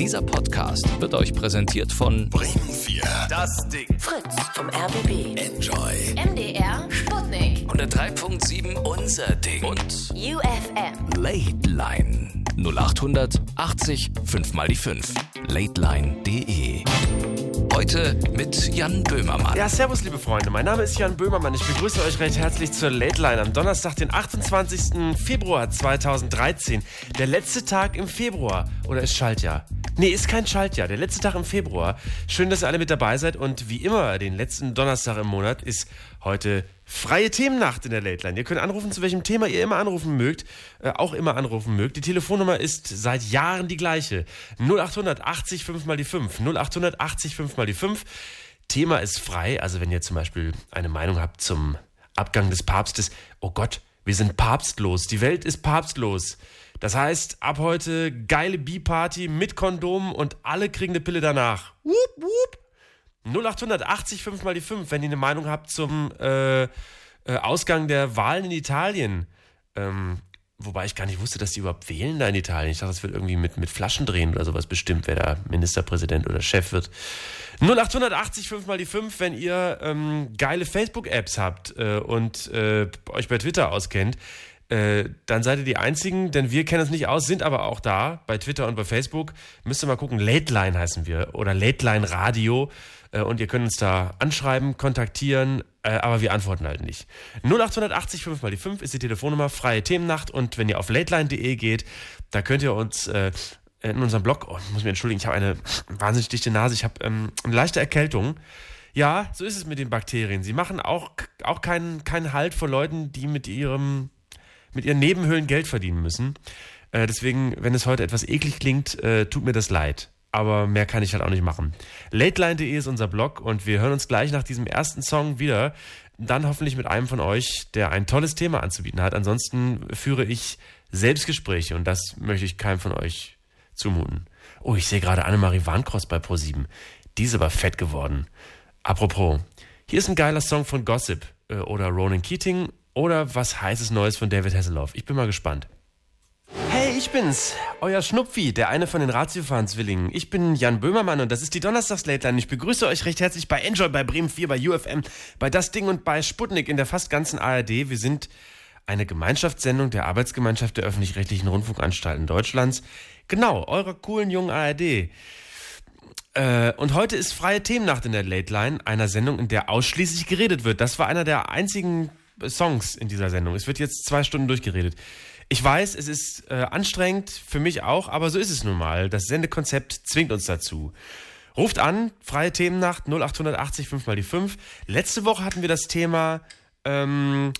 Dieser Podcast wird euch präsentiert von Bremen 4. Das Ding. Fritz vom RBB. Enjoy. MDR Sputnik. 103.7 Unser Ding. Und UFM. Late Line 0800 80 5 mal die 5. Lateline.de. Heute mit Jan Böhmermann. Ja, servus, liebe Freunde. Mein Name ist Jan Böhmermann. Ich begrüße euch recht herzlich zur Late Line am Donnerstag, den 28. Februar 2013. Der letzte Tag im Februar. Oder ist Schaltjahr? Nee, ist kein Schaltjahr. Der letzte Tag im Februar. Schön, dass ihr alle mit dabei seid. Und wie immer, den letzten Donnerstag im Monat ist heute freie Themennacht in der Late Line. Ihr könnt anrufen, zu welchem Thema ihr immer anrufen mögt, äh, auch immer anrufen mögt. Die Telefonnummer ist seit Jahren die gleiche. 0800 80 5 mal die 5. 0800 80 5 mal die 5. Thema ist frei. Also wenn ihr zum Beispiel eine Meinung habt zum Abgang des Papstes. Oh Gott, wir sind papstlos. Die Welt ist papstlos. Das heißt, ab heute geile Bi-Party mit Kondom und alle kriegen eine Pille danach. Wup, wup. 0880 5 mal die 5, wenn ihr eine Meinung habt zum äh, äh, Ausgang der Wahlen in Italien. Ähm, wobei ich gar nicht wusste, dass die überhaupt wählen da in Italien. Ich dachte, das wird irgendwie mit, mit Flaschen drehen oder sowas bestimmt, wer da Ministerpräsident oder Chef wird. 0880 5 mal die 5, wenn ihr ähm, geile Facebook-Apps habt äh, und äh, euch bei Twitter auskennt. Äh, dann seid ihr die Einzigen, denn wir kennen uns nicht aus, sind aber auch da bei Twitter und bei Facebook. Müsst ihr mal gucken, Late Line heißen wir oder Late Line Radio. Äh, und ihr könnt uns da anschreiben, kontaktieren, äh, aber wir antworten halt nicht. 0880 5 mal die 5 ist die Telefonnummer, freie Themennacht. Und wenn ihr auf lateline.de geht, da könnt ihr uns in unserem Blog, oh, ich muss mich entschuldigen, ich habe eine wahnsinnig dichte Nase, ich habe ähm, eine leichte Erkältung. Ja, so ist es mit den Bakterien. Sie machen auch, auch keinen, keinen Halt vor Leuten, die mit ihrem mit ihren Nebenhöhlen Geld verdienen müssen. Äh, deswegen, wenn es heute etwas eklig klingt, äh, tut mir das leid. Aber mehr kann ich halt auch nicht machen. Lateline.de ist unser Blog und wir hören uns gleich nach diesem ersten Song wieder. Dann hoffentlich mit einem von euch, der ein tolles Thema anzubieten hat. Ansonsten führe ich Selbstgespräche und das möchte ich keinem von euch zumuten. Oh, ich sehe gerade Annemarie Warnkross bei Pro7. Die ist aber fett geworden. Apropos, hier ist ein geiler Song von Gossip äh, oder Ronan Keating oder was heißes Neues von David Hasselhoff. Ich bin mal gespannt. Hey, ich bin's, euer Schnupfi, der eine von den Ratiofahren-Zwillingen. Ich bin Jan Böhmermann und das ist die Donnerstags-Late Ich begrüße euch recht herzlich bei Enjoy, bei Bremen 4, bei UFM, bei Das Ding und bei Sputnik in der fast ganzen ARD. Wir sind eine Gemeinschaftssendung der Arbeitsgemeinschaft der öffentlich-rechtlichen Rundfunkanstalten Deutschlands. Genau, eurer coolen jungen ARD. Äh, und heute ist freie Themennacht in der Late Line, einer Sendung, in der ausschließlich geredet wird. Das war einer der einzigen Songs in dieser Sendung. Es wird jetzt zwei Stunden durchgeredet. Ich weiß, es ist äh, anstrengend, für mich auch, aber so ist es nun mal. Das Sendekonzept zwingt uns dazu. Ruft an, freie Themennacht 0880 5 mal die 5. Letzte Woche hatten wir das Thema, ähm,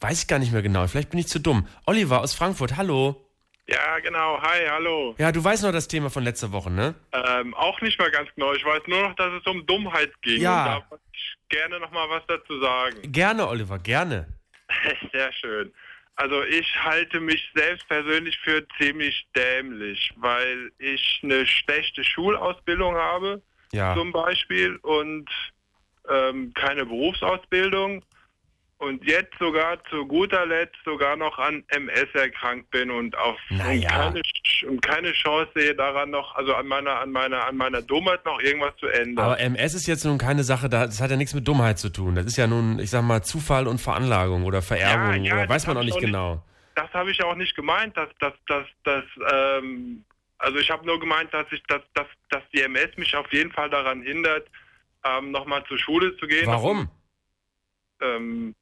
weiß ich gar nicht mehr genau, vielleicht bin ich zu dumm. Oliver aus Frankfurt, hallo. Ja, genau. Hi, hallo. Ja, du weißt noch das Thema von letzter Woche, ne? Ähm, auch nicht mehr ganz genau. Ich weiß nur noch, dass es um Dummheit ging. Ja. Gerne noch mal was dazu sagen. Gerne, Oliver, gerne. Sehr schön. Also ich halte mich selbst persönlich für ziemlich dämlich, weil ich eine schlechte Schulausbildung habe, Ja. zum Beispiel, und ähm, keine Berufsausbildung. Und jetzt sogar zu guter Letzt sogar noch an MS erkrankt bin und auf Na und ja. keine, keine Chance sehe daran noch, also an meiner, an meiner, an meiner Dummheit noch irgendwas zu ändern. Aber MS ist jetzt nun keine Sache, da- das hat ja nichts mit Dummheit zu tun. Das ist ja nun, ich sag mal, Zufall und Veranlagung oder Vererbung Ja, ja, oder weiß man auch ich nicht auch nicht- genau. das habe ich auch nicht gemeint, dass dass dass dass ähm, also ich habe nur gemeint, dass ich dass dass dass die MS mich auf jeden Fall daran hindert, ähm, nochmal zur Schule zu gehen. Warum? Ähm,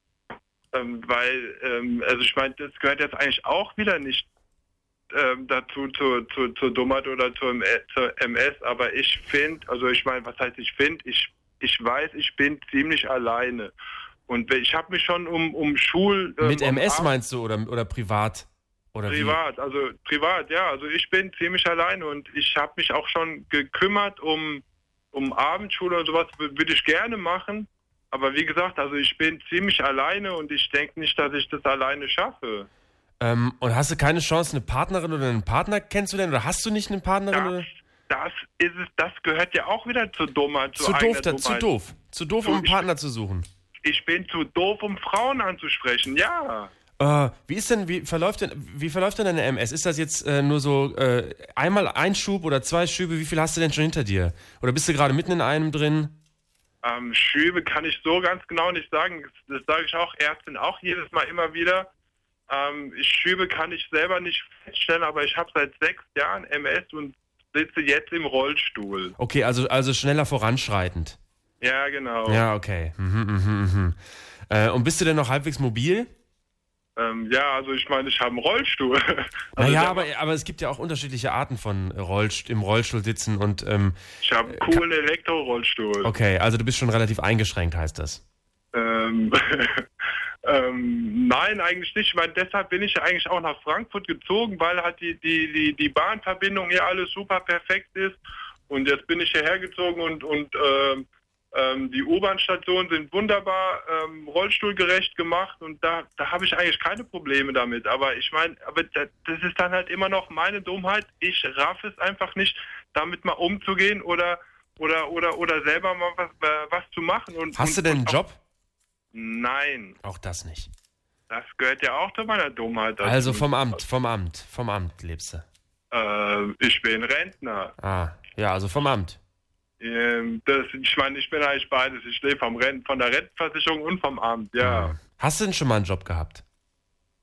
ähm, weil ähm, also ich meine, das gehört jetzt eigentlich auch wieder nicht ähm, dazu zu, zu, zur Dummheit oder zur, zur MS, aber ich finde, also ich meine, was heißt ich finde, ich ich weiß, ich bin ziemlich alleine. Und ich habe mich schon um, um Schul... ähm, Mit um MS Ar- meinst du oder, oder privat? Oder Privat, also privat, ja. Also ich bin ziemlich alleine und ich habe mich auch schon gekümmert um, um Abendschule und sowas, wür- würde ich gerne machen. Aber wie gesagt, also ich bin ziemlich alleine und ich denke nicht, dass ich das alleine schaffe. Ähm, und hast du keine Chance, eine Partnerin oder einen Partner kennenzulernen? Oder hast du nicht eine Partnerin? Das, das ist es, das gehört ja auch wieder zur Dummheit. Zu eigener doof, da, zu doof. Zu doof, um einen Partner zu suchen. Ich bin zu doof, um Frauen anzusprechen, ja. Äh, wie ist denn, wie verläuft denn, wie verläuft denn deine MS? Ist das jetzt äh, nur so äh, einmal ein Schub oder zwei Schübe? Wie viel hast du denn schon hinter dir? Oder bist du gerade mitten in einem drin? Ähm, Schübe kann ich so ganz genau nicht sagen. Das, das sage ich auch Ärzten auch jedes Mal immer wieder. Ähm, ich Schübe kann ich selber nicht feststellen, aber ich habe seit sechs Jahren MS und sitze jetzt im Rollstuhl. Okay, also, also schneller voranschreitend. Ja, genau. Ja, okay. Mhm, mhm, mhm. Äh, und bist du denn noch halbwegs mobil? Ähm, ja, also ich meine, ich habe einen Rollstuhl. Also naja, aber, aber es gibt ja auch unterschiedliche Arten von Rollst im Rollstuhl sitzen und ähm, ich habe einen coolen Elektrorollstuhl. okay, also du bist schon relativ eingeschränkt, heißt das. Ähm, ähm, nein, eigentlich nicht. Ich meine, deshalb bin ich ja eigentlich auch nach Frankfurt gezogen, weil halt die, die, die, die Bahnverbindung hier alles super perfekt ist. Und jetzt bin ich hierher gezogen und, und ähm, die U-Bahn-Stationen sind wunderbar ähm, rollstuhlgerecht gemacht und da, da habe ich eigentlich keine Probleme damit. Aber ich meine, aber da, das ist dann halt immer noch meine Dummheit. Ich raff es einfach nicht, damit mal umzugehen oder oder oder oder selber mal was, äh, was zu machen. Und, Hast und, du denn einen Job? Nein, Auch das nicht. das gehört ja auch zu meiner Dummheit. Also vom Amt, vom Amt, vom Amt lebst du. Äh, ich bin Rentner. Ah, ja, also vom Amt. Ähm, das, ich meine, ich bin eigentlich beides. Ich lebe vom Renten, von der Rentenversicherung und vom Amt, ja. Hast du denn schon mal einen Job gehabt?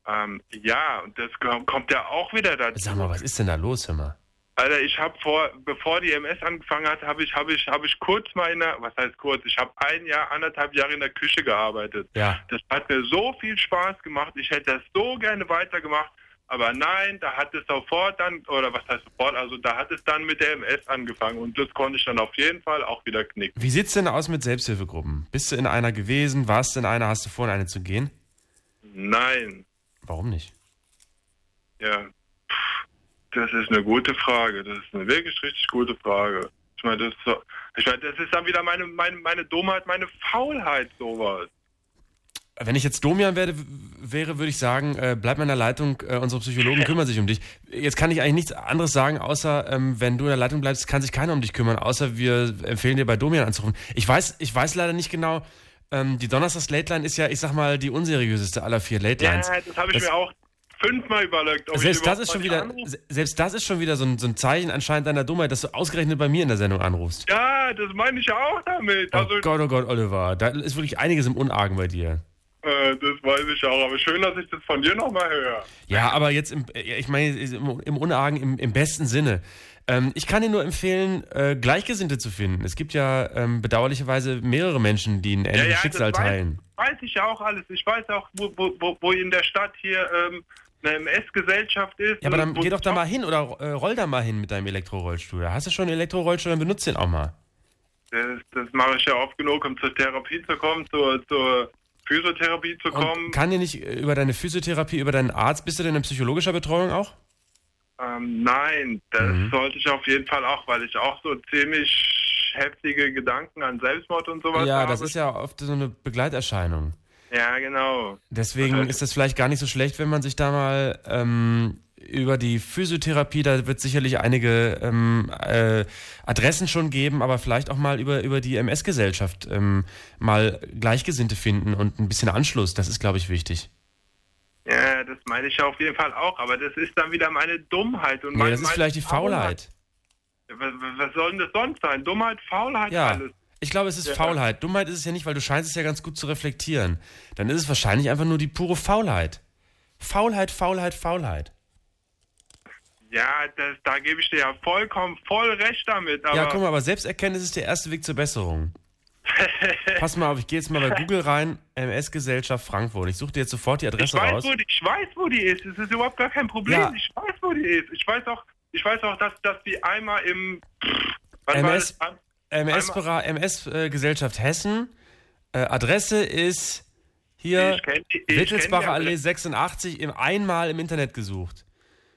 Ähm, ja, und das ko- kommt ja auch wieder dazu. Sag mal, was ist denn da los, hör mal? Alter, ich habe vor, bevor die MS angefangen hat, habe ich, habe ich, habe ich kurz mal in der, was heißt kurz? Ich habe ein Jahr, anderthalb Jahre in der Küche gearbeitet. Ja. Das hat mir so viel Spaß gemacht. Ich hätte das so gerne weitergemacht. Aber nein, da hat es sofort dann, oder was heißt sofort, also da hat es dann mit der MS angefangen und das konnte ich dann auf jeden Fall auch wieder knicken. Wie sieht's denn aus mit Selbsthilfegruppen? Bist du in einer gewesen? Warst du in einer? Hast du vor, in eine zu gehen? Nein, Warum nicht? ja, das ist eine gute Frage. Das ist eine wirklich richtig gute Frage. Ich meine, das, ist so- ich meine, das ist dann wieder meine, meine, meine Dummheit, meine Faulheit, sowas. Wenn ich jetzt Domian werde, wäre, würde ich sagen, äh, bleib mal in der Leitung, äh, unsere Psychologen kümmern sich um dich. Jetzt kann ich eigentlich nichts anderes sagen, außer ähm, wenn du in der Leitung bleibst, kann sich keiner um dich kümmern, außer wir empfehlen dir bei Domian anzurufen. Ich weiß, ich weiß leider nicht genau, ähm, die Donnerstags Late Line ist ja, ich sag mal, die unseriöseste aller vier Late Ja, Lines. das habe ich Das- mir auch fünfmal überlegt. Ob ich Selbst das ist schon wieder, anrufe. se- selbst das ist schon wieder so ein, so ein Zeichen anscheinend deiner Dummheit, dass du ausgerechnet bei mir in der Sendung anrufst. Ja, das meine ich ja auch damit. Oh Also, Gott, oh Gott, Oliver, da ist wirklich einiges im Unargen bei dir. Äh, das weiß ich auch. Aber schön, dass ich das von dir nochmal höre. Ja, aber jetzt, im, äh, ich meine, im, Unargen im, im besten Sinne. Ähm, ich kann dir nur empfehlen, äh, Gleichgesinnte zu finden. Es gibt ja ähm, bedauerlicherweise mehrere Menschen, die ein Ja, ähnliches ja, Schicksal das weiß, teilen. weiß ich ja auch alles. Ich weiß auch, wo, wo, wo, in der Stadt hier ähm, eine MS-Gesellschaft ist. Ja, aber dann geh doch da mal hin oder äh, roll da mal hin mit deinem Elektrorollstuhl. Hast du schon einen Elektrorollstuhl, dann benutzt den auch mal. Das, das mache ich ja oft genug, um zur Therapie zu kommen, zur, zur Physiotherapie zu Und kommen. kann dir nicht äh, über deine Physiotherapie, über deinen Arzt, bist du denn in psychologischer Betreuung auch? Ähm, nein, das Mhm. sollte ich auf jeden Fall auch, weil ich auch so ziemlich heftige Gedanken an Selbstmord und sowas ja, habe. das ist ja oft so eine Begleiterscheinung. Ja, genau. Deswegen ist das vielleicht gar nicht so schlecht, wenn man sich da mal ähm, über die Physiotherapie, da wird sicherlich einige ähm, äh, Adressen schon geben, aber vielleicht auch mal über, über die MS-Gesellschaft ähm, mal Gleichgesinnte finden und ein bisschen Anschluss. Das ist, glaube ich, wichtig. Ja, das meine ich ja auf jeden Fall auch, aber das ist dann wieder meine Dummheit. Und Nee, meine, das ist vielleicht die Faulheit. Was, was- was soll denn das sonst sein? Dummheit, Faulheit, Ja, alles. ich glaube, es ist Ja. Faulheit. Dummheit ist es ja nicht, weil du scheinst es ja ganz gut zu reflektieren. Dann ist es wahrscheinlich einfach nur die pure Faulheit. Faulheit, Faulheit, Faulheit. Ja, das, da gebe ich dir ja vollkommen voll recht damit. Aber Ja, guck mal, aber Selbsterkenntnis ist der erste Weg zur Besserung. Pass mal auf, ich gehe jetzt mal bei Google rein, MS-Gesellschaft Frankfurt. Ich suche dir jetzt sofort die ich, Adresse weiß, raus. wo die, ich weiß, wo die ist. Es ist überhaupt gar kein Problem. Ja. Ich weiß, wo die ist. Ich weiß auch, ich weiß auch, dass, dass die einmal im war MS, das? MS, MS äh, Gesellschaft Hessen. Äh, Adresse ist hier Ich die- ich Wittelsbacher Allee Adresse. 86 im einmal im Internet gesucht.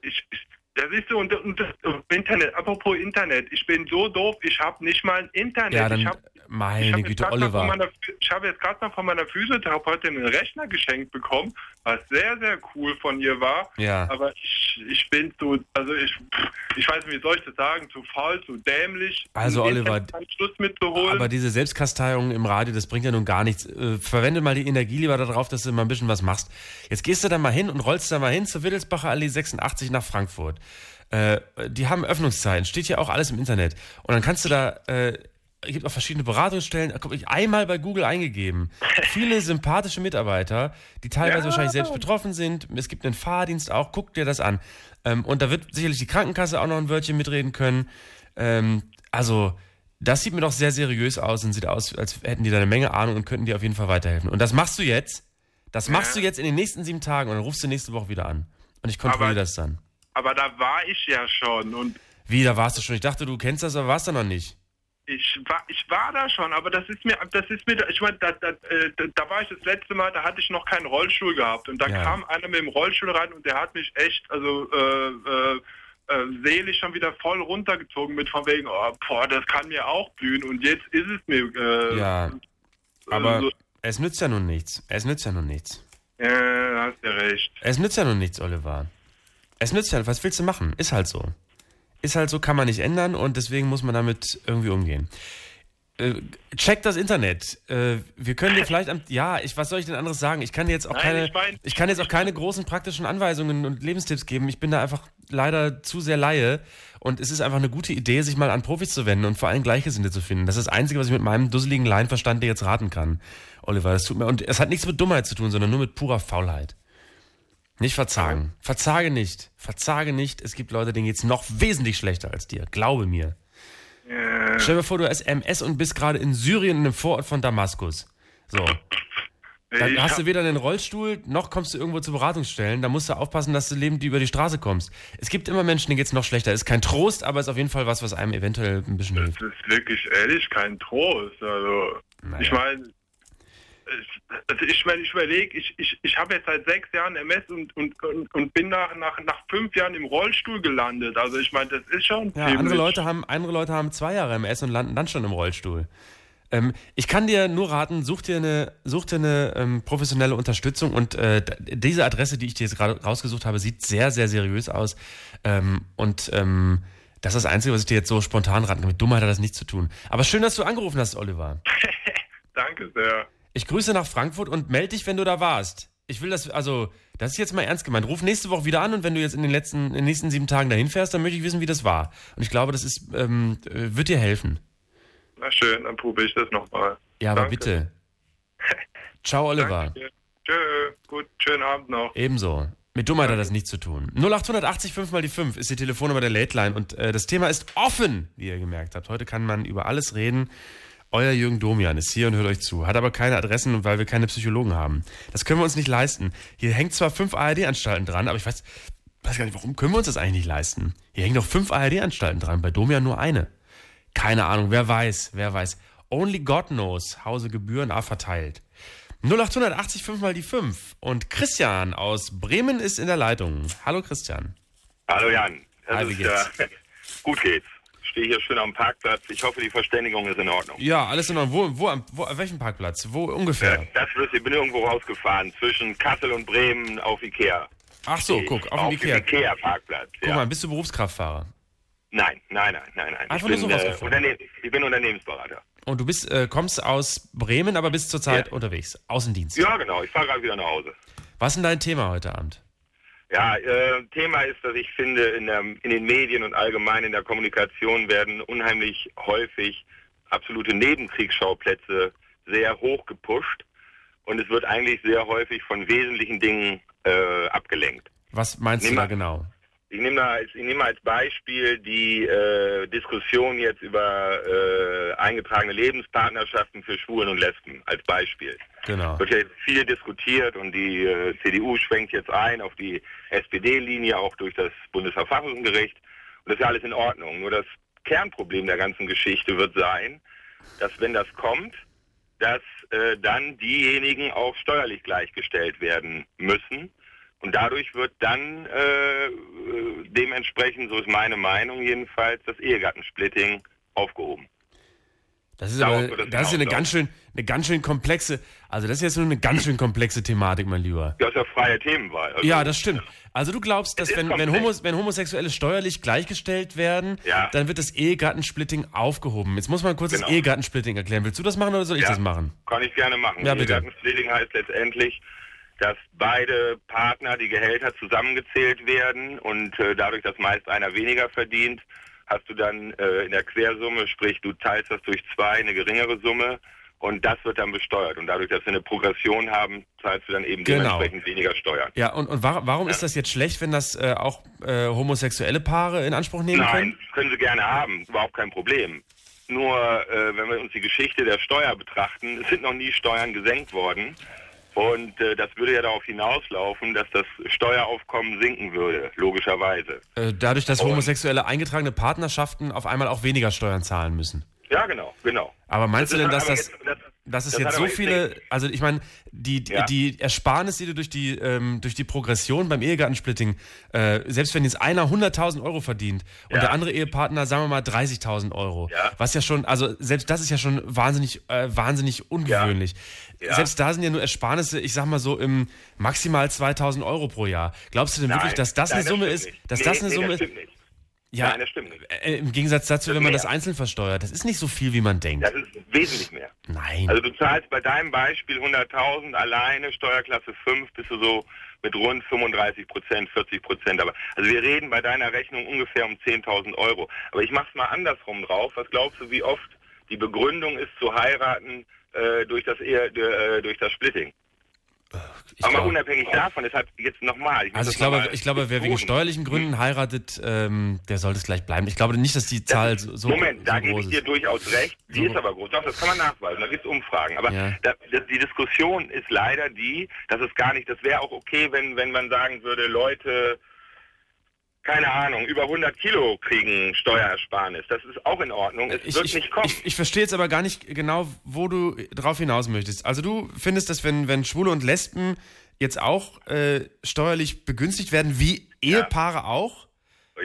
Ich, ich, das ist so, und, und das, Internet, apropos Internet, ich bin so doof, ich habe nicht mal ein Internet. Ja, ich dann hab, Meine Güte, Oliver. meiner Ich habe jetzt gerade noch von meiner Physiotherapeutin einen Rechner geschenkt bekommen, was sehr, sehr cool von ihr war. Ja. Aber ich, ich bin zu, also ich, ich weiß nicht, wie soll ich das sagen, zu faul, zu dämlich. Also, Oliver, Schluss mitzuholen. Aber diese Selbstkasteiung im Radio, das bringt ja nun gar nichts. Äh, verwende mal die Energie lieber darauf, dass du mal ein bisschen was machst. Jetzt gehst du da mal hin und rollst da mal hin zur Wittelsbacher Allee 86 nach Frankfurt. Äh, die haben Öffnungszeiten, steht ja auch alles im Internet. Und dann kannst du da, äh, es gibt auch verschiedene Beratungsstellen, guck, ich einmal bei Google eingegeben. Viele sympathische Mitarbeiter, die teilweise Ja. wahrscheinlich selbst betroffen sind. Es gibt einen Fahrdienst auch, guck dir das an. Ähm, und da wird sicherlich die Krankenkasse auch noch ein Wörtchen mitreden können. Ähm, also, das sieht mir doch sehr seriös aus und sieht aus, als hätten die da eine Menge Ahnung und könnten dir auf jeden Fall weiterhelfen. Und das machst du jetzt. Das machst du jetzt in den nächsten sieben Tagen und dann rufst du nächste Woche wieder an. Und ich kontrolliere Aber- das dann. aber da war ich ja schon und Wie, da warst du schon. Ich dachte, du kennst das, aber warst du noch nicht. Ich war, ich war da schon, aber das ist mir, das ist mir, ich meine, da, da, äh, da, war ich das letzte Mal, da hatte ich noch keinen Rollstuhl gehabt und da Ja. kam einer mit dem Rollstuhl rein und der hat mich echt, also äh, äh, äh, seelisch schon wieder voll runtergezogen mit von wegen, oh, boah, das kann mir auch blühen und jetzt ist es mir. Äh, Ja, äh, aber so, es nützt ja nun nichts. Es nützt ja nun nichts. ja, hast ja recht. Es nützt ja nun nichts, Oliver. Es nützt ja, was willst du machen? Ist halt so. Ist halt so, kann man nicht ändern und deswegen muss man damit irgendwie umgehen. Äh, check das Internet. Äh, wir können dir vielleicht am, ja, ich, was soll ich denn anderes sagen? Ich kann dir jetzt auch Nein, keine, ich mein- ich kann jetzt auch keine großen praktischen Anweisungen und Lebenstipps geben. Ich bin da einfach leider zu sehr Laie und es ist einfach eine gute Idee, sich mal an Profis zu wenden und vor allem Gleichgesinnte zu finden. Das ist das Einzige, was ich mit meinem dusseligen Laienverstand dir jetzt raten kann, Oliver. Das tut mir, und es hat nichts mit Dummheit zu tun, sondern nur mit purer Faulheit. Nicht verzagen. Verzage nicht. Verzage nicht. Es gibt Leute, denen geht's noch wesentlich schlechter als dir. Glaube mir. Ja. Stell dir vor, du hast MS und bist gerade in Syrien in einem Vorort von Damaskus. So. Dann hast du weder einen Rollstuhl, noch kommst du irgendwo zu Beratungsstellen. Da musst du aufpassen, dass du lebend über die Straße kommst. Es gibt immer Menschen, denen geht's noch schlechter. Ist kein Trost, aber ist auf jeden Fall was, was einem eventuell ein bisschen hilft. Das ist wirklich ehrlich kein Trost. Also, Naja. ich meine, also ich meine, ich überlege, ich, ich, ich habe jetzt seit sechs Jahren MS und, und, und, und bin nach, nach, nach fünf Jahren im Rollstuhl gelandet. Also ich meine, das ist schon Ja, andere Leute haben, andere Leute haben zwei Jahre MS und landen dann schon im Rollstuhl. Ähm, ich kann dir nur raten, such dir eine, such dir eine ähm, professionelle Unterstützung und äh, diese Adresse, die ich dir jetzt gerade rausgesucht habe, sieht sehr, sehr seriös aus. Ähm, und ähm, das ist das Einzige, was ich dir jetzt so spontan raten kann. Mit Dummheit hat das nichts zu tun. Aber schön, dass du angerufen hast, Oliver. Danke sehr. Ich grüße nach Frankfurt und melde dich, wenn du da warst. Ich will das, also, das ist jetzt mal ernst gemeint. Ruf nächste Woche wieder an und wenn du jetzt in den letzten, in den nächsten sieben Tagen dahin fährst, dann möchte ich wissen, wie das war. Und ich glaube, das ist, ähm, äh, wird dir helfen. Na schön, dann probiere ich das nochmal. Ja, aber Danke. bitte. Ciao, Oliver. Danke. Tschö, gut, schönen Abend noch. Ebenso. Mit Dummheit hat das nichts zu tun. 0880 5 mal die 5 ist die Telefonnummer der Late Line und äh, das Thema ist offen, wie ihr gemerkt habt. Heute kann man über alles reden. Euer Jürgen Domian ist hier und hört euch zu, hat aber keine Adressen, weil wir keine Psychologen haben. Das können wir uns nicht leisten. Hier hängt zwar fünf ARD-Anstalten dran, aber ich weiß, weiß gar nicht, warum können wir uns das eigentlich nicht leisten? Hier hängen doch fünf ARD-Anstalten dran, bei Domian nur eine. Keine Ahnung, wer weiß, wer weiß. Only God knows, Hause Gebühren A verteilt. 0880 5 mal die 5. Und Christian aus Bremen ist in der Leitung. Hallo Christian. Hallo Jan. Das Hi, wie ist, geht's? äh, gut geht's. Stehe hier schön am Parkplatz. Ich hoffe, die Verständigung ist in Ordnung. Ja, alles in Ordnung. Wo, wo, wo, auf welchem Parkplatz? Wo ungefähr? Das wirst ich bin irgendwo rausgefahren zwischen Kassel und Bremen auf Ikea. Ach so, guck, auf dem Ikea. Ikea Parkplatz. Guck ja. mal, bist du Berufskraftfahrer? Nein, nein, nein, nein, nein. Einfach ich, nur bin, so äh, ich bin Unternehmensberater. Und du bist, äh, kommst aus Bremen, aber bist zurzeit Ja. unterwegs. Außendienst. Ja, genau. Ich fahre gerade wieder nach Hause. Was ist denn dein Thema heute Abend? Ja, äh, Thema ist, dass ich finde, in, der, in den Medien und allgemein in der Kommunikation werden unheimlich häufig absolute Nebenkriegsschauplätze sehr hoch gepusht und es wird eigentlich sehr häufig von wesentlichen Dingen äh, abgelenkt. Was meinst du da mal- genau? Ich nehme da als, ich nehme als Beispiel die äh, Diskussion jetzt über äh, eingetragene Lebenspartnerschaften für Schwulen und Lesben als Beispiel. Genau. Wird ja viel diskutiert und die äh, CDU schwenkt jetzt ein auf die SPD-Linie, auch durch das Bundesverfassungsgericht. Und das ist ja alles in Ordnung. Nur das Kernproblem der ganzen Geschichte wird sein, dass wenn das kommt, dass äh, dann diejenigen auch steuerlich gleichgestellt werden müssen. Und dadurch wird dann äh, äh, dementsprechend, so ist meine Meinung jedenfalls, das Ehegattensplitting aufgehoben. Das ist aber, das das ist ja eine ganz schön, eine ganz schön komplexe, also das ist jetzt nur eine ganz schön komplexe Thematik, mein Lieber. Ja, ist ja freie Themenwahl. Also, Ja, das stimmt. Also du glaubst, dass wenn, wenn. Homos, wenn Homosexuelle steuerlich gleichgestellt werden, Ja. dann wird das Ehegattensplitting aufgehoben. Jetzt muss man kurz Genau. das Ehegattensplitting erklären. Willst du das machen oder soll ich Ja. das machen? Kann ich gerne machen. Ja, bitte. Ehegattensplitting heißt letztendlich, dass beide Partner, die Gehälter zusammengezählt werden und äh, dadurch, dass meist einer weniger verdient, hast du dann äh, in der Quersumme, sprich du teilst das durch zwei, eine geringere Summe und das wird dann besteuert. Und dadurch, dass wir eine Progression haben, zahlst du dann eben Genau. dementsprechend weniger Steuern. Ja, und, und wa warum ist das jetzt schlecht, wenn das äh, auch äh, homosexuelle Paare in Anspruch nehmen Nein, können? können sie gerne haben, überhaupt kein Problem. Nur äh, wenn wir uns die Geschichte der Steuer betrachten, es sind noch nie Steuern gesenkt worden. Und äh, das würde ja darauf hinauslaufen, dass das Steueraufkommen sinken würde, logischerweise. Äh, dadurch, dass Und- homosexuelle eingetragene Partnerschaften auf einmal auch weniger Steuern zahlen müssen. Ja, genau, genau. Aber meinst Das du denn, dass das, jetzt- das- dass es das jetzt so viele, nichts- also ich meine, die, Ja. die Ersparnis, die du durch die, ähm, durch die Progression beim Ehegattensplitting, äh, selbst wenn jetzt einer 100.000 Euro verdient und Ja. der andere Ehepartner, sagen wir mal, 30.000 Euro, Ja. was ja schon, also selbst das ist ja schon wahnsinnig, äh, wahnsinnig ungewöhnlich. Selbst da sind ja nur Ersparnisse, ich sag mal so, im maximal 2.000 Euro pro Jahr. Glaubst du denn wirklich, Nein, dass das nein, eine Summe stimmt ist? Dass nee, das eine nee, Summe das ist? Ja, Nein, das stimmt nicht. äh, im Gegensatz dazu, Das wenn man mehr. das einzeln versteuert. Das ist nicht so viel, wie man denkt. Das ist wesentlich mehr. Nein. Also du zahlst bei deinem Beispiel 100.000 alleine, Steuerklasse 5 bist du so mit rund 35 Prozent, 40 Prozent. Aber also wir reden bei deiner Rechnung ungefähr um 10.000 Euro. Aber ich mach's mal andersrum drauf. Was glaubst du, wie oft die Begründung ist zu heiraten äh, durch das Ehe, äh, durch das Splitting? Ich Aber mal glaub- unabhängig davon, es hat jetzt nochmal. Also ich glaube, ich glaube, wer wegen steuerlichen Gründen heiratet, ähm, der sollte es gleich bleiben. Ich glaube nicht, dass die Zahl so, so Moment, da so gebe groß ich dir durchaus recht. Die So- ist aber groß. Doch, das kann man nachweisen. Da gibt es Umfragen. Aber Ja. da, das, die Diskussion ist leider die, dass es gar nicht, das wäre auch okay, wenn, wenn man sagen würde, Leute, keine Ahnung, über 100 Kilo kriegen Steuerersparnis. Das ist auch in Ordnung. Es Ich, wird ich, nicht kommen. ich, ich verstehe jetzt aber gar nicht genau, wo du drauf hinaus möchtest. Also du findest, dass wenn, wenn Schwule und Lesben jetzt auch äh, steuerlich begünstigt werden, wie Ehepaare auch, Richtig.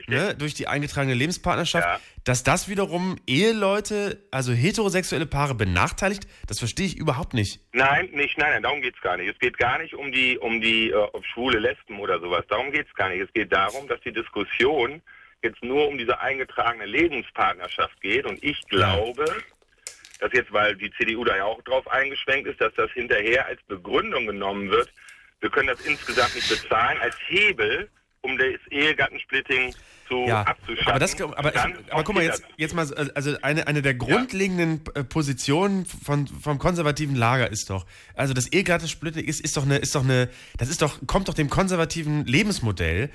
Ne, durch die eingetragene Lebenspartnerschaft, Ja. dass das wiederum Eheleute, also heterosexuelle Paare benachteiligt, das verstehe ich überhaupt nicht. Nein, nicht, nein, nein, darum geht's gar nicht. Es geht gar nicht um die, um die, äh, ob schwule Lesben oder sowas. Darum geht's gar nicht. Es geht darum, dass die Diskussion jetzt nur um diese eingetragene Lebenspartnerschaft geht. Und ich glaube, dass jetzt, weil die CDU da ja auch drauf eingeschwenkt ist, dass das hinterher als Begründung genommen wird, wir können das insgesamt nicht bezahlen, als Hebel, um das Ehegattensplitting zu Ja, abzuschaffen. aber, das, aber, ich, aber guck mal, jetzt, jetzt mal, so, also eine, eine der grundlegenden äh, Positionen von, vom konservativen Lager ist doch, also das Ehegattensplitting ist, ist doch eine, ist doch eine, das ist doch, kommt doch dem konservativen Lebensmodell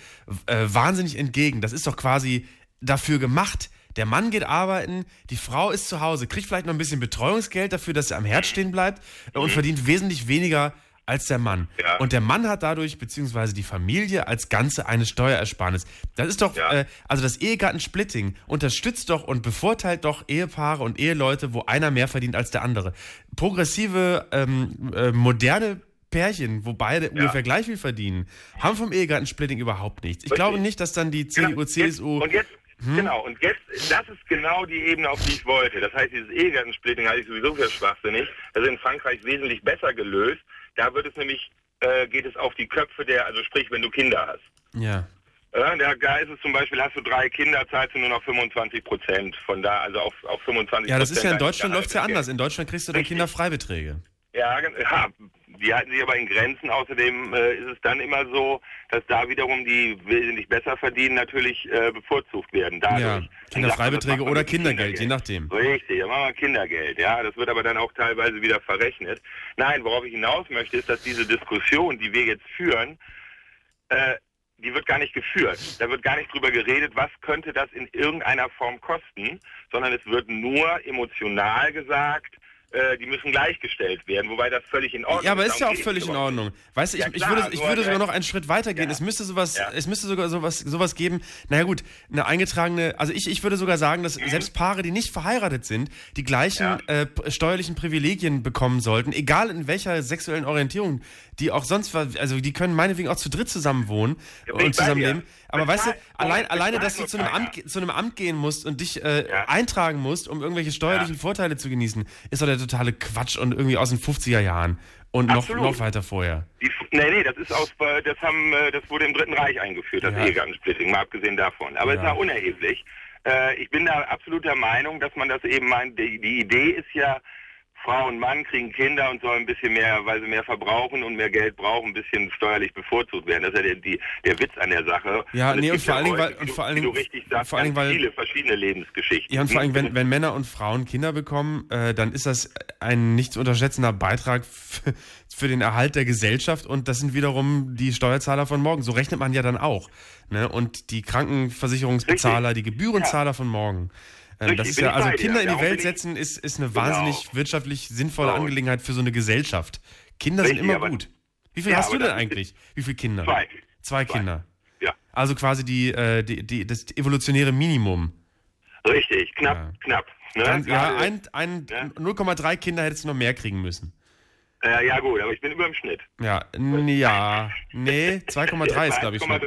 äh, wahnsinnig entgegen. Das ist doch quasi dafür gemacht. Der Mann geht arbeiten, die Frau ist zu Hause, kriegt vielleicht noch ein bisschen Betreuungsgeld dafür, dass er am Herd stehen bleibt äh, und verdient wesentlich weniger als der Mann. Ja. Und der Mann hat dadurch, beziehungsweise die Familie als Ganze, eine Steuerersparnis. Das ist doch, Ja. äh, also das Ehegattensplitting unterstützt doch und bevorteilt doch Ehepaare und Eheleute, wo einer mehr verdient als der andere. Progressive, ähm, äh, moderne Pärchen, wo beide ungefähr gleich viel verdienen, haben vom Ehegattensplitting überhaupt nichts. Ich Richtig. glaube nicht, dass dann die CDU, Genau, CSU. Und jetzt, Hm? genau, und jetzt, das ist genau die Ebene, auf die ich wollte. Das heißt, dieses Ehegattensplitting halte ich sowieso für schwachsinnig. Das ist in Frankreich wesentlich besser gelöst. Da wird es nämlich, äh, geht es auf die Köpfe der, also sprich, wenn du Kinder hast. ja. Ja, da, da ist es zum Beispiel, hast du drei Kinder, zahlst du nur noch 25 Prozent. Von da, also auf, auf 25 ja, das ist ja in Deutschland läuft's ja Gehaltes. anders. In Deutschland kriegst du dann. Kinderfreibeträge. Ja, ja, die halten sich aber in Grenzen. Außerdem äh, ist es dann immer so, dass da wiederum die wesentlich besser verdienen natürlich äh, bevorzugt werden. Dadurch. Ja, Kinderfreibeträge oder mit Kindergeld, je nachdem. Richtig, dann machen wir Kindergeld. Ja, das wird aber dann auch teilweise wieder verrechnet. Nein, worauf ich hinaus möchte, ist, dass diese Diskussion, die wir jetzt führen, äh, die wird gar nicht geführt. Da wird gar nicht drüber geredet, was könnte das in irgendeiner Form kosten, sondern es wird nur emotional gesagt, äh, die müssen gleichgestellt werden, wobei das völlig in Ordnung Ja, aber ist ja auch völlig in Ordnung. Weißt du, ich, Ja, ich würde, ich würde sogar noch einen Schritt weiter gehen. ja. Es müsste sowas, Ja. es müsste sogar sowas, sowas geben. Naja gut, eine eingetragene, also ich, ich würde sogar sagen, dass selbst Paare, die nicht verheiratet sind, die gleichen Mhm. Äh, steuerlichen Privilegien bekommen sollten, egal in welcher sexuellen Orientierung, die auch sonst, war- also die können meinetwegen auch zu dritt zusammen wohnen Ja, und zusammenleben. Aber weißt du, allein, alleine, dass du zu einem. Amt, zu einem Amt gehen musst und dich äh, Ja. eintragen musst, um irgendwelche steuerlichen Ja. Vorteile zu genießen, ist doch der totale Quatsch und irgendwie aus den 50er Jahren und noch, Absolut. noch weiter vorher. Die, nee, nee, das ist aus, äh, das haben, äh, das wurde im Dritten Reich eingeführt, das Ja. Ehegattensplitting, mal abgesehen davon. Aber es ist ja unerheblich. Äh, ich bin da absolut der Meinung, dass man das eben meint, die, die Idee ist ja, Frau und Mann kriegen Kinder und sollen ein bisschen mehr, weil sie mehr verbrauchen und mehr Geld brauchen, ein bisschen steuerlich bevorzugt werden. Das ist ja der, die, der Witz an der Sache. Ja, es nee, und vor allen Dingen, heute, weil- und vor allen Dingen- richtig vor allen Dingen, weil- viele verschiedene Lebensgeschichten. Ja, und vor allem, Hm? wenn, wenn Männer und Frauen Kinder bekommen, äh, dann ist das ein nicht zu unterschätzender Beitrag f- für den Erhalt der Gesellschaft und das sind wiederum die Steuerzahler von morgen. So rechnet man ja dann auch. Ne? Und die Krankenversicherungsbezahler, die Gebührenzahler von morgen. Ähm, Richtig, das ist ja, also. Kinder in die Welt setzen ist, ist eine wahnsinnig wirtschaftlich sinnvolle Genau. Angelegenheit für so eine Gesellschaft. Kinder sind Richtig, immer aber- gut. Wie viel Ja, hast du denn eigentlich? Wie viele Kinder? Zwei. Zwei Zwei. Kinder. Ja, Also quasi die, äh, die, die, das evolutionäre Minimum. richtig, knapp, Ja. knapp. Ne? Dann, ja, Gerade- ein, ein Ja. 0,3 Kinder hättest du noch mehr kriegen müssen. äh, ja gut, aber ich bin über dem Schnitt. Ja, ja, nee, 2,3 ist, glaube ich, schon.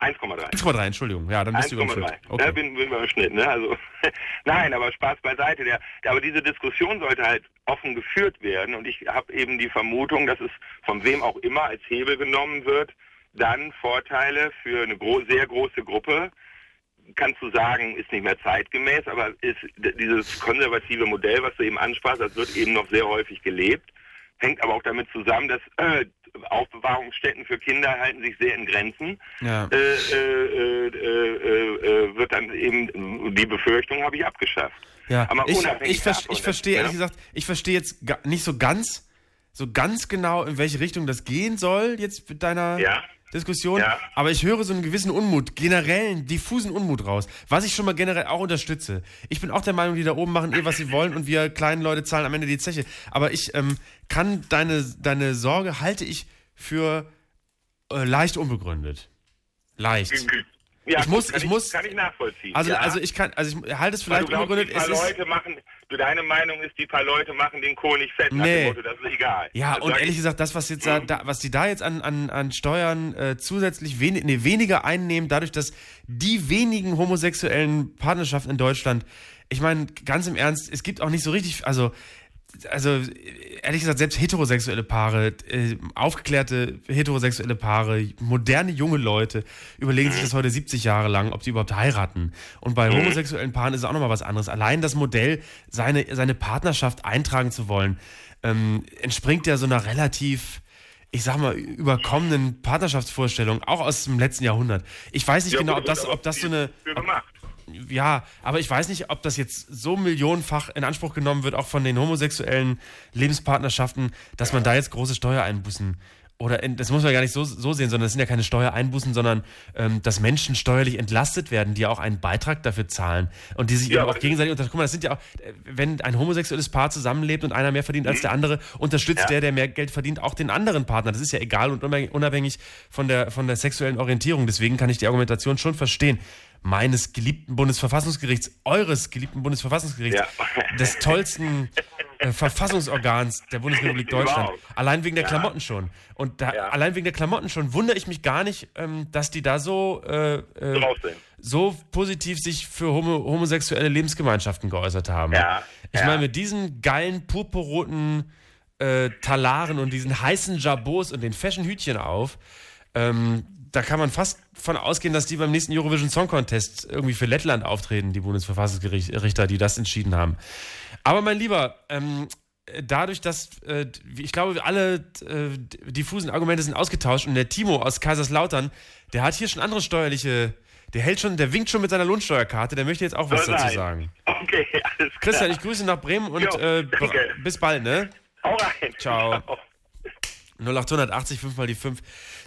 1,3. 1,3. 1,3, Entschuldigung. Ja, dann bist du über dem 1,3. Schnitt. Ja, Okay. bin, bin beim Schnitt, ne? Also, nein, aber Spaß beiseite. Der, der, aber diese Diskussion sollte halt offen geführt werden und ich habe eben die Vermutung, dass es von wem auch immer als Hebel genommen wird, dann Vorteile für eine gro sehr große Gruppe, kannst du sagen, ist nicht mehr zeitgemäß, aber ist dieses konservative Modell, was du eben ansprachst, das wird eben noch sehr häufig gelebt, hängt aber auch damit zusammen, dass äh, Aufbewahrungsstätten für Kinder halten sich sehr in Grenzen Ja. äh, äh, äh, äh, äh, wird dann eben die Befürchtung habe ich abgeschafft. Ja, Aber ich, unabhängig ich, ver ich verstehe ehrlich gesagt, ich verstehe jetzt nicht so ganz, so ganz genau, in welche Richtung das gehen soll jetzt mit deiner Ja. Diskussion. Ja. Aber ich höre so einen gewissen Unmut, generellen, diffusen Unmut raus, was ich schon mal generell auch unterstütze. Ich bin auch der Meinung, die da oben machen eh, was sie wollen und wir kleinen Leute zahlen am Ende die Zeche. Aber ich ähm, kann deine, deine Sorge halte ich für äh, leicht unbegründet. Leicht. Ja, Ich muss- kann ich muss- kann ich nachvollziehen. Also, ja. also ich kann, also ich halte es vielleicht glaubst, unbegründet. Es ist, Leute machen, deine Meinung ist, die paar Leute machen den Kohl nicht fett. Nach Nee. dem Motto, das ist egal. Ja, Das und ehrlich ich- gesagt, das, was jetzt da, da, was die da jetzt an, an, an Steuern äh, zusätzlich wenig, nee, weniger einnehmen, dadurch, dass die wenigen homosexuellen Partnerschaften in Deutschland, ich meine, ganz im Ernst, es gibt auch nicht so richtig, also, also ehrlich gesagt, selbst heterosexuelle Paare, äh, aufgeklärte heterosexuelle Paare, moderne junge Leute überlegen sich das heute 70 Jahre lang, ob sie überhaupt heiraten. Und bei homosexuellen Paaren ist es auch nochmal was anderes. Allein das Modell, seine, seine Partnerschaft eintragen zu wollen, ähm, entspringt ja so einer relativ, ich sag mal, überkommenen Partnerschaftsvorstellung, auch aus dem letzten Jahrhundert. Ich weiß nicht Ja, genau, ob das, ob das so eine. Ob. Ja, aber ich weiß nicht, ob das jetzt so millionenfach in Anspruch genommen wird, auch von den homosexuellen Lebenspartnerschaften, dass man da jetzt große Steuereinbußen oder in, das muss man gar nicht so, so sehen, sondern das sind ja keine Steuereinbußen, sondern ähm, dass Menschen steuerlich entlastet werden, die auch einen Beitrag dafür zahlen und die sich Ja, eben auch gegenseitig unter. Guck mal, das sind ja auch, äh, wenn ein homosexuelles Paar zusammenlebt und einer mehr verdient als der andere, unterstützt Mhm. Ja. der, der mehr Geld verdient, auch den anderen Partner. Das ist ja egal und unabhängig- unabhängig von der, von der sexuellen Orientierung. Deswegen kann ich die Argumentation schon verstehen meines geliebten Bundesverfassungsgerichts, eures geliebten Bundesverfassungsgerichts, Ja. des tollsten äh, Verfassungsorgans der Bundesrepublik Deutschland. Überhaupt. Allein wegen der Ja. Klamotten schon. Und da, Ja. allein wegen der Klamotten schon wundere ich mich gar nicht, ähm, dass die da so, äh, äh, so positiv sich für homo homosexuelle Lebensgemeinschaften geäußert haben. Ich meine, mit diesen geilen purpurroten äh, Talaren und diesen heißen Jabots und den Fashion-Hütchen auf, ähm, da kann man fast von ausgehen, dass die beim nächsten Eurovision Song Contest irgendwie für Lettland auftreten, die Bundesverfassungsrichter, die das entschieden haben. Aber mein Lieber, ähm, dadurch, dass äh, ich glaube, alle äh, diffusen Argumente sind ausgetauscht und der Timo aus Kaiserslautern, der hat hier schon andere steuerliche, der hält schon, der winkt schon mit seiner Lohnsteuerkarte, der möchte jetzt auch was Soll dazu sagen. Okay, alles klar. Christian, ich grüße nach Bremen und Jo, äh, bis bald, ne? Hau rein. Ciao. 0880 5 mal die 5.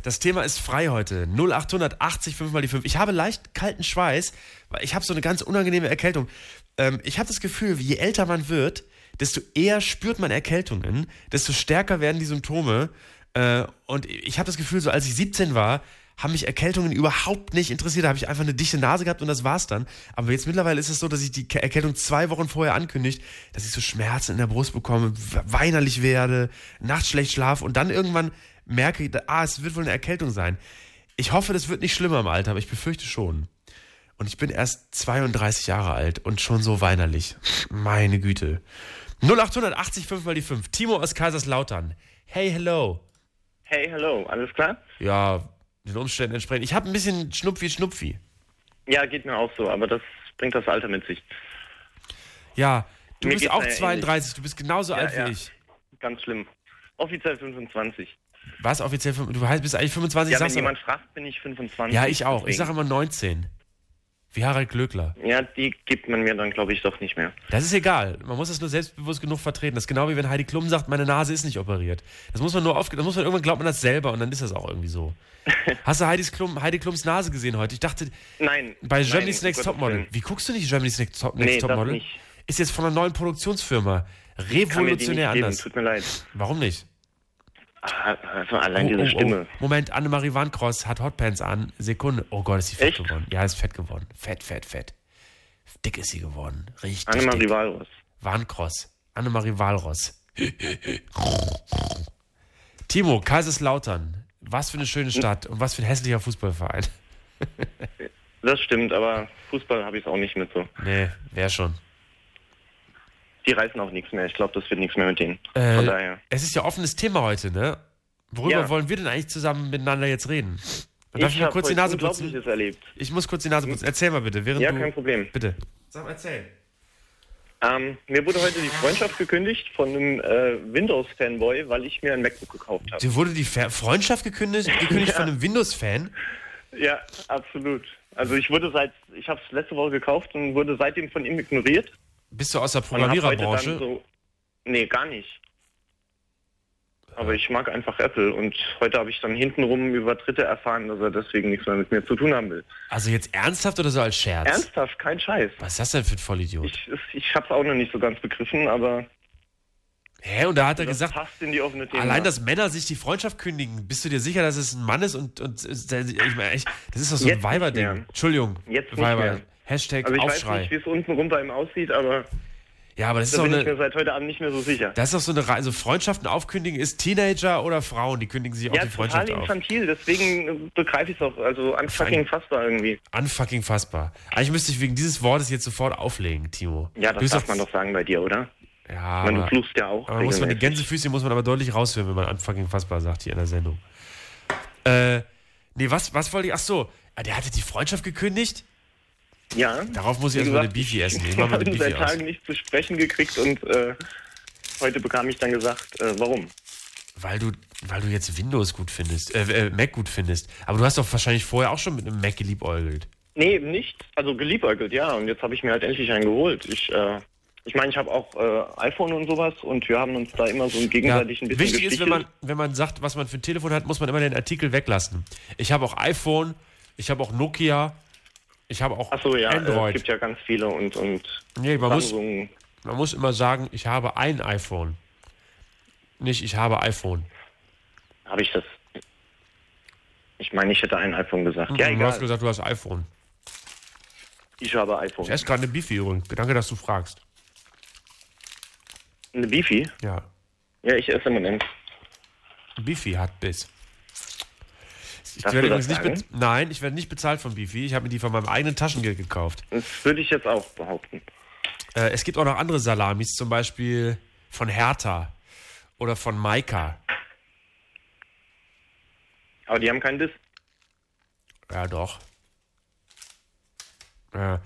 Das Thema ist frei heute. 0880 5 mal die 5. Ich habe leicht kalten Schweiß, weil ich habe so eine ganz unangenehme Erkältung. Ähm, ich habe das Gefühl, je älter man wird, desto eher spürt man Erkältungen, desto stärker werden die Symptome. Äh, und ich habe das Gefühl, so als ich 17 war, haben mich Erkältungen überhaupt nicht interessiert. Da habe ich einfach eine dichte Nase gehabt und das war's dann. Aber jetzt mittlerweile ist es so, dass ich die Erkältung zwei Wochen vorher ankündigt, dass ich so Schmerzen in der Brust bekomme, weinerlich werde, nachts schlecht schlafe und dann irgendwann merke, ah, es wird wohl eine Erkältung sein. Ich hoffe, das wird nicht schlimmer im Alter, aber ich befürchte schon. Und ich bin erst 32 Jahre alt und schon so weinerlich. Meine Güte. 0880 5 mal die 5. Timo aus Kaiserslautern. Hey, hello. Hey, hello. Alles klar? Ja, den Umständen entsprechend. Ich habe ein bisschen Schnupfi, Schnupfi. Ja, geht mir auch so, aber das bringt das Alter mit sich. Ja, du Mir bist auch ja 32, du bist genauso Ja, alt wie ja. ich. Ganz schlimm. Offiziell 25. Was offiziell? Du heißt, bist eigentlich 25, Ja, wenn jemand fragt, bin ich 25. Ja, ich auch. Ich Deswegen. sage immer 19. Wie Harald Glöckler. Ja, die gibt man mir dann, glaube ich, doch nicht mehr. Das ist egal. Man muss es nur selbstbewusst genug vertreten. Das ist genau wie wenn Heidi Klum sagt, meine Nase ist nicht operiert. Das muss man nur aufge das muss man irgendwann glaubt man das selber und dann ist das auch irgendwie so. Hast du Heidis Klum, Heidi Klums Nase gesehen heute? Ich dachte, Nein. bei nein, Germany's um Next Topmodel. Wie guckst du nicht Germany's Next, Top, Next Nee, das Topmodel? nicht. Ist jetzt von einer neuen Produktionsfirma. Revolutionär geben, anders. Tut mir leid. Warum nicht? Also allein diese Stimme. Moment, Annemarie Warnkross hat Hotpants an. Sekunde. Oh Gott, ist sie fett Echt? geworden. Ja, ist fett geworden. Fett, fett, fett. Dick ist sie geworden. Richtig Annemarie dick. Walross. Warnkross. Annemarie Walross. Timo, Kaiserslautern. Was für eine schöne Stadt und was für ein hässlicher Fußballverein. Das stimmt, aber Fußball habe ich es auch nicht mit so. Nee, wär schon. Die reißen auch nichts mehr. Ich glaube, das wird nichts mehr mit denen. Äh, Von daher. Es ist ja offenes Thema heute, ne? Worüber Ja. wollen wir denn eigentlich zusammen miteinander jetzt reden? Darf ich, Ich mal habe kurz die Nase putzen? Unglaubliches erlebt. Ich muss kurz die Nase putzen. Erzähl mal bitte, während Ja, du... kein Problem. Bitte. Sag mal, erzähl. Ähm, mir wurde heute die Freundschaft gekündigt von einem äh, Windows-Fanboy, weil ich mir ein MacBook gekauft habe. Dir wurde die Ver Freundschaft gekündigt, gekündigt von einem Windows-Fan? Ja, absolut. Also ich wurde seit, ich habe es letzte Woche gekauft und wurde seitdem von ihm ignoriert. Bist du aus der Programmiererbranche? so, nee, gar nicht. Aber ich mag einfach Apple und heute habe ich dann hintenrum über Dritte erfahren, dass er deswegen nichts mehr mit mir zu tun haben will. Also jetzt ernsthaft oder so als Scherz? Ernsthaft, kein Scheiß. Was ist das denn für ein Vollidiot? Ich, ich habe es auch noch nicht so ganz begriffen, aber Hä? Und da hat er das gesagt, passt in die offene Thema. allein, dass Männer sich die Freundschaft kündigen, bist du dir sicher, dass es ein Mann ist und, und ich meine, das ist doch so ein Jetzt nicht Weiberding. Entschuldigung. Jetzt Weiber. mehr. Hashtag also ich weiß Aufschrei. nicht, wie es unten rum bei ihm aussieht, aber ja, aber das ist da doch bin ich mir eine, seit heute Abend nicht mehr so sicher. das ist doch so eine, also Freundschaften aufkündigen ist Teenager oder Frauen, die kündigen sich auch Ja, die total Freundschaft auf. infantil, deswegen äh, begreife ich es auch, also unfucking fassbar irgendwie. Unfucking fassbar. Eigentlich müsste ich wegen dieses Wortes jetzt sofort auflegen, Timo. Ja, das darf man doch sagen bei dir, oder? Ja, meine, du fluchst ja auch. aber muss man die. Gänsefüßchen muss man aber deutlich raushören, wenn man unfucking fassbar sagt hier in der Sendung. Äh, nee, was, was wollte ich, ach so, ah, der hatte die Freundschaft gekündigt? Ja. Darauf muss ich erstmal eine Beefy essen. Ich habe seit Beefy aus. Tagen nicht zu sprechen gekriegt und äh, heute bekam ich dann gesagt, äh, warum. Weil du, weil du jetzt Windows gut findest, äh, äh, Mac gut findest. Aber du hast doch wahrscheinlich vorher auch schon mit einem Mac geliebäugelt. Nee, eben nicht. Also geliebäugelt, ja. Und jetzt habe ich mir halt endlich einen geholt. Ich, äh, ich meine, ich habe auch äh, iPhone und sowas und wir haben uns da immer so gegenseitig ein bisschen wichtig ist, wenn man, gestichelt. wenn man sagt, was man für ein Telefon hat, muss man immer den Artikel weglassen. Ich habe auch iPhone, ich habe auch Nokia, ich habe auch Ach so, ja, äh, es Android. gibt ja ganz viele und, und nee, man muss, man muss immer sagen, ich habe ein iPhone. Nicht, ich habe iPhone. Habe ich das? Ich meine, ich hätte ein iPhone gesagt. Ja, du hast egal. gesagt, du hast iPhone. Ich habe iPhone. Ich esse gerade eine Beefy übrigens. Danke, dass du fragst. Eine Beefy? Ja, Ja, ich esse im Moment. Beefy hat Biss. Ich werde übrigens nicht sagen? Nein, ich werde nicht bezahlt von Beefy. Ich habe mir die von meinem eigenen Taschengeld gekauft. Das würde ich jetzt auch behaupten. Äh, es gibt auch noch andere Salamis, zum Beispiel von Hertha oder von Maika. Aber die haben keinen Diss. Ja, doch. Ja,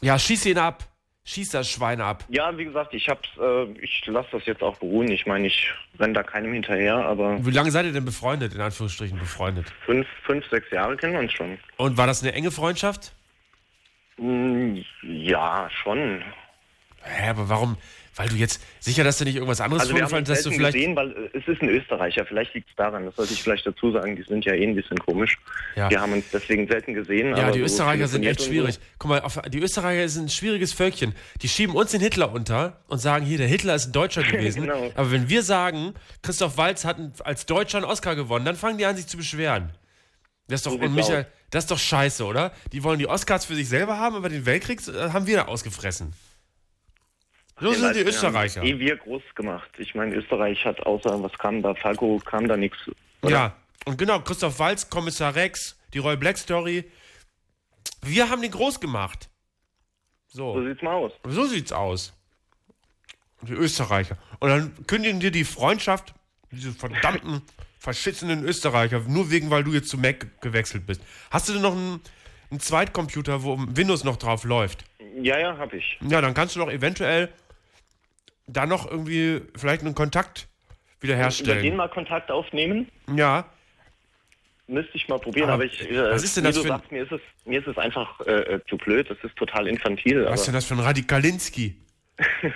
ja schieß ihn ab. Schieß das Schwein ab. Ja, wie gesagt, ich hab's, äh, ich lasse das jetzt auch beruhen. Ich meine, ich renne da keinem hinterher, aber Wie lange seid ihr denn befreundet, in Anführungsstrichen befreundet? fünf, fünf, sechs Jahre kennen wir uns schon. Und war das eine enge Freundschaft? Hm, ja, schon. Hä, aber warum? Weil du jetzt sicher, dass dir nicht irgendwas anderes Also vorgefallen ist, dass du vielleicht. gesehen, weil äh, es ist ein Österreicher. Vielleicht liegt es daran. Das sollte ich vielleicht dazu sagen. Die sind ja eh ein bisschen komisch. Ja. Wir haben uns deswegen selten gesehen. Ja, die so Österreicher sind echt schwierig. Guck mal, auf, die Österreicher sind ein schwieriges Völkchen. Die schieben uns den Hitler unter und sagen, hier, der Hitler ist ein Deutscher gewesen. Genau. Aber wenn wir sagen, Christoph Walz hat als Deutscher einen Oscar gewonnen, dann fangen die an, sich zu beschweren. Das ist doch, So und Michael, das ist doch scheiße, oder? Die wollen die Oscars für sich selber haben, aber den Weltkrieg äh, haben wir da ausgefressen. So sind die Österreicher. Haben eh wir groß gemacht. Ich meine, Österreich hat außer, was kam da, Falco, kam da nichts. Ja, und genau, Christoph Walz, Kommissar Rex, die Roy Black Story. Wir haben den groß gemacht. So So, sieht's mal aus. so sieht's aus. Die Österreicher. Und dann kündigen dir die Freundschaft, diese verdammten, verschissenen Österreicher, nur wegen, weil du jetzt zu Mac gewechselt bist. Hast du denn noch einen, einen Zweitcomputer, wo Windows noch drauf läuft? Ja, ja, hab ich. Ja, dann kannst du doch eventuell da noch irgendwie vielleicht einen Kontakt Über den wiederherstellen. mal Kontakt aufnehmen, Ja, müsste ich mal probieren. Aber Aber, ich, äh, was ist denn das du für sagst, mir ist es, mir ist es einfach äh, äh, zu blöd. Das ist total infantil. was ist denn das für ein Radikalinski?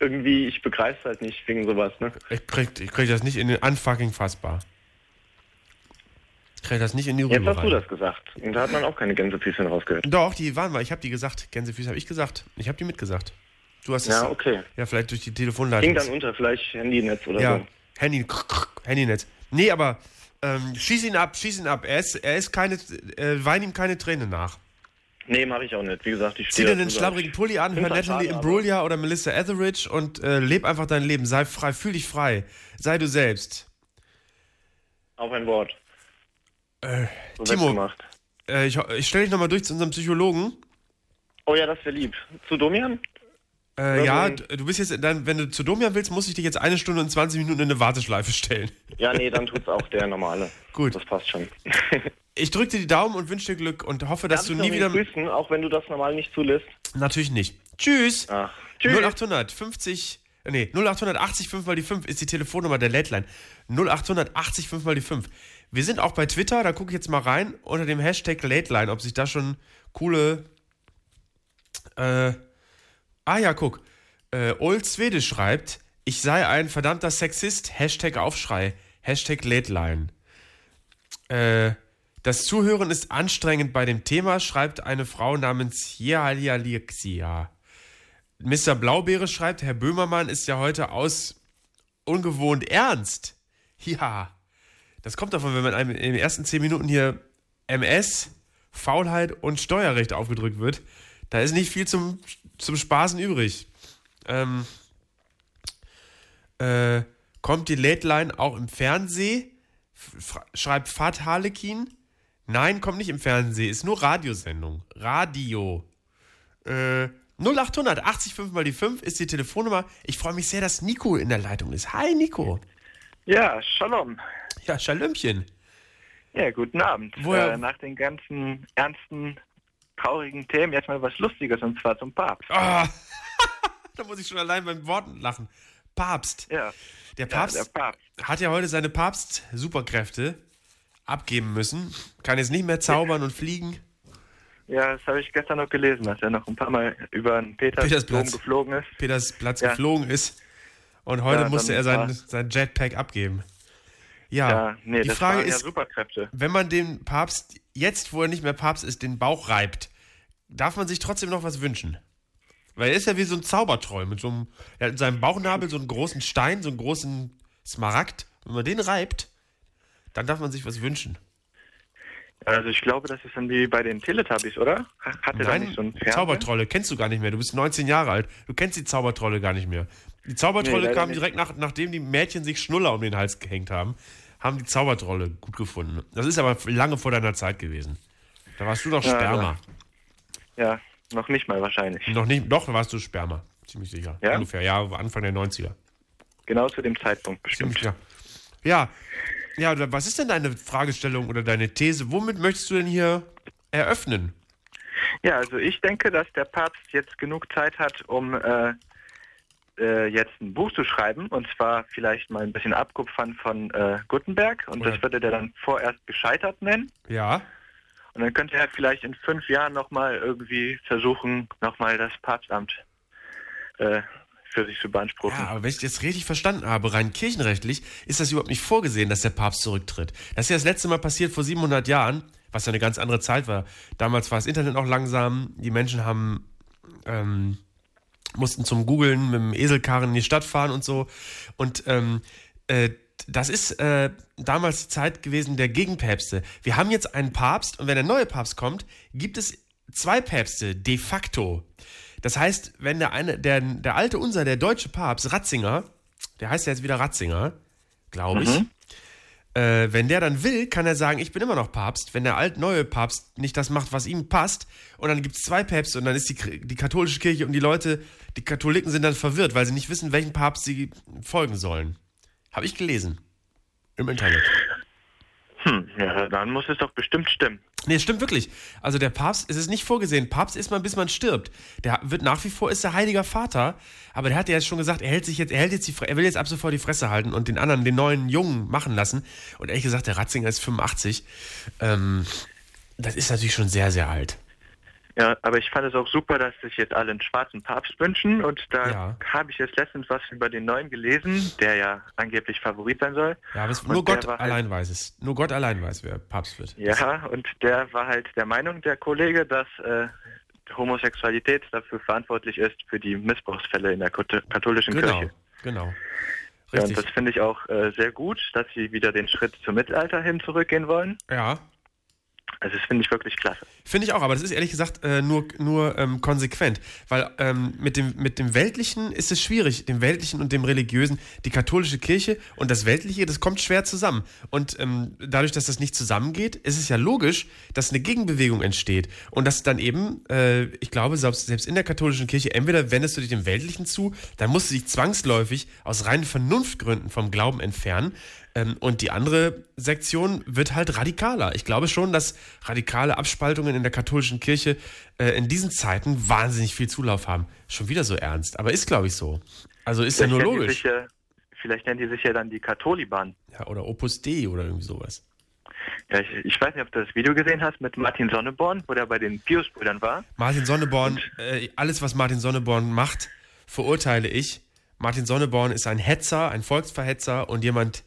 irgendwie, ich begreife halt nicht wegen sowas. Ne? Ich krieg, ich krieg das nicht in den unfucking fassbar. Ich krieg das nicht in die Jetzt Rübe hast du rein. das gesagt. Und da hat man auch keine Gänsefüßchen rausgehört. Doch, die waren mal. Ich habe die gesagt. Gänsefüße habe ich gesagt. Ich habe die mitgesagt. Du hast es. Ja, okay. Ja, vielleicht durch die Telefonleitung. Ging dann unter, vielleicht Handynetz oder ja, so. Handy, Handynetz. Nee, aber ähm, schieß ihn ab, schieß ihn ab. Er ist, er ist keine, äh, wein ihm keine Träne nach. Nee, mache ich auch nicht. Wie gesagt, ich Zieh stehe dir den dazu, schlabbrigen Pulli an, hör halt Natalie Imbruglia oder Melissa Etheridge und äh, leb einfach dein Leben. Sei frei, fühl dich frei. Sei du selbst. Auf ein Wort. Äh, So Timo. Äh, ich ich stelle dich nochmal durch zu unserem Psychologen. Oh ja, das wäre lieb. Zu Domian? Äh, ja, du bist jetzt, dann, wenn du zu Domian willst, muss ich dich jetzt eine Stunde und 20 Minuten in eine Warteschleife stellen. Ja, nee, dann tut's auch der normale. Gut. Das passt schon. Ich drücke dir die Daumen und wünsche dir Glück und hoffe, dass Darf du nie wieder. grüßen, auch wenn du das normal nicht zulässt? Natürlich nicht. Tschüss. Ach, tschüss. 0800 50, äh, nee, 0880 5 mal die 5 ist die Telefonnummer der Lateline. 0880 5 mal die 5. Wir sind auch bei Twitter, da gucke ich jetzt mal rein unter dem Hashtag Lateline, ob sich da schon coole. Äh, ah ja, guck. Äh, Old Swede schreibt, ich sei ein verdammter Sexist. Hashtag Aufschrei. Hashtag Lateline. Äh, das Zuhören ist anstrengend bei dem Thema, schreibt eine Frau namens Jealialixia. Mr. Blaubeere schreibt, Herr Böhmermann ist ja heute aus ungewohnt ernst. Ja, das kommt davon, wenn man einem in den ersten zehn Minuten hier MS, Faulheit und Steuerrecht aufgedrückt wird. Da ist nicht viel zum, zum Spaßen übrig. Ähm, äh, kommt die Late Line auch im Fernsehen? Schreibt Fat Harlekin. Nein, kommt nicht im Fernsehen, ist nur Radiosendung. Radio. Äh, 0800 80 5 mal die 5 ist die Telefonnummer. Ich freue mich sehr, dass Nico in der Leitung ist. Hi, Nico. Ja, Shalom. Ja, Schalömchen. Ja, guten Abend. Woher- Äh, nach den ganzen ernsten, traurigen Themen jetzt mal was Lustiges und zwar zum Papst. Ah, da muss ich schon allein beim Worten lachen. Papst. Ja, Der ja, Papst der Papst. hat ja heute seine Papst-Superkräfte abgeben müssen. Kann jetzt nicht mehr zaubern und fliegen. Ja, das habe ich gestern noch gelesen, dass er noch ein paar Mal über den Peters Petersplatz. Geflogen ist. Peters Platz Ja. geflogen ist. Und heute Ja, musste er sein, sein Jetpack abgeben. Ja, Ja, nee, die Frage ja ist, Superkräfte. wenn man dem Papst jetzt, wo er nicht mehr Papst ist, den Bauch reibt, darf man sich trotzdem noch was wünschen? Weil er ist ja wie so ein Zaubertroll mit so einem, er hat in seinem Bauchnabel so einen großen Stein, so einen großen Smaragd. Wenn man den reibt, dann darf man sich was wünschen. Also ich glaube, das ist dann wie bei den Teletubbies, oder? Hatte da nicht so ein Fernsehen? Zaubertrolle kennst du gar nicht mehr. Du bist 19 Jahre alt. Du kennst die Zaubertrolle gar nicht mehr. Die Zaubertrolle Nee, nicht. direkt nach, nachdem die Mädchen sich Schnuller um den Hals gehängt haben, haben die Zaubertrolle gut gefunden. Das ist aber lange vor deiner Zeit gewesen. Da warst du noch Ja, Sperma. Ja, noch nicht mal wahrscheinlich. Noch nicht, doch, warst du Sperma. Ziemlich sicher. Ja? Ungefähr, ja, Anfang der 90er. Genau zu dem Zeitpunkt bestimmt. Ziemlich. Ja. Ja, oder was ist denn deine Fragestellung oder deine These? Womit möchtest du denn hier eröffnen? Ja, also ich denke, dass der Papst jetzt genug Zeit hat, um äh, äh, jetzt ein Buch zu schreiben und zwar vielleicht mal ein bisschen abkupfern von äh, Gutenberg und Oder- das würde der dann vorerst gescheitert nennen Ja. und dann könnte er vielleicht in fünf Jahren nochmal irgendwie versuchen, nochmal das Papstamt äh, für sich zu beanspruchen. Ja, aber wenn ich das jetzt richtig verstanden habe, rein kirchenrechtlich, ist das überhaupt nicht vorgesehen, dass der Papst zurücktritt. Das ist ja das letzte Mal passiert vor 700 Jahren, was ja eine ganz andere Zeit war. Damals war das Internet noch langsam, die Menschen haben ähm, mussten zum Googlen mit dem Eselkarren in die Stadt fahren und so. Und ähm, äh, das ist äh, damals die Zeit gewesen der Gegenpäpste. Wir haben jetzt einen Papst und wenn der neue Papst kommt, gibt es zwei Päpste de facto. Das heißt, wenn der eine, der, der alte unser, der deutsche Papst, Ratzinger, der heißt ja jetzt wieder Ratzinger, glaube ich. Äh, wenn der dann will, kann er sagen, ich bin immer noch Papst, wenn der alt neue Papst nicht das macht, was ihm passt. Und dann gibt es zwei Päpste und dann ist die, die katholische Kirche und die Leute, die Katholiken sind dann verwirrt, weil sie nicht wissen, welchen Papst sie folgen sollen. Habe ich gelesen. Im Internet. Hm, ja, dann muss es doch bestimmt stimmen. Nee, es stimmt wirklich. Also der Papst, es ist nicht vorgesehen. Papst ist man, bis man stirbt. Der wird nach wie vor ist der Heiliger Vater, aber der hat ja jetzt schon gesagt, er hält sich jetzt, er hält jetzt die, er will jetzt ab sofort die Fresse halten und den anderen, den neuen Jungen machen lassen. Und ehrlich gesagt, der Ratzinger ist 85. Ähm, das ist natürlich schon sehr, sehr alt. Ja, aber ich fand es auch super, dass sich jetzt alle einen schwarzen Papst wünschen und da Ja. habe ich jetzt letztens was über den neuen gelesen, der ja angeblich Favorit sein soll. Ja, aber nur Gott halt- allein weiß es. Nur Gott allein weiß, wer Papst wird. Ja, und der war halt der Meinung, der Kollege, dass äh, Homosexualität dafür verantwortlich ist für die Missbrauchsfälle in der katholischen Genau, Kirche. genau. Ja, und Richtig. das finde ich auch äh, sehr gut, dass sie wieder den Schritt zum Mittelalter hin zurückgehen wollen. Ja, Also das finde ich wirklich klasse. Finde ich auch, aber das ist ehrlich gesagt äh, nur, nur ähm, konsequent. Weil ähm, mit, dem, mit dem Weltlichen ist es schwierig, dem Weltlichen und dem Religiösen, die katholische Kirche und das Weltliche, das kommt schwer zusammen. Und ähm, dadurch, dass das nicht zusammengeht, ist es ja logisch, dass eine Gegenbewegung entsteht. Und dass dann eben, äh, ich glaube, selbst, selbst in der katholischen Kirche, entweder wendest du dich dem Weltlichen zu, dann musst du dich zwangsläufig aus reinen Vernunftgründen vom Glauben entfernen. Ähm, und die andere Sektion wird halt radikaler. Ich glaube schon, dass radikale Abspaltungen in der katholischen Kirche äh, in diesen Zeiten wahnsinnig viel Zulauf haben. Schon wieder so ernst, aber ist, glaube ich, so. Also ist ja nur logisch. Ja, vielleicht nennen die sich ja dann die Katholiban. Ja, oder Opus Dei oder irgendwie sowas. Ja, ich, ich weiß nicht, ob du das Video gesehen hast mit Martin Sonneborn, wo der bei den Pius-Brüdern war. Martin Sonneborn, äh, alles, was Martin Sonneborn macht, verurteile ich. Martin Sonneborn ist ein Hetzer, ein Volksverhetzer und jemand,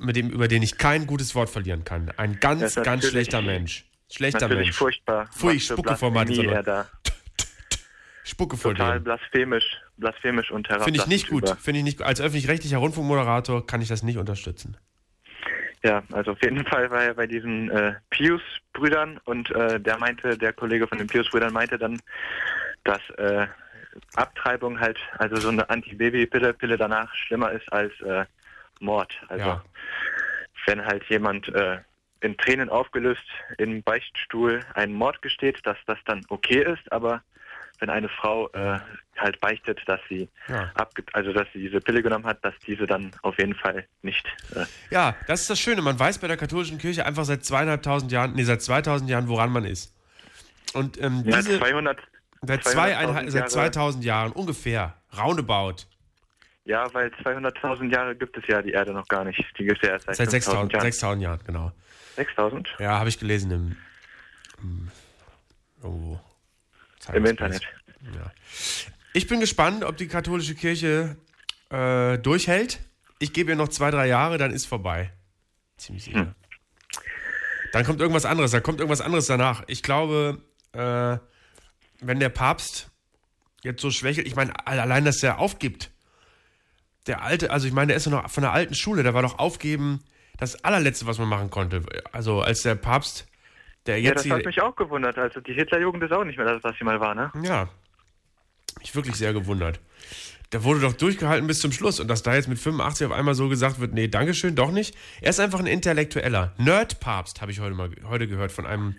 mit dem, über den ich kein gutes Wort verlieren kann. Ein ganz, ganz schlechter Mensch. Schlechter Natürlich Mensch. furchtbar. Pfui, ich spucke vor Martin Blasphemie Sonneborn. da Spucke vor total dem. blasphemisch, blasphemisch und Finde ich nicht gut. Finde ich nicht. Als öffentlich-rechtlicher Rundfunkmoderator kann ich das nicht unterstützen. Ja, also auf jeden Fall war er bei diesen äh, Pius-Brüdern und äh, der meinte, der Kollege von den Pius-Brüdern meinte dann, dass äh, Abtreibung halt, also so eine Antibabypille Pille danach schlimmer ist als äh, Mord. Also Ja. wenn halt jemand äh, in Tränen aufgelöst im Beichtstuhl einen Mord gesteht, dass das dann okay ist, aber wenn eine Frau äh, halt beichtet, dass sie Ja. abge also dass sie diese Pille genommen hat, dass diese dann auf jeden Fall nicht äh, Ja, das ist das Schöne. Man weiß bei der katholischen Kirche einfach seit zweieinhalbtausend Jahren, nee, seit 2000 Jahren, woran man ist. Und ähm, ja, diese, 200 seit, 200.000 zweieinhalb, seit Jahre- 2000 Jahren ungefähr, roundabout, Ja, weil 200.000 Jahre gibt es ja die Erde noch gar nicht. Die gibt es ja erst seit, seit 5.000 6000 Jahren. 6000 Jahren, genau. 6.000? Ja, habe ich gelesen im, im irgendwo. Im Internet. Ja. Ich bin gespannt, ob die katholische Kirche äh, durchhält. Ich gebe ihr noch zwei, drei Jahre, dann ist vorbei. Ziemlich sicher. Hm. Dann kommt irgendwas anderes, da kommt irgendwas anderes danach. Ich glaube, äh, wenn der Papst jetzt so schwächelt, ich meine, allein, dass er aufgibt. Der alte, also ich meine, der ist ja noch von der alten Schule, der war doch aufgeben das allerletzte, was man machen konnte. Also als der Papst, der Ja, jetzt das hat mich auch gewundert. Also die Hitlerjugend ist auch nicht mehr das, was sie mal war, ne? ja, mich wirklich sehr gewundert. Der wurde doch durchgehalten bis zum Schluss und dass da jetzt mit 85 auf einmal so gesagt wird, nee, Dankeschön, doch nicht. Er ist einfach ein Intellektueller. Nerd-Papst, habe ich heute mal heute gehört von einem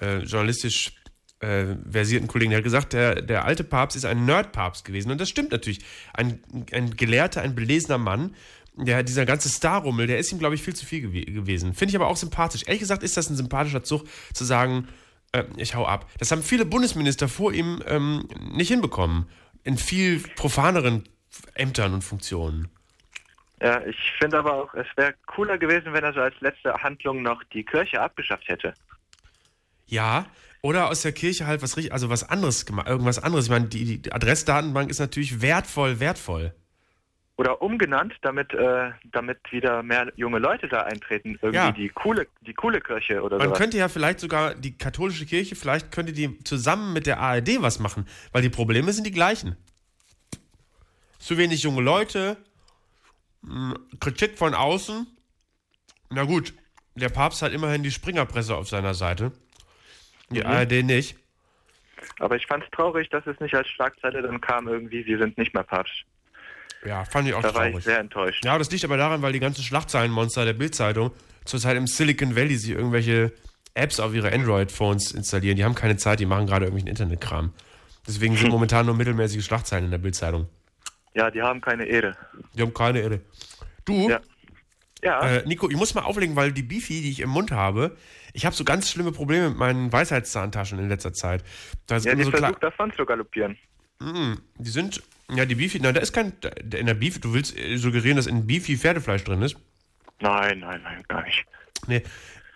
äh, journalistisch äh, versierten Kollegen. Der hat gesagt, der, der alte Papst ist ein Nerd-Papst gewesen. Und das stimmt natürlich. Ein, ein gelehrter, ein belesener Mann. Der, dieser ganze Star-Rummel, der ist ihm, glaube ich, viel zu viel gew gewesen. Finde ich aber auch sympathisch. Ehrlich gesagt ist das ein sympathischer Zug, zu sagen, äh, ich hau ab. Das haben viele Bundesminister vor ihm ähm, nicht hinbekommen. In viel profaneren Ämtern und Funktionen. Ja, ich finde aber auch, es wäre cooler gewesen, wenn er so als letzte Handlung noch die Kirche abgeschafft hätte. Ja, Oder aus der Kirche halt was richtig, also was anderes gemacht, irgendwas anderes. Ich meine, die, die Adressdatenbank ist natürlich wertvoll, wertvoll. Oder umgenannt, damit, äh, damit wieder mehr junge Leute da eintreten. Irgendwie Ja. die coole, die coole Kirche oder Man sowas. könnte ja vielleicht sogar die katholische Kirche, vielleicht könnte die zusammen mit der ARD was machen, weil die Probleme sind die gleichen. Zu wenig junge Leute, mh, Kritik von außen. Na gut, der Papst hat immerhin die Springerpresse auf seiner Seite. Die ARD nicht. Aber ich fand es traurig, dass es nicht als Schlagzeile dann kam irgendwie, wir sind nicht mehr Papst. Ja, fand ich auch Da war traurig. ich sehr enttäuscht. Ja, das liegt aber daran, weil die ganzen Schlagzeilenmonster der Bildzeitung zurzeit im Silicon Valley sich irgendwelche Apps auf ihre Android-Phones installieren. Die haben keine Zeit, die machen gerade irgendwelchen Internetkram. Deswegen sind momentan nur mittelmäßige Schlagzeilen in der Bildzeitung. Ja, die haben keine Ehre. Die haben keine Irre. Du, Ja. Ja, äh, Nico, ich muss mal auflegen, weil die Beefy, die ich im Mund habe, ich habe so ganz schlimme Probleme mit meinen Weisheitszahntaschen in letzter Zeit. Da ja die so versucht davon zu galoppieren. die sind, ja, die Beefy, na, da ist kein, in der Beefy, du willst äh, suggerieren, dass in Beefy Pferdefleisch drin ist? Nein, nein, nein, gar nicht. Nee,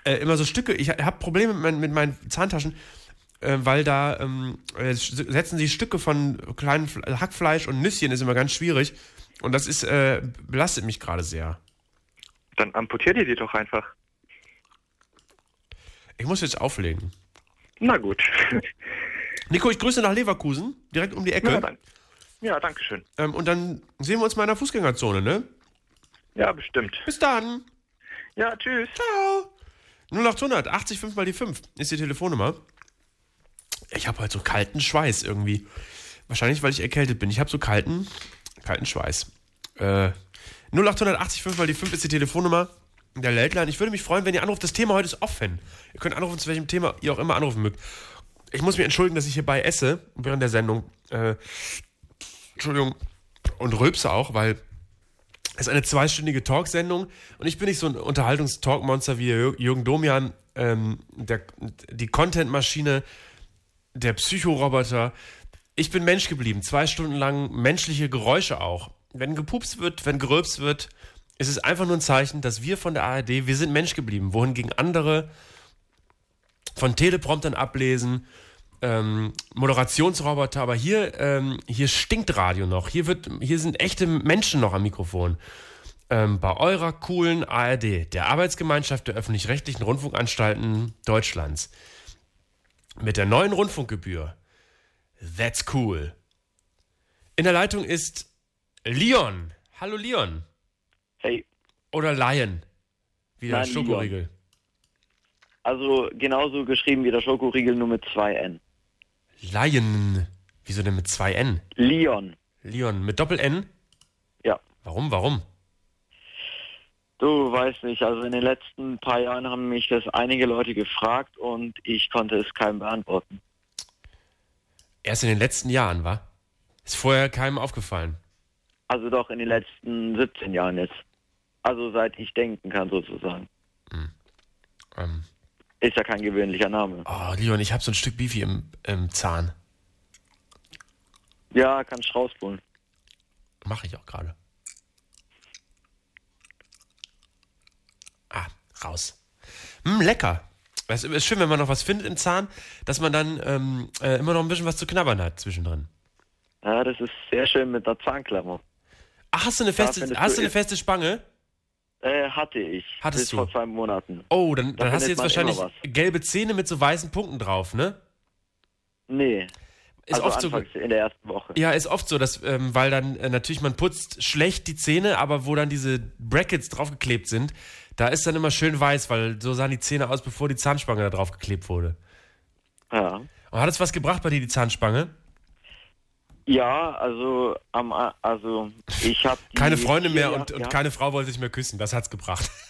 äh, immer so Stücke. Ich habe Probleme mit, mein, mit meinen Zahntaschen, äh, weil da ähm, äh, setzen sie Stücke von kleinen Fle- Hackfleisch und Nüsschen ist immer ganz schwierig. Und das ist, äh, belastet mich gerade sehr. Dann amputiert ihr die doch einfach. Ich muss jetzt auflegen. Na gut. Nico, ich grüße nach Leverkusen, direkt um die Ecke. Ja, dann. Ja, danke schön. ähm, und dann sehen wir uns mal in der Fußgängerzone, ne? Ja, bestimmt. Bis dann. Ja, tschüss. Ciao. 0800 80 5 mal die 5 ist die Telefonnummer. Ich habe heute so kalten Schweiß irgendwie. Wahrscheinlich, weil ich erkältet bin. Ich habe so kalten, kalten Schweiß. Äh, 0800 80 5 mal die 5 ist die Telefonnummer der Late Line. Ich würde mich freuen, wenn ihr anruft. Das Thema heute ist offen. Ihr könnt anrufen, zu welchem Thema ihr auch immer anrufen mögt. Ich muss mich entschuldigen, dass ich hierbei esse während der Sendung. Äh, Entschuldigung. Und rülpse auch, weil es eine zweistündige Talksendung und ich bin nicht so ein Unterhaltungstalkmonster wie Jür- Jürgen Domian, ähm, der, die Contentmaschine, der Psychoroboter. Ich bin Mensch geblieben, zwei Stunden lang menschliche Geräusche auch. Wenn gepupst wird, wenn gerülpst wird, ist es einfach nur ein Zeichen, dass wir von der ARD, wir sind Mensch geblieben, wohingegen andere von Telepromptern ablesen, ähm, Moderationsroboter, aber hier, ähm, hier stinkt Radio noch. Hier, wird, hier sind echte Menschen noch am Mikrofon. Ähm, bei eurer coolen ARD, der Arbeitsgemeinschaft der öffentlich-rechtlichen Rundfunkanstalten Deutschlands. Mit der neuen Rundfunkgebühr. That's cool. In der Leitung ist Leon. Hallo Leon. Hey, Oder Lion. Wie der Nein, Schokoriegel. also genauso geschrieben wie der Schokoriegel, nur mit zwei N. Lion. Wieso denn mit zwei N? Leon. Leon. Mit Doppel-N? Ja. Warum, warum? Du weißt nicht, also in den letzten paar Jahren haben mich das einige Leute gefragt und ich konnte es keinem beantworten. Erst in den letzten Jahren, war? Ist vorher keinem aufgefallen. Also doch in den letzten 17 Jahren jetzt. Also seit ich denken kann sozusagen. Ähm, Ist ja kein gewöhnlicher Name. oh, Leon, ich habe so ein Stück Beefy im, im Zahn. Ja, kannst rausholen. Mache ich auch gerade. Ah, raus. Hm, lecker. Es ist schön, wenn man noch was findet im Zahn, dass man dann ähm, äh, immer noch ein bisschen was zu knabbern hat zwischendrin. Ja, das ist sehr schön mit der Zahnklammer. Ach, hast du eine feste, hast du eine es- feste Spange? Äh, hatte ich. Hattest bis du? vor zwei Monaten. Oh, dann, Da dann hast du jetzt wahrscheinlich gelbe Zähne mit so weißen Punkten drauf, ne? Nee. Ist also oft so. in der ersten Woche. Ja, ist oft so, dass, ähm, weil dann äh, natürlich man putzt schlecht die Zähne, aber wo dann diese Brackets draufgeklebt sind, da ist dann immer schön weiß, weil so sahen die Zähne aus, bevor die Zahnspange da draufgeklebt wurde. Ja. Und hat es was gebracht bei dir, die Zahnspange? Ja, also am also ich habe Keine Freunde mehr und, und keine Frau wollte sich mehr küssen, das hat's gebracht.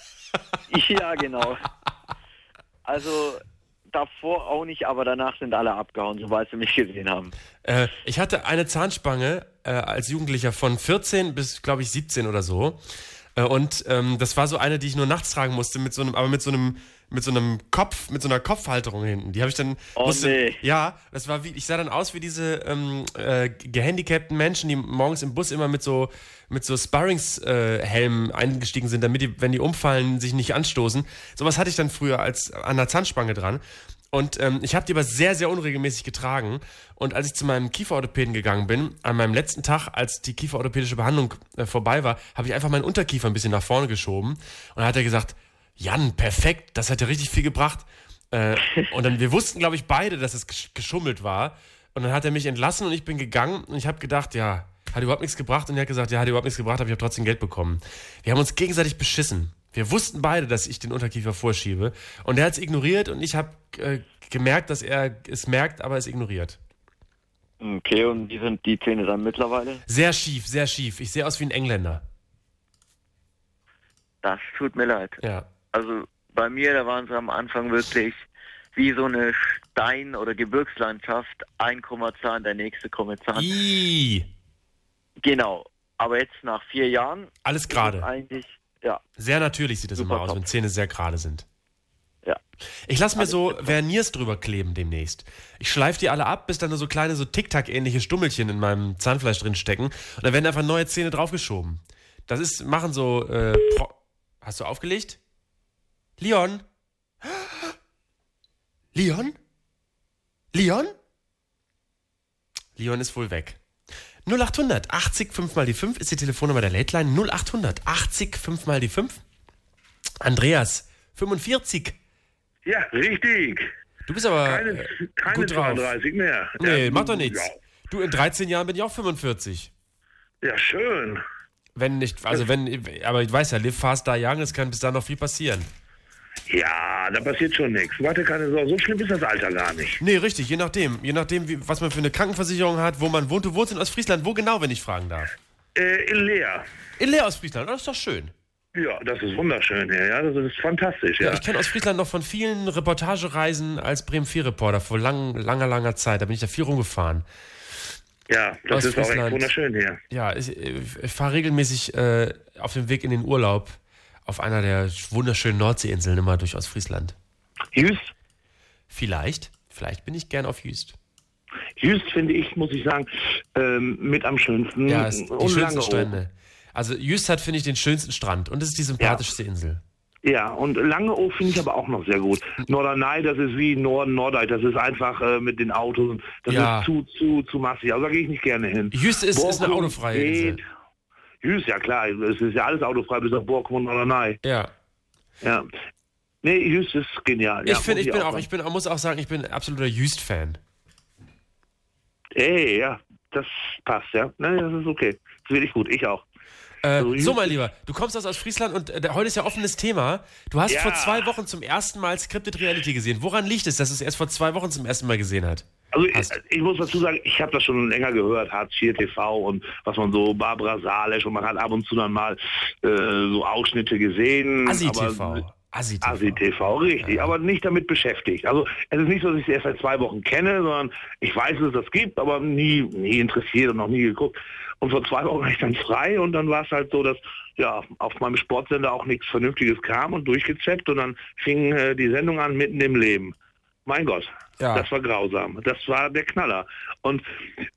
Ja, genau. Also davor auch nicht, aber danach sind alle abgehauen, sobald sie mich gesehen haben. Äh, ich hatte eine Zahnspange äh, als Jugendlicher von 14 bis, glaube ich, 17 oder so. Äh, und ähm, das war so eine, die ich nur nachts tragen musste, mit so einem, aber mit so einem, mit so einem Kopf, mit so einer Kopfhalterung hinten. Die habe ich dann. Oh, musste, nee. Ja, das war wie, ich sah dann aus wie diese ähm, äh, gehandicapten Menschen, die morgens im Bus immer mit so, mit so Sparringshelmen eingestiegen sind, damit die, wenn die umfallen, sich nicht anstoßen. Sowas hatte ich dann früher als an der Zahnspange dran. Und ähm, ich habe die aber sehr, sehr unregelmäßig getragen. Und als ich zu meinem Kieferorthopäden gegangen bin, an meinem letzten Tag, als die kieferorthopädische Behandlung äh, vorbei war, habe ich einfach meinen Unterkiefer ein bisschen nach vorne geschoben. Und dann hat er gesagt, Jan, perfekt, das hat dir richtig viel gebracht. Äh, und dann, wir wussten, glaube ich, beide, dass es gesch geschummelt war. Und dann hat er mich entlassen und ich bin gegangen und ich habe gedacht, ja, hat überhaupt nichts gebracht. Und er hat gesagt, ja, hat überhaupt nichts gebracht, aber ich habe trotzdem Geld bekommen. Wir haben uns gegenseitig beschissen. Wir wussten beide, dass ich den Unterkiefer vorschiebe. Und er hat es ignoriert und ich habe äh, gemerkt, dass er es merkt, aber es ignoriert. Okay, und wie sind die Zähne dann mittlerweile? Sehr schief, sehr schief. Ich sehe aus wie ein Engländer. Das tut mir leid. Ja. Also bei mir, da waren sie am Anfang wirklich wie so eine Stein- oder Gebirgslandschaft. Ein Kommazahn, der nächste Kommazahn. Ih, Genau. Aber jetzt nach vier Jahren alles gerade. eigentlich, ja, Sehr natürlich sieht das Super immer aus, top. wenn Zähne sehr gerade sind. ja. Ich lasse mir so Verniers drüber kleben demnächst. Ich schleife die alle ab, bis dann so kleine, so Tic-Tac-ähnliche Stummelchen in meinem Zahnfleisch drin stecken. Und dann werden einfach neue Zähne draufgeschoben. Das ist, machen so, äh, Hast du aufgelegt? Leon? Leon? Leon? Leon ist wohl weg. 0800 80 5 mal die 5 ist die Telefonnummer der Late Line. 0800 80 5 mal die 5. Andreas, 45. Ja, richtig. Du bist aber Keine, äh, keine gut drauf. 32 mehr. Nee, Ja, macht doch nichts. Ja, Du, in 13 Jahren bin ich auch 45. ja, schön. Wenn nicht, also wenn, aber ich weiß ja, live fast, die young, es kann bis dahin noch viel passieren. Ja, da passiert schon nichts. Warte, keine Sorge. So schlimm ist das Alter gar nicht. Nee, richtig, je nachdem. Je nachdem, wie, was man für eine Krankenversicherung hat, wo man wohnt. Du wohnst in Ostfriesland, wo genau, wenn ich fragen darf? Äh, in Leer. In Leer Ostfriesland, das ist doch schön. Ja, das ist wunderschön hier. Ja, das ist fantastisch. Ja, Ja, ich kenne Ostfriesland noch von vielen Reportagereisen als Bremen 4 Reporter vor lang, langer, langer Zeit. Da bin ich da viel rumgefahren. ja das ist auch echt wunderschön hier. Ja, ich, ich fahre regelmäßig äh, auf dem Weg in den Urlaub auf einer der wunderschönen Nordseeinseln immer durch Ostfriesland. Jüst, Vielleicht, vielleicht bin ich gern auf Jüst. Jüst finde ich, muss ich sagen, ähm, mit am schönsten. Ja, ist die und schönsten. Strände. Also Jüst hat, finde ich, den schönsten Strand und es ist die sympathischste Insel. Ja, und Langeoog finde ich aber auch noch sehr gut. Norderney, das ist wie Norden, Norddeich. Das ist einfach äh, mit den Autos. Das Ja. ist zu, zu, zu massig. Also da gehe ich nicht gerne hin. Jüst ist, ist eine autofreie geht. Jüst, ja klar. Es ist ja alles autofrei, bis auf Borkum und Norderney. Ja. Ja. Nee, Jüst ist genial. Ich finde, muss ich bin auch, ich bin, muss auch sagen, ich bin absoluter Jüst-Fan. Ey, ja, das passt, ja. Nee, das ist okay. Das will ich gut. Ich auch. Äh, Also so, mein Lieber, du kommst aus Ostfriesland und äh, heute ist ja offenes Thema. Du hast Ja. vor zwei Wochen zum ersten Mal Scripted Reality gesehen. Woran liegt es, dass du es erst vor zwei Wochen zum ersten Mal gesehen hast? Also ich, ich muss dazu sagen, ich habe das schon länger gehört, Hartz IV TV und was man so, Barbara Salesch und man hat ab und zu dann mal äh, so Ausschnitte gesehen. Assi TV. Assi TV. Asi TV, richtig, aber nicht damit beschäftigt. Also es ist nicht so, dass ich es erst seit zwei Wochen kenne, sondern ich weiß, dass es das gibt, aber nie, nie interessiert und noch nie geguckt. Und vor zwei Wochen war ich dann frei und dann war es halt so, dass ja auf meinem Sportsender auch nichts Vernünftiges kam und durchgezeppt und dann fing äh, die Sendung an mitten im Leben. Mein Gott, Ja. das war grausam. Das war der Knaller. Und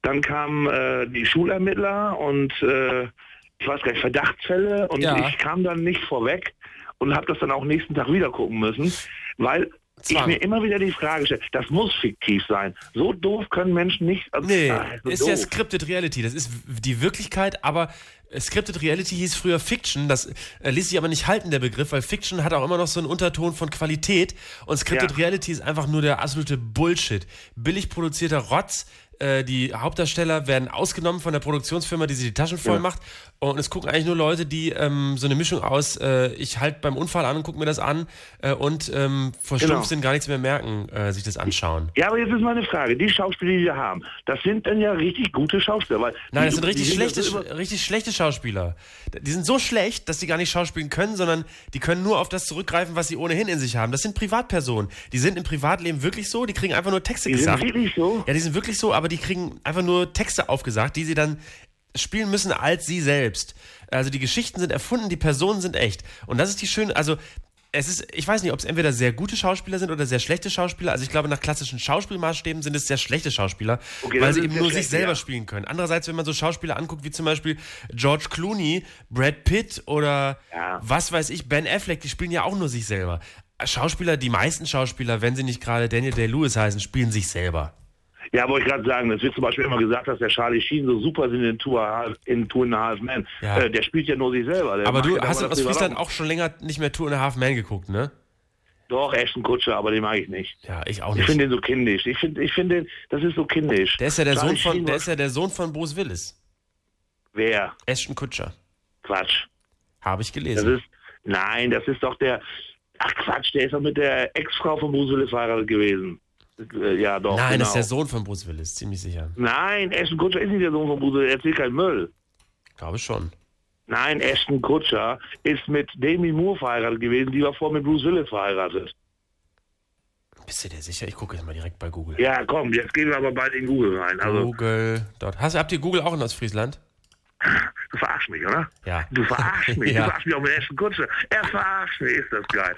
dann kamen äh, die Schulermittler und äh, ich weiß gar nicht, Verdachtsfälle und Ja. ich kam dann nicht vorweg und habe das dann auch nächsten Tag wieder gucken müssen, weil Zwang. ich mir immer wieder die Frage stelle, das muss fiktiv sein. So doof können Menschen nicht. Also, Nee, ah, so ist ja doof. Scripted Reality. Das ist die Wirklichkeit, aber äh, Scripted Reality hieß früher Fiction. Das äh, ließ sich aber nicht halten, der Begriff, weil Fiction hat auch immer noch so einen Unterton von Qualität. Und Scripted Ja. Reality ist einfach nur der absolute Bullshit. Billig produzierter Rotz. Äh, die Hauptdarsteller werden ausgenommen von der Produktionsfirma, die sich die Taschen voll macht. Und es gucken eigentlich nur Leute, die ähm, so eine Mischung aus, äh, ich halte beim Unfall an und gucke mir das an äh, und ähm, verstumpft Genau. sind, gar nichts mehr merken, äh, sich das anschauen. Ja, aber jetzt ist meine Frage, die Schauspieler, die wir haben, das sind dann ja richtig gute Schauspieler. Weil Nein, das sind richtig schlechte, richtig schlechte Schauspieler. Die sind so schlecht, dass die gar nicht schauspielen können, sondern die können nur auf das zurückgreifen, was sie ohnehin in sich haben. Das sind Privatpersonen. Die sind im Privatleben wirklich so, die kriegen einfach nur Texte Die sind gesagt. wirklich so? Ja, die sind wirklich so, aber die kriegen einfach nur Texte aufgesagt, die sie dann spielen müssen als sie selbst. Also die Geschichten sind erfunden, die Personen sind echt. Und das ist die schöne, also es ist, ich weiß nicht, ob es entweder sehr gute Schauspieler sind oder sehr schlechte Schauspieler. Also ich glaube, nach klassischen Schauspielmaßstäben sind es sehr schlechte Schauspieler, Okay, weil sie eben nur sich selber ja. spielen können. Andererseits, wenn man so Schauspieler anguckt, wie zum Beispiel George Clooney, Brad Pitt oder Ja. was weiß ich, Ben Affleck, die spielen ja auch nur sich selber. Schauspieler, die meisten Schauspieler, wenn sie nicht gerade Daniel Day-Lewis heißen, spielen sich selber. Ja, wollte ich gerade sagen, das wird zum Beispiel immer gesagt, dass der Charlie Sheen so super sind in Two, and a Half- in Two and a Half Men. Ja. Äh, der spielt ja nur sich selber. Der Aber du hast aus das Friesland auch schon länger nicht mehr Two and a Half Man geguckt, ne? Doch, Ashton Kutscher, aber den mag ich nicht. Ja, ich auch Ich nicht. finde den so kindisch. Ich finde, ich finde, das ist so kindisch. Der ist ja der Charlie Sohn von, Sheen der ist ja der Sohn von Bruce Willis. Wer? Ashton Kutscher. Quatsch. Habe ich Das gelesen. ist, nein, das ist doch der, ach Quatsch, der ist doch mit der Ex-Frau von Bruce Willis verheiratet gewesen. Äh, Ja, doch, Nein, genau. das ist der Sohn von Bruce Willis, ziemlich sicher. Nein, Ashton Kutscher ist nicht der Sohn von Bruce Willis, er erzählt keinen Müll. Glaube schon. Nein, Ashton Kutscher ist mit Demi Moore verheiratet gewesen, die war vorher mit Bruce Willis verheiratet. Bist du dir sicher? Ich gucke jetzt mal direkt bei Google. Ja, komm, jetzt gehen wir aber bald in Google rein. Also, Google. Dort. Hast, habt ihr Google auch in Ostfriesland? Du verarschst mich, oder? Ja. Du verarschst mich. Ja. Du verarschst mich auch mit Ashton Kutscher. Er verarscht mich, ist das geil.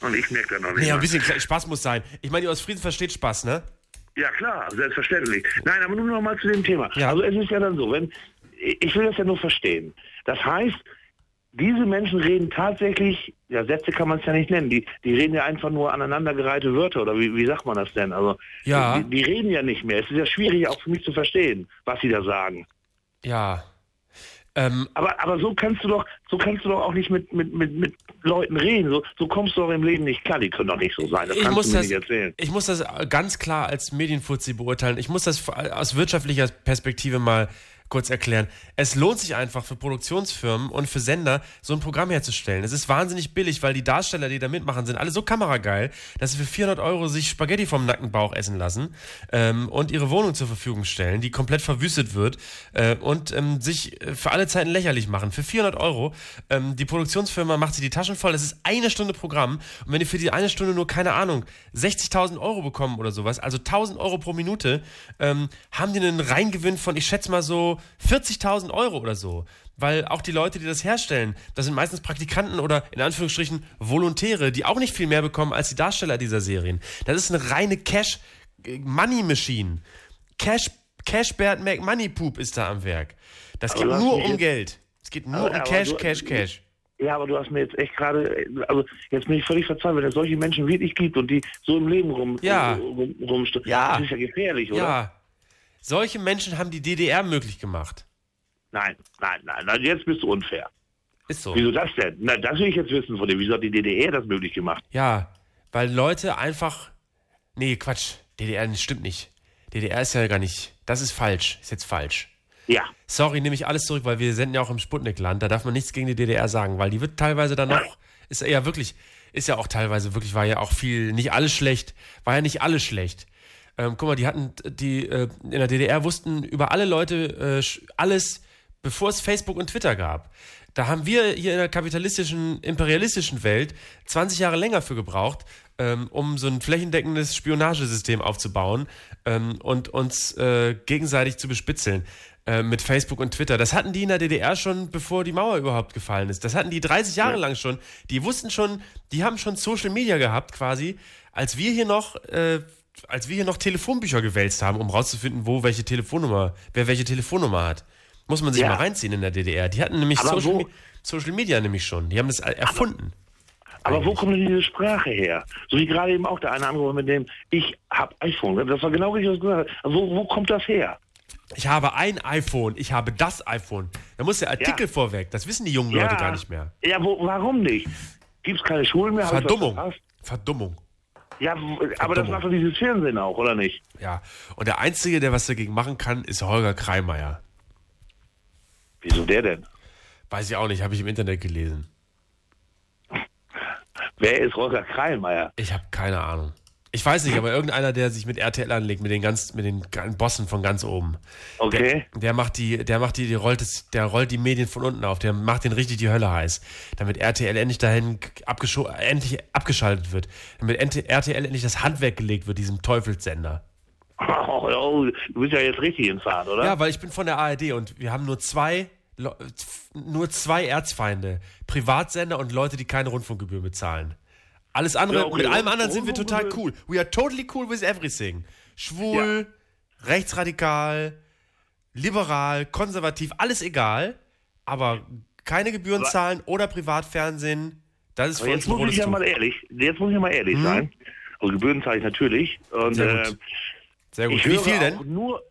Und ich merke das noch nicht. Mal. ein bisschen Spaß muss sein. Ich meine, die Ostfriesen versteht Spaß, ne? Ja, klar, selbstverständlich. Nein, aber nur noch mal zu dem Thema. Ja. Also es ist ja dann so, wenn ich will das ja nur verstehen. Das heißt, diese Menschen reden tatsächlich, ja, Sätze kann man es ja nicht nennen, die, die reden ja einfach nur aneinandergereihte Wörter oder wie, wie sagt man das denn? Also Ja. die, die reden ja nicht mehr. Es ist ja schwierig auch für mich zu verstehen, was sie da sagen. Ja. Ähm, Aber, aber so kannst du doch, so kannst du doch auch nicht mit, mit, mit, mit Leuten reden. So, so kommst du doch im Leben nicht klar. Die können doch nicht so sein. Das ich, kannst muss du mir das, nicht erzählen. ich muss das ganz klar als Medienfuzzi beurteilen. Ich muss das aus wirtschaftlicher Perspektive mal kurz erklären. Es lohnt sich einfach für Produktionsfirmen und für Sender, so ein Programm herzustellen. Es ist wahnsinnig billig, weil die Darsteller, die da mitmachen, sind alle so kamerageil, dass sie für 400 Euro sich Spaghetti vom nackten Bauch essen lassen ähm, und ihre Wohnung zur Verfügung stellen, die komplett verwüstet wird äh, und ähm, sich äh, für alle Zeiten lächerlich machen. Für 400 Euro. Ähm, die Produktionsfirma macht sich die Taschen voll. Das ist eine Stunde Programm. Und wenn die für die eine Stunde nur, keine Ahnung, 60.000 Euro bekommen oder sowas, also 1.000 Euro pro Minute, ähm, haben die einen Reingewinn von, ich schätze mal so 40.000 Euro oder so. Weil auch die Leute, die das herstellen, das sind meistens Praktikanten oder in Anführungsstrichen Volontäre, die auch nicht viel mehr bekommen als die Darsteller dieser Serien. Das ist eine reine Cash-Money-Machine. Cash, Cash Bad Mac Money Poop ist da am Werk. Das geht nur um jetzt- Geld. Es geht nur Aber- um Cash, du- Cash, Cash. Ja, aber du hast mir jetzt echt gerade, also jetzt bin ich völlig verzweifelt, wenn es solche Menschen wirklich gibt und die so im Leben rum, Ja. rum, rumstehen. Ja. Das ist ja gefährlich, oder? Ja. Solche Menschen haben die DDR möglich gemacht. Nein, nein, nein, nein, jetzt bist du unfair. Ist so. Wieso das denn? Na, das will ich jetzt wissen von dir. Wieso hat die DDR das möglich gemacht? Ja, weil Leute einfach. Nee, Quatsch. DDR das stimmt nicht. DDR ist ja gar nicht. Das ist falsch. Ist jetzt falsch. Ja. Sorry, nehme ich alles zurück, weil wir senden ja auch im Sputnik-Land. Da darf man nichts gegen die DDR sagen, weil die wird teilweise dann noch. Ist ja wirklich. Ist ja auch teilweise wirklich, war ja auch viel. Nicht alles schlecht. War ja nicht alles schlecht. Ähm, guck mal, die hatten. Die äh, in der DDR wussten über alle Leute äh, alles, bevor es Facebook und Twitter gab. Da haben wir hier in der kapitalistischen, imperialistischen Welt 20 Jahre länger für gebraucht, ähm, um so ein flächendeckendes Spionagesystem aufzubauen ähm, und uns äh, gegenseitig zu bespitzeln äh, mit Facebook und Twitter. Das hatten die in der DDR schon, bevor die Mauer überhaupt gefallen ist. Das hatten die 30 Jahre lang schon. Die wussten schon, die haben schon Social Media gehabt quasi, als wir hier noch, äh, als wir hier noch Telefonbücher gewälzt haben, um rauszufinden, wo welche Telefonnummer, wer welche Telefonnummer hat. Muss man sich Ja. mal reinziehen in der DDR. Die hatten nämlich Aber Social, wo- Social Media nämlich schon. Die haben das erfunden. Aber wo kommt denn diese Sprache her? So wie gerade eben auch der eine angerufen mit dem, ich hab iPhone. Das war genau richtig, was du gesagt hast. Also wo, kommt das her? Ich habe ein iPhone, ich habe das iPhone. Da muss der Artikel Ja. vorweg. Das wissen die jungen Ja. Leute gar nicht mehr. Ja, wo, warum nicht? Gibt es keine Schulen mehr? Verdummung. Verdummung. Ja, aber das macht doch dieses Fernsehen auch, oder nicht? Ja. Und der Einzige, der was dagegen machen kann, ist Holger Kreimeier. Wieso der denn? Weiß ich auch nicht, habe ich im Internet gelesen. Wer ist Roger Kreilmeier? Ich habe keine Ahnung. Ich weiß nicht, aber irgendeiner, der sich mit RTL anlegt, mit den ganz, mit den Bossen von ganz oben. Okay. Der, der macht die, der macht die, die rollt es, der rollt die Medien von unten auf, der macht den richtig die Hölle heiß. Damit RTL endlich dahin endlich abgeschaltet wird. Damit RTL endlich das Handwerk gelegt wird, diesem Teufelssender. Oh, oh, du bist ja jetzt richtig in Fahrt, oder? Ja, weil ich bin von der ARD und wir haben nur zwei, nur zwei Erzfeinde. Privatsender und Leute, die keine Rundfunkgebühr bezahlen. Alles andere, Ja, okay. mit allem anderen sind wir total cool. We are totally cool with everything. Schwul, rechtsradikal, liberal, konservativ, alles egal. Aber keine Gebühren Aber- zahlen oder Privatfernsehen, Das ist für uns jetzt ein muss ich ja mal ehrlich, jetzt muss ich ja mal ehrlich Mhm. sein. Also Gebühren zahle ich natürlich. Und, Sehr äh, gut. Sehr gut. Wie viel denn? Nur,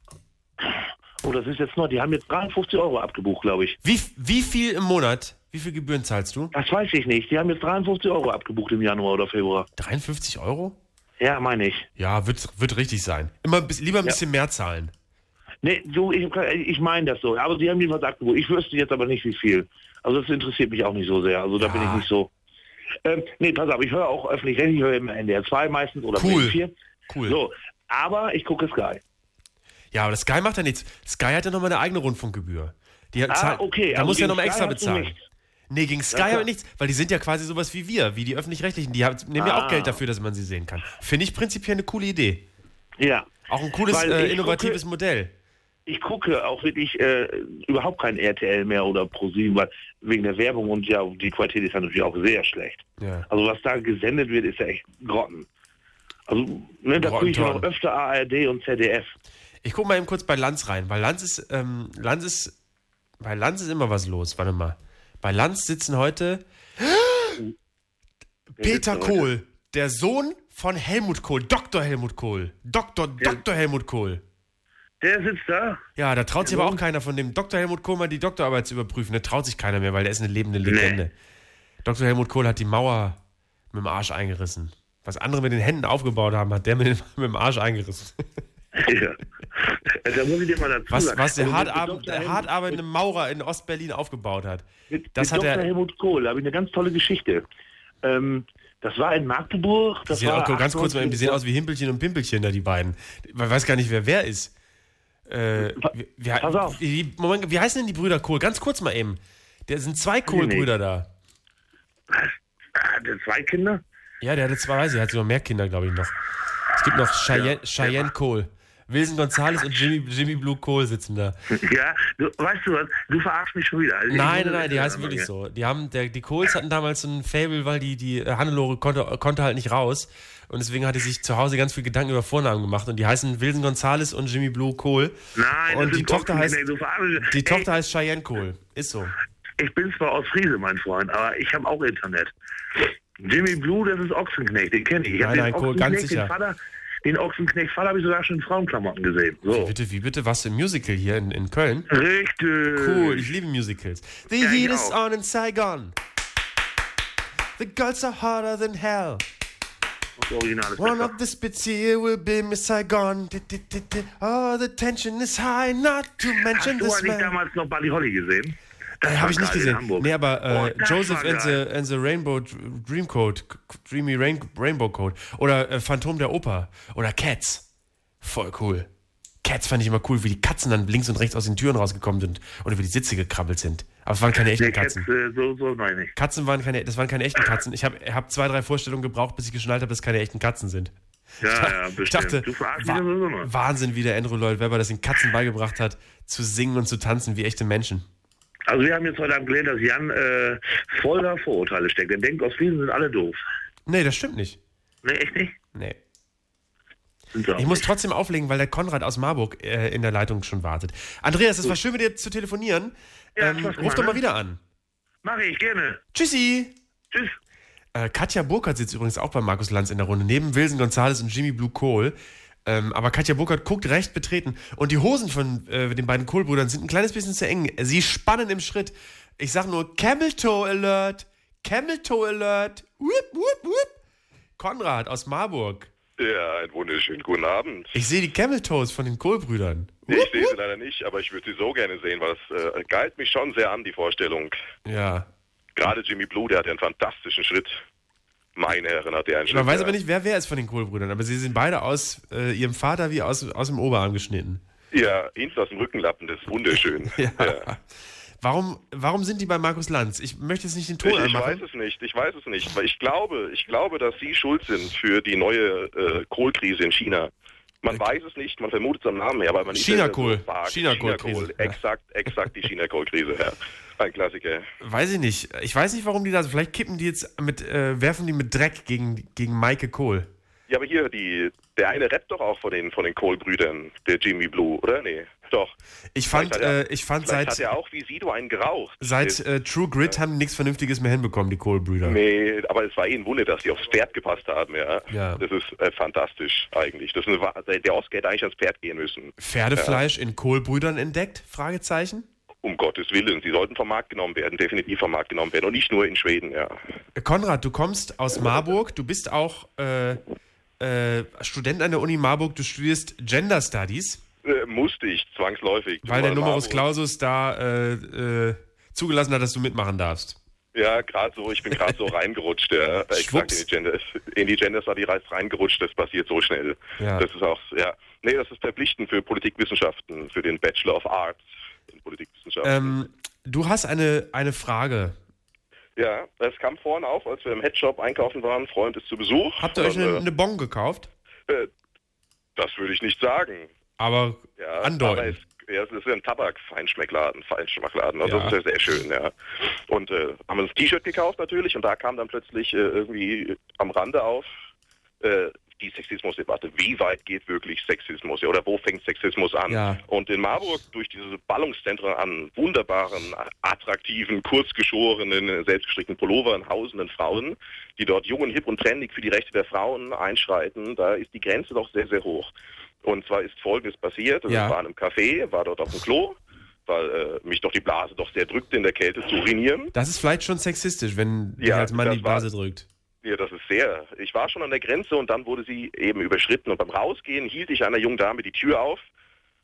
oh, das ist jetzt noch, die haben jetzt 53 Euro abgebucht, glaube ich. Wie, wie viel im Monat? Wie viel Gebühren zahlst du? Das weiß ich nicht. Die haben jetzt 53 Euro abgebucht im Januar oder Februar. 53 Euro? Ja, meine ich. Ja, wird, wird richtig sein. Immer bisschen, lieber ein Ja. bisschen mehr zahlen. Nee, so, ich, ich meine das so. Aber sie haben jedenfalls abgebucht. Ich wüsste jetzt aber nicht, wie viel. Also das interessiert mich auch nicht so sehr. Also da bin ich Ja. nicht so. Ähm, nee, pass auf, ich höre auch öffentlich, ich höre im NDR 2 meistens oder Cool. Bremen 4. Cool. So, aber ich gucke Sky. Ja, aber das Sky macht ja nichts. Sky hat ja nochmal eine eigene Rundfunkgebühr. Die hat- Ah, okay, Da also muss ja nochmal extra du bezahlen. Nee, gegen Sky Ja, ich nichts, weil die sind ja quasi sowas wie wir, wie die Öffentlich-Rechtlichen. Die haben, nehmen ja auch Ah. Geld dafür, dass man sie sehen kann. Finde ich prinzipiell eine coole Idee. Ja. Auch ein cooles, äh, innovatives gucke- Modell. Ich gucke auch wirklich äh, überhaupt kein RTL mehr oder ProSieben, weil wegen der Werbung und ja, die Qualität ist ja natürlich auch sehr schlecht. Ja. Also was da gesendet wird, ist ja echt Grotten. Also, ne, da gucke ich Grottentorn. öfter ARD und ZDF. Ich gucke mal eben kurz bei Lanz rein, weil Lanz ist, ähm, Lanz ist, bei Lanz ist immer was los. Warte mal. Bei Lanz sitzen heute Peter Kohl, der Sohn von Helmut Kohl, Dr. Helmut Kohl. Dr. Dr. Helmut Kohl. Der sitzt da. Ja, da traut sich aber auch keiner von dem Dr. Helmut Kohl mal die Doktorarbeit zu überprüfen. Da traut sich keiner mehr, weil der ist eine lebende Legende. Dr. Helmut Kohl hat die Mauer mit dem Arsch eingerissen. Was andere mit den Händen aufgebaut haben, hat der mit, mit dem Arsch eingerissen. Ja. da muss ich dir mal dazu Was, sagen. was der, Also hart, Dr. der Helmut- hart arbeitende Maurer in Ostberlin aufgebaut hat. Mit, Das mit hat Dr. er. Helmut Kohl, da habe ich eine ganz tolle Geschichte. Ähm, das war in Magdeburg. Die Das sehen war auch, ganz kurz mal, eben, die 98 sehen aus wie Himpelchen und Pimpelchen da, die beiden. Man weiß gar nicht, wer wer ist. Äh, wie, wie, Pass auf. Wie, Moment, wie heißen denn die Brüder Kohl? Ganz kurz mal eben. Da sind zwei Kohl-Brüder da. Ah, der zwei Kinder? Ja, der hatte zwei, weiß ich, er hat sogar mehr Kinder, glaube ich, noch. Es gibt noch Cheyenne, Cheyenne Kohl. Wilson Gonzales und Jimmy, Jimmy Blue Kohl sitzen da. Ja, du, weißt du was? Du verarschst mich schon wieder. Also Nein, nein, nein, die heißen wirklich ja. so. Die haben, der, die Kohls hatten damals so ein Fable, weil die, die Hannelore konnte, konnte halt nicht raus. Und deswegen hatte sich zu Hause ganz viel Gedanken über Vornamen gemacht. Und die heißen Wilson Gonzales und Jimmy Blue Kohl. Nein, und die Tochter heißt, verarschst- die Ey, Tochter heißt Cheyenne Kohl. Ist so. Ich bin zwar aus Friese, mein Freund, aber ich habe auch Internet. Jimmy Blue, das ist Ochsenknecht, den kenne ich. ich Nein, nein, Kohl, Ochsenknecht, ganz sicher. Vater, den Ochsenknecht Vater habe ich sogar schon in Frauenklamotten gesehen. Wie So. bitte, wie bitte? Was im Musical hier in, in Köln? Richtig. Cool, ich liebe Musicals. The Ja, heat is on in Saigon. The girls are hotter than hell. One of the spits here will be Miss Saigon. Oh, the tension is high, not to mention Hast du this eigentlich man. damals noch Buddy Holly gesehen? Äh, Habe ich nicht gesehen. Nee, aber Oh, äh, das Joseph and the, and the Rainbow Dr- Dream Code, K- Dreamy Rain, Rainbow Code. Oder äh, Phantom der Oper. Oder Cats. Voll cool. Cats fand ich immer cool, wie die Katzen dann links und rechts aus den Türen rausgekommen sind und über die Sitze gekrabbelt sind. Aber es waren keine echten Nee, Cats, Katzen. äh, so, so meine ich. Katzen waren keine, das waren keine echten Katzen. Ich habe hab zwei, drei Vorstellungen gebraucht, bis ich geschnallt habe, dass es keine echten Katzen sind. Ja, ja, Ich bestimmt. dachte, du wa. Wahnsinn, wie der Andrew Lloyd Webber das den Katzen beigebracht hat, zu singen und zu tanzen wie echte Menschen. Also wir haben jetzt heute Abend gelernt, dass Jan äh, voller Vorurteile steckt. Er denkt, aus Friesen sind alle doof. Nee, das stimmt nicht. Nee, echt nicht? Nee. Ich muss trotzdem auflegen, weil der Konrad aus Marburg äh, in der Leitung schon wartet. Andreas, es war schön, mit dir zu telefonieren. Ja, ähm, ruf doch mal ne? wieder an. Mach ich, gerne. Tschüssi! Tschüss. Äh, Katja Burkhardt sitzt übrigens auch bei Markus Lanz in der Runde, neben Wilson Gonzales und Jimmy Blue Kohl. Ähm, aber Katja Burkhardt guckt recht betreten. Und die Hosen von äh, den beiden Kohlbrüdern sind ein kleines bisschen zu eng. Sie spannen im Schritt. Ich sag nur Camel Toe Alert! Camel Toe Alert! Whip, whip, whip! Konrad aus Marburg. Ja, einen wunderschönen guten Abend. Ich sehe die Camel Toes von den Kohlbrüdern. Ich sehe sie leider nicht, aber ich würde sie so gerne sehen, weil es äh, galt mich schon sehr an, die Vorstellung. Ja. Gerade Jimmy Blue, der hat ja einen fantastischen Schritt. Meine Herren, hat er einen Schritt. Man weiß aber nicht, wer wer ist von den Kohlbrüdern, aber sie sind beide aus äh, ihrem Vater wie aus, aus dem Oberarm geschnitten. Ja, hinten aus dem Rückenlappen, das ist wunderschön. Ja. Ja. Warum, warum sind die bei Markus Lanz? Ich möchte jetzt nicht den Ton Ich, ich anmachen. weiß es nicht, ich weiß es nicht, weil ich glaube, ich glaube, dass Sie schuld sind für die neue äh, Kohlkrise in China. Man weiß es nicht, man vermutet es am Namen her, aber man ist so vage. China-Kohl-Krise, China-Kohl, ja. exakt, exakt die China-Kohl-Krise, ja. Ein Klassiker. Weiß ich nicht. Ich weiß nicht, warum die da. Vielleicht kippen die jetzt mit, äh, werfen die mit Dreck gegen, gegen Maike Kohl. Ja, aber hier, die, der eine rappt doch auch von den, von den Kohl-Brüdern, der Jimmy Blue, oder? Nee. Doch. Ich fand, er- äh, ich fand seit, hat er auch wie Sido einen geraucht. seit äh, True Grit haben die nichts Vernünftiges mehr hinbekommen, die Kohl-Brüder. Nee, aber es war eh ein Wunder, dass die aufs Pferd gepasst haben, ja. Ja. Das ist äh, fantastisch eigentlich. Das ist eine, der Oscar hätte eigentlich ans Pferd gehen müssen. Pferdefleisch in Kohl-Brüdern entdeckt? Fragezeichen. Um Gottes Willen, sie sollten vom Markt genommen werden, definitiv vom Markt genommen werden und nicht nur in Schweden, ja. Konrad, du kommst aus Marburg, du bist auch äh, äh, Student an der Uni Marburg, du studierst Gender Studies, Äh, musste ich, zwangsläufig. weil der Numerus Clausus da äh, äh, zugelassen hat, dass du mitmachen darfst. Ja, gerade so, ich bin gerade so reingerutscht, ja. Exakt in die Gender, in die Gender Study reingerutscht, das passiert so schnell. Ja. Das ist auch, ja. Nee, das ist verpflichtend für Politikwissenschaften, für den Bachelor of Arts in Politikwissenschaften. Ähm, du hast eine, eine Frage. Ja, es kam vorhin auf, als wir im Headshop einkaufen waren, Freund ist zu Besuch. Habt ihr euch eine, äh, eine Bon gekauft? äh, das würde ich nicht sagen. Aber Ja, andeuten. Aber es, ja, es ist ein Tabak-Feinschmeckladen, Feinschmeckladen. Also Ja. das ist ja sehr schön, ja. Und äh, haben uns ein T-Shirt gekauft natürlich und da kam dann plötzlich äh, irgendwie am Rande auf äh, die Sexismusdebatte. Wie weit geht wirklich Sexismus? Ja, oder wo fängt Sexismus an? Ja. Und in Marburg durch diese Ballungszentren an wunderbaren, attraktiven, kurzgeschorenen, selbstgestrickten Pullovern hausenden Frauen, die dort jung und hip und trendig für die Rechte der Frauen einschreiten, da ist die Grenze doch sehr, sehr hoch. Und zwar ist Folgendes passiert. Also Ja. Ich war in einem Café, war dort auf dem Klo, weil äh, mich doch die Blase doch sehr drückte in der Kälte zu urinieren. Das ist vielleicht schon sexistisch, wenn Ja, als Mann die war- Blase drückt. Ja, das ist sehr. Ich war schon an der Grenze und dann wurde sie eben überschritten. Und beim Rausgehen hielt ich einer jungen Dame die Tür auf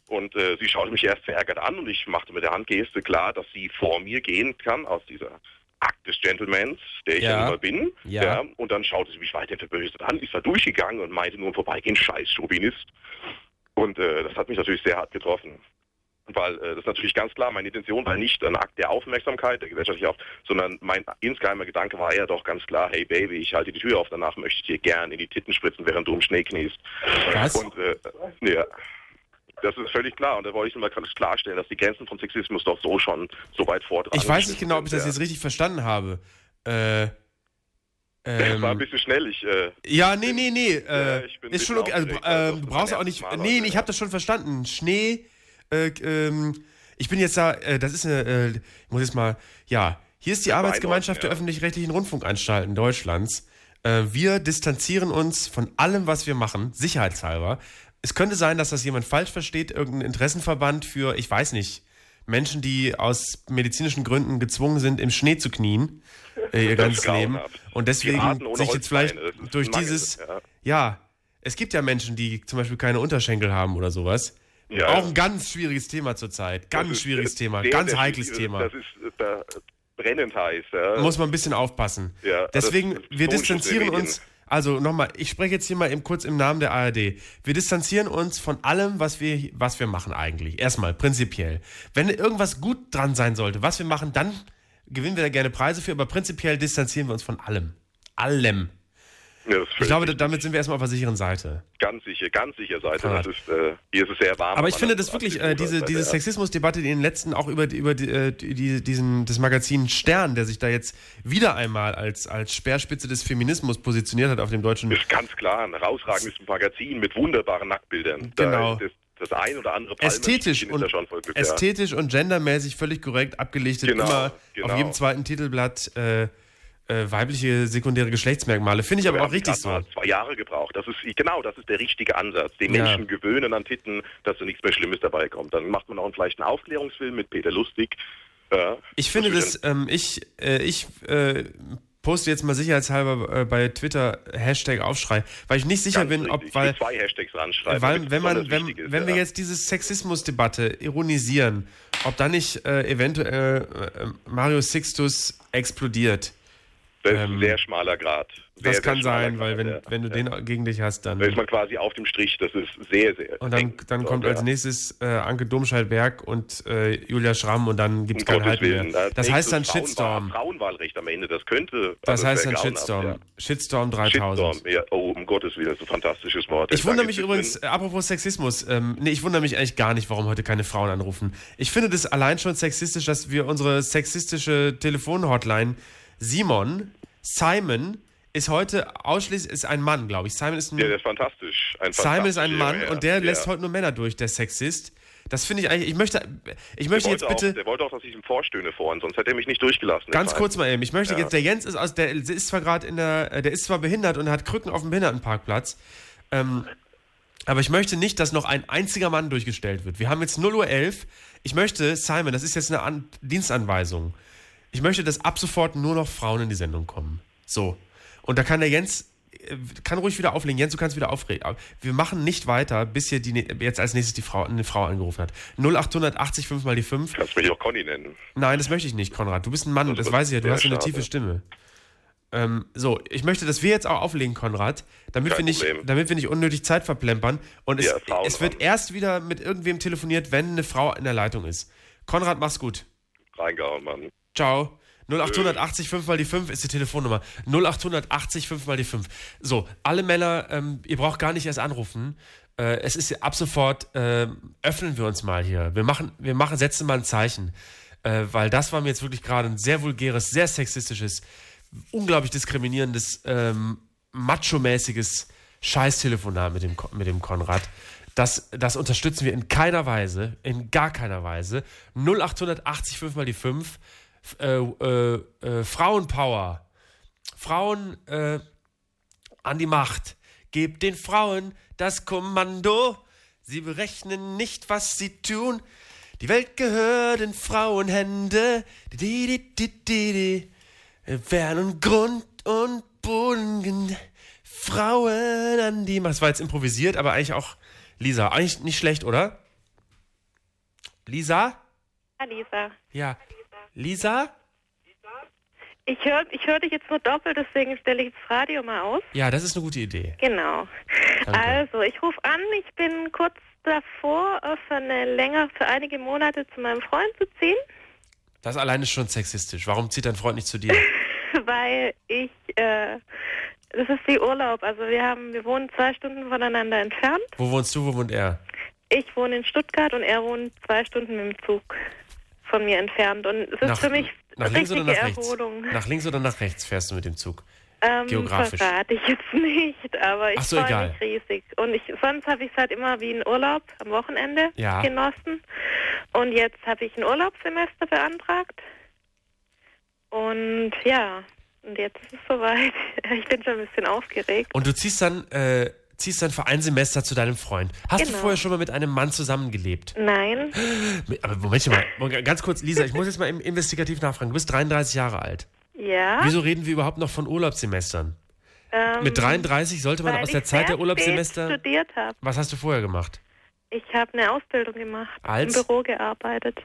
und äh, sie schaute mich erst verärgert an und ich machte mit der Handgeste klar, dass sie vor mir gehen kann aus dieser Akt des Gentlemans, der ich Ja. ja, mal bin. Ja. Und dann schaute sie mich weiter verböset an, ist da durchgegangen und meinte nur im Vorbeigehen, scheiß Chauvinist. Und äh, das hat mich natürlich sehr hart getroffen. Weil äh, das ist natürlich ganz klar, meine Intention war nicht ein Akt der Aufmerksamkeit, der gesellschaftlichen Auf, sondern mein insgeheimer Gedanke war eher doch ganz klar, hey Baby, ich halte die Tür auf, danach möchte ich dir gern in die Titten spritzen, während du im Schnee kniest. Was? Und äh, ja, das ist völlig klar. Und da wollte ich nur mal klarstellen, dass die Grenzen von Sexismus doch so schon so weit vordringen. Ich weiß nicht genau, ob ich das jetzt richtig verstanden habe. Äh, Das war ein ähm, bisschen schnell. Ich, äh, ja, nee, nee, nee. Äh, ich bin ist schon okay. Also, äh, du brauchst auch nicht. Nee, nee, ich ja. habe das schon verstanden. Schnee. Äh, ähm, ich bin jetzt da. Äh, das ist eine. Äh, ich muss jetzt mal. Ja, hier ist die Arbeitsgemeinschaft der einordnen, öffentlich-rechtlichen Rundfunkanstalten Deutschlands. Äh, wir distanzieren uns von allem, was wir machen, sicherheitshalber. Es könnte sein, dass das jemand falsch versteht, irgendein Interessenverband für, ich weiß nicht, Menschen, die aus medizinischen Gründen gezwungen sind, im Schnee zu knien, äh, ihr ganzes Leben. Und deswegen sich jetzt vielleicht durch dieses, ja. ja, es gibt ja Menschen, die zum Beispiel keine Unterschenkel haben oder sowas. Ja. Auch ein ganz schwieriges Thema zurzeit. Ganz ist, schwieriges äh, Thema. sehr, Ganz heikles schwierig. Thema. Das ist äh, da, brennend heiß. Ja. Muss man ein bisschen aufpassen. Ja, Deswegen, ist wir distanzieren uns. Also nochmal, ich spreche jetzt hier mal eben kurz im Namen der ARD. Wir distanzieren uns von allem, was wir, was wir machen eigentlich. Erstmal, prinzipiell. Wenn irgendwas gut dran sein sollte, was wir machen, dann gewinnen wir da gerne Preise für, aber prinzipiell distanzieren wir uns von allem. Allem. Ja, Ich glaube, richtig. damit sind wir erstmal auf der sicheren Seite. ganz sicher, ganz sicher Seite. Das ist, äh, hier ist es sehr warm. Aber ich finde das wirklich, äh, diese, diese. Sexismusdebatte, die in den letzten auch über, über die, äh, die, diesen, das Magazin Stern, der sich da jetzt wieder einmal als, als Speerspitze des Feminismus positioniert hat auf dem deutschen ist ganz klar ein herausragendes Magazin mit wunderbaren Nacktbildern. Genau. Da, das, das ein oder andere ästhetisch Palmenstückchen ist und ästhetisch und gendermäßig völlig korrekt abgelichtet. Genau, immer genau. auf jedem zweiten Titelblatt äh, weibliche sekundäre Geschlechtsmerkmale. Finde ich aber Wir auch richtig so. zwei Jahre gebraucht. Das ist genau, das ist der richtige Ansatz. Den Ja. Menschen gewöhnen an Titten, dass da nichts mehr Schlimmes dabei kommt. Dann macht man auch vielleicht einen Aufklärungsfilm mit Peter Lustig. Ja, Ich finde das, ähm, ich, äh, ich äh, poste jetzt mal sicherheitshalber äh, bei Twitter Hashtag Aufschrei, weil ich nicht sicher ganz bin, ob, weil, zwei Hashtags ranschreiben. weil wenn man, wenn, ist, wenn wir ja. jetzt diese Sexismusdebatte ironisieren, ob dann nicht äh, eventuell äh, Mario Sixtus explodiert. Das ist ähm, ein sehr schmaler Grad. Sehr, Das kann sein, weil Grad, wenn, ja. wenn du den gegen dich hast, dann. Da ist man quasi auf dem Strich. Das ist sehr, sehr. Und dann, dann kommt als nächstes äh, Anke Domscheit-Berg und äh, Julia Schramm und dann gibt es Um kein Gottes Halten mehr. Das heißt dann Shitstorm. Frauenwahlrecht am Ende, das könnte. Das also heißt dann Shitstorm. ja. Shitstorm 3000. Shitstorm, ja. Oh, um Gottes Willen, das ist ein fantastisches Wort. Ich Da wundere mich übrigens, äh, apropos Sexismus, ähm, nee, ich wundere mich eigentlich gar nicht, warum heute keine Frauen anrufen. Ich finde das allein schon sexistisch, dass wir unsere sexistische Telefonhotline Simon, Simon, ist heute ausschließlich, ist ein Mann, glaube ich. Simon ist ein, Ja, der ist fantastisch. Ein Simon ist ein Mann Herr. und der ja. lässt heute nur Männer durch, der Sexist. Das finde ich eigentlich, ich möchte, ich möchte jetzt bitte, Auch, der wollte auch, dass ich ihm vorstöhne vorhin, sonst hätte er mich nicht durchgelassen. ganz kurz mal eben, ich möchte Ja. jetzt, der Jens ist aus, der ist zwar gerade in der, der ist zwar behindert und hat Krücken auf dem Behindertenparkplatz, ähm, aber ich möchte nicht, dass noch ein einziger Mann durchgestellt wird. Wir haben jetzt 0 Uhr 11. Ich möchte, Simon, das ist jetzt eine An Dienstanweisung. Ich möchte, dass ab sofort nur noch Frauen in die Sendung kommen. So. Und da kann der Jens, äh, kann ruhig wieder auflegen. Jens, du kannst wieder aufregen. Wir machen nicht weiter, bis hier die, jetzt als nächstes die Frau, eine Frau angerufen hat. 0880 5 mal die 5. Kannst mich auch Conny nennen. Nein, das möchte ich nicht, Konrad. Du bist ein Mann und das weiß ich ja. Du hast eine schade. tiefe Stimme. Ähm, so, ich möchte, dass wir jetzt auch auflegen, Konrad, damit, wir Kein nicht, Problem. damit wir nicht unnötig Zeit verplempern. Und es, Ja, es wird erst wieder mit irgendwem telefoniert, wenn eine Frau in der Leitung ist. Konrad, mach's gut. Reingehauen, Mann. Ciao. 0880 5 mal die 5 ist die Telefonnummer. 0880 5 mal die 5. So, alle Männer, ähm, ihr braucht gar nicht erst anrufen. Äh, es ist ab sofort, ähm, öffnen wir uns mal hier. Wir machen, wir machen, setzen mal ein Zeichen. Äh, weil das war mir jetzt wirklich gerade ein sehr vulgäres, sehr sexistisches, unglaublich diskriminierendes, ähm, macho-mäßiges Scheißtelefonat mit dem, mit dem Konrad. Das, das unterstützen wir in keiner Weise, in gar keiner Weise. 0880 5 mal die 5. Äh, äh, äh, Frauenpower. Frauen äh, an die Macht. Gebt den Frauen das Kommando. Sie berechnen nicht, was sie tun. Die Welt gehört in Frauenhände. Di, di, di, di, di, di. Fern und Grund und Boden. Frauen an die Macht. Das war jetzt improvisiert, aber eigentlich auch Lisa. Eigentlich nicht schlecht, oder? Lisa? Lisa. Ja. Lisa? Ich höre ich hör dich jetzt nur doppelt, deswegen stelle ich das Radio mal aus. Ja, das ist eine gute Idee. Genau. Danke. Also, ich rufe an, ich bin kurz davor, für eine länger, für einige Monate zu meinem Freund zu ziehen, Das allein ist schon sexistisch. Warum zieht dein Freund nicht zu dir? weil ich, äh, das ist wie Urlaub. Also wir haben, wir wohnen zwei Stunden voneinander entfernt. Wo wohnst du, wo wohnt er? Ich wohne in Stuttgart und er wohnt zwei Stunden mit dem Zug von mir entfernt. Und es ist Nach- für mich Nach links richtige oder nach rechts? Erholung. Nach links oder nach rechts fährst du mit dem Zug? Ähm, Geografisch. Verrate ich jetzt nicht, aber ich so, freue mich riesig. Und ich, sonst habe ich es halt immer wie einen Urlaub am Wochenende Ja. genossen. Und jetzt habe ich ein Urlaubssemester beantragt. Und ja, und jetzt ist es soweit. Ich bin schon ein bisschen aufgeregt. Und du ziehst dann, äh, ziehst dann für ein Semester zu deinem Freund. Hast du Genau. vorher schon mal mit einem Mann zusammengelebt? Nein, Aber Moment mal, ganz kurz, Lisa, ich muss jetzt mal investigativ nachfragen. Du bist 33 Jahre alt. ja. Wieso reden wir überhaupt noch von Urlaubssemestern? Ähm, Mit 33 sollte man aus der Zeit der Urlaubssemester. studiert habe. Was hast du vorher gemacht? Ich habe eine Ausbildung gemacht, Als? im Büro gearbeitet.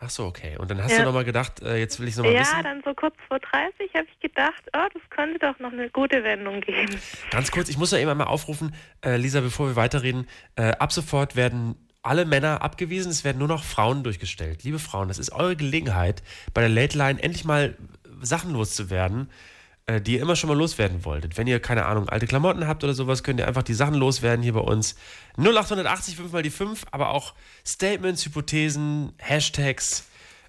Ach so, okay. Und dann hast Ja. du nochmal gedacht, äh, jetzt will ich es nochmal Ja, wissen. dann so kurz vor 30 habe ich gedacht, oh, das könnte doch noch eine gute Wendung geben. Ganz kurz, ich muss ja eben einmal aufrufen, äh, Lisa, bevor wir weiterreden. Äh, ab sofort werden alle Männer abgewiesen, es werden nur noch Frauen durchgestellt. Liebe Frauen, das ist eure Gelegenheit, bei der Late Line endlich mal Sachen loszuwerden, äh, die ihr immer schon mal loswerden wolltet. Wenn ihr, keine Ahnung, alte Klamotten habt oder sowas, könnt ihr einfach die Sachen loswerden hier bei uns. 0880 5 mal die 5, aber auch Statements, Hypothesen, Hashtags,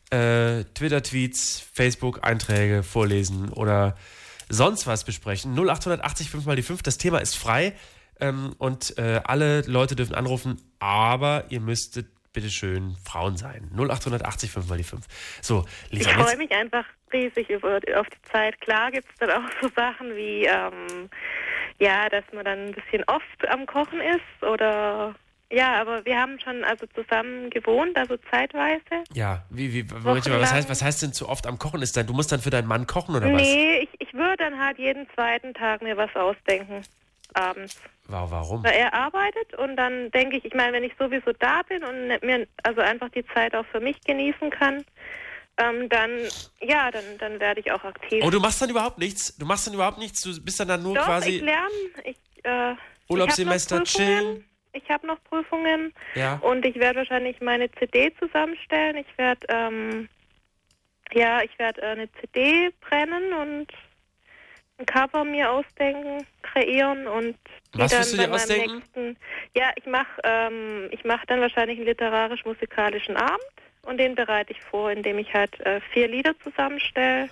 äh, Twitter-Tweets, Facebook-Einträge vorlesen oder sonst was besprechen. 0880 5 mal die 5, das Thema ist frei ähm, und äh, alle Leute dürfen anrufen, aber ihr müsstet bitteschön Frauen sein. 0880 5 mal die 5. So, Lisa, Ich freue mich einfach riesig über, auf die Zeit. Klar gibt es dann auch so Sachen wie, ähm, ja, dass man dann ein bisschen oft am Kochen ist oder, ja, aber wir haben schon also zusammen gewohnt, also zeitweise. ja, wie, wie, Moment was heißt, was heißt denn zu oft am Kochen ist dann? Du musst dann für deinen Mann kochen oder was? nee, ich, ich würde dann halt jeden zweiten Tag mir was ausdenken, abends. Warum? Weil er arbeitet und dann denke ich, ich meine, wenn ich sowieso da bin und mir also einfach die Zeit auch für mich genießen kann, ähm, dann, ja, dann, dann werde ich auch aktiv. Oh, du machst dann überhaupt nichts? Du machst dann überhaupt nichts? Du bist dann, dann nur Doch, quasi ich lerne. Ich, äh, Urlaubssemester ich hab noch Prüfungen. chillen? Ich habe noch Prüfungen Ja. und ich werde wahrscheinlich meine CD zusammenstellen. Ich werde, ähm, ja, ich werde äh, eine CD brennen und ein Cover mir ausdenken, kreieren und Was wirst du dir ausdenken? nächsten. Ja, ich mache, ähm, ich mache dann wahrscheinlich einen literarisch-musikalischen Abend und den bereite ich vor, indem ich halt äh, vier Lieder zusammenstelle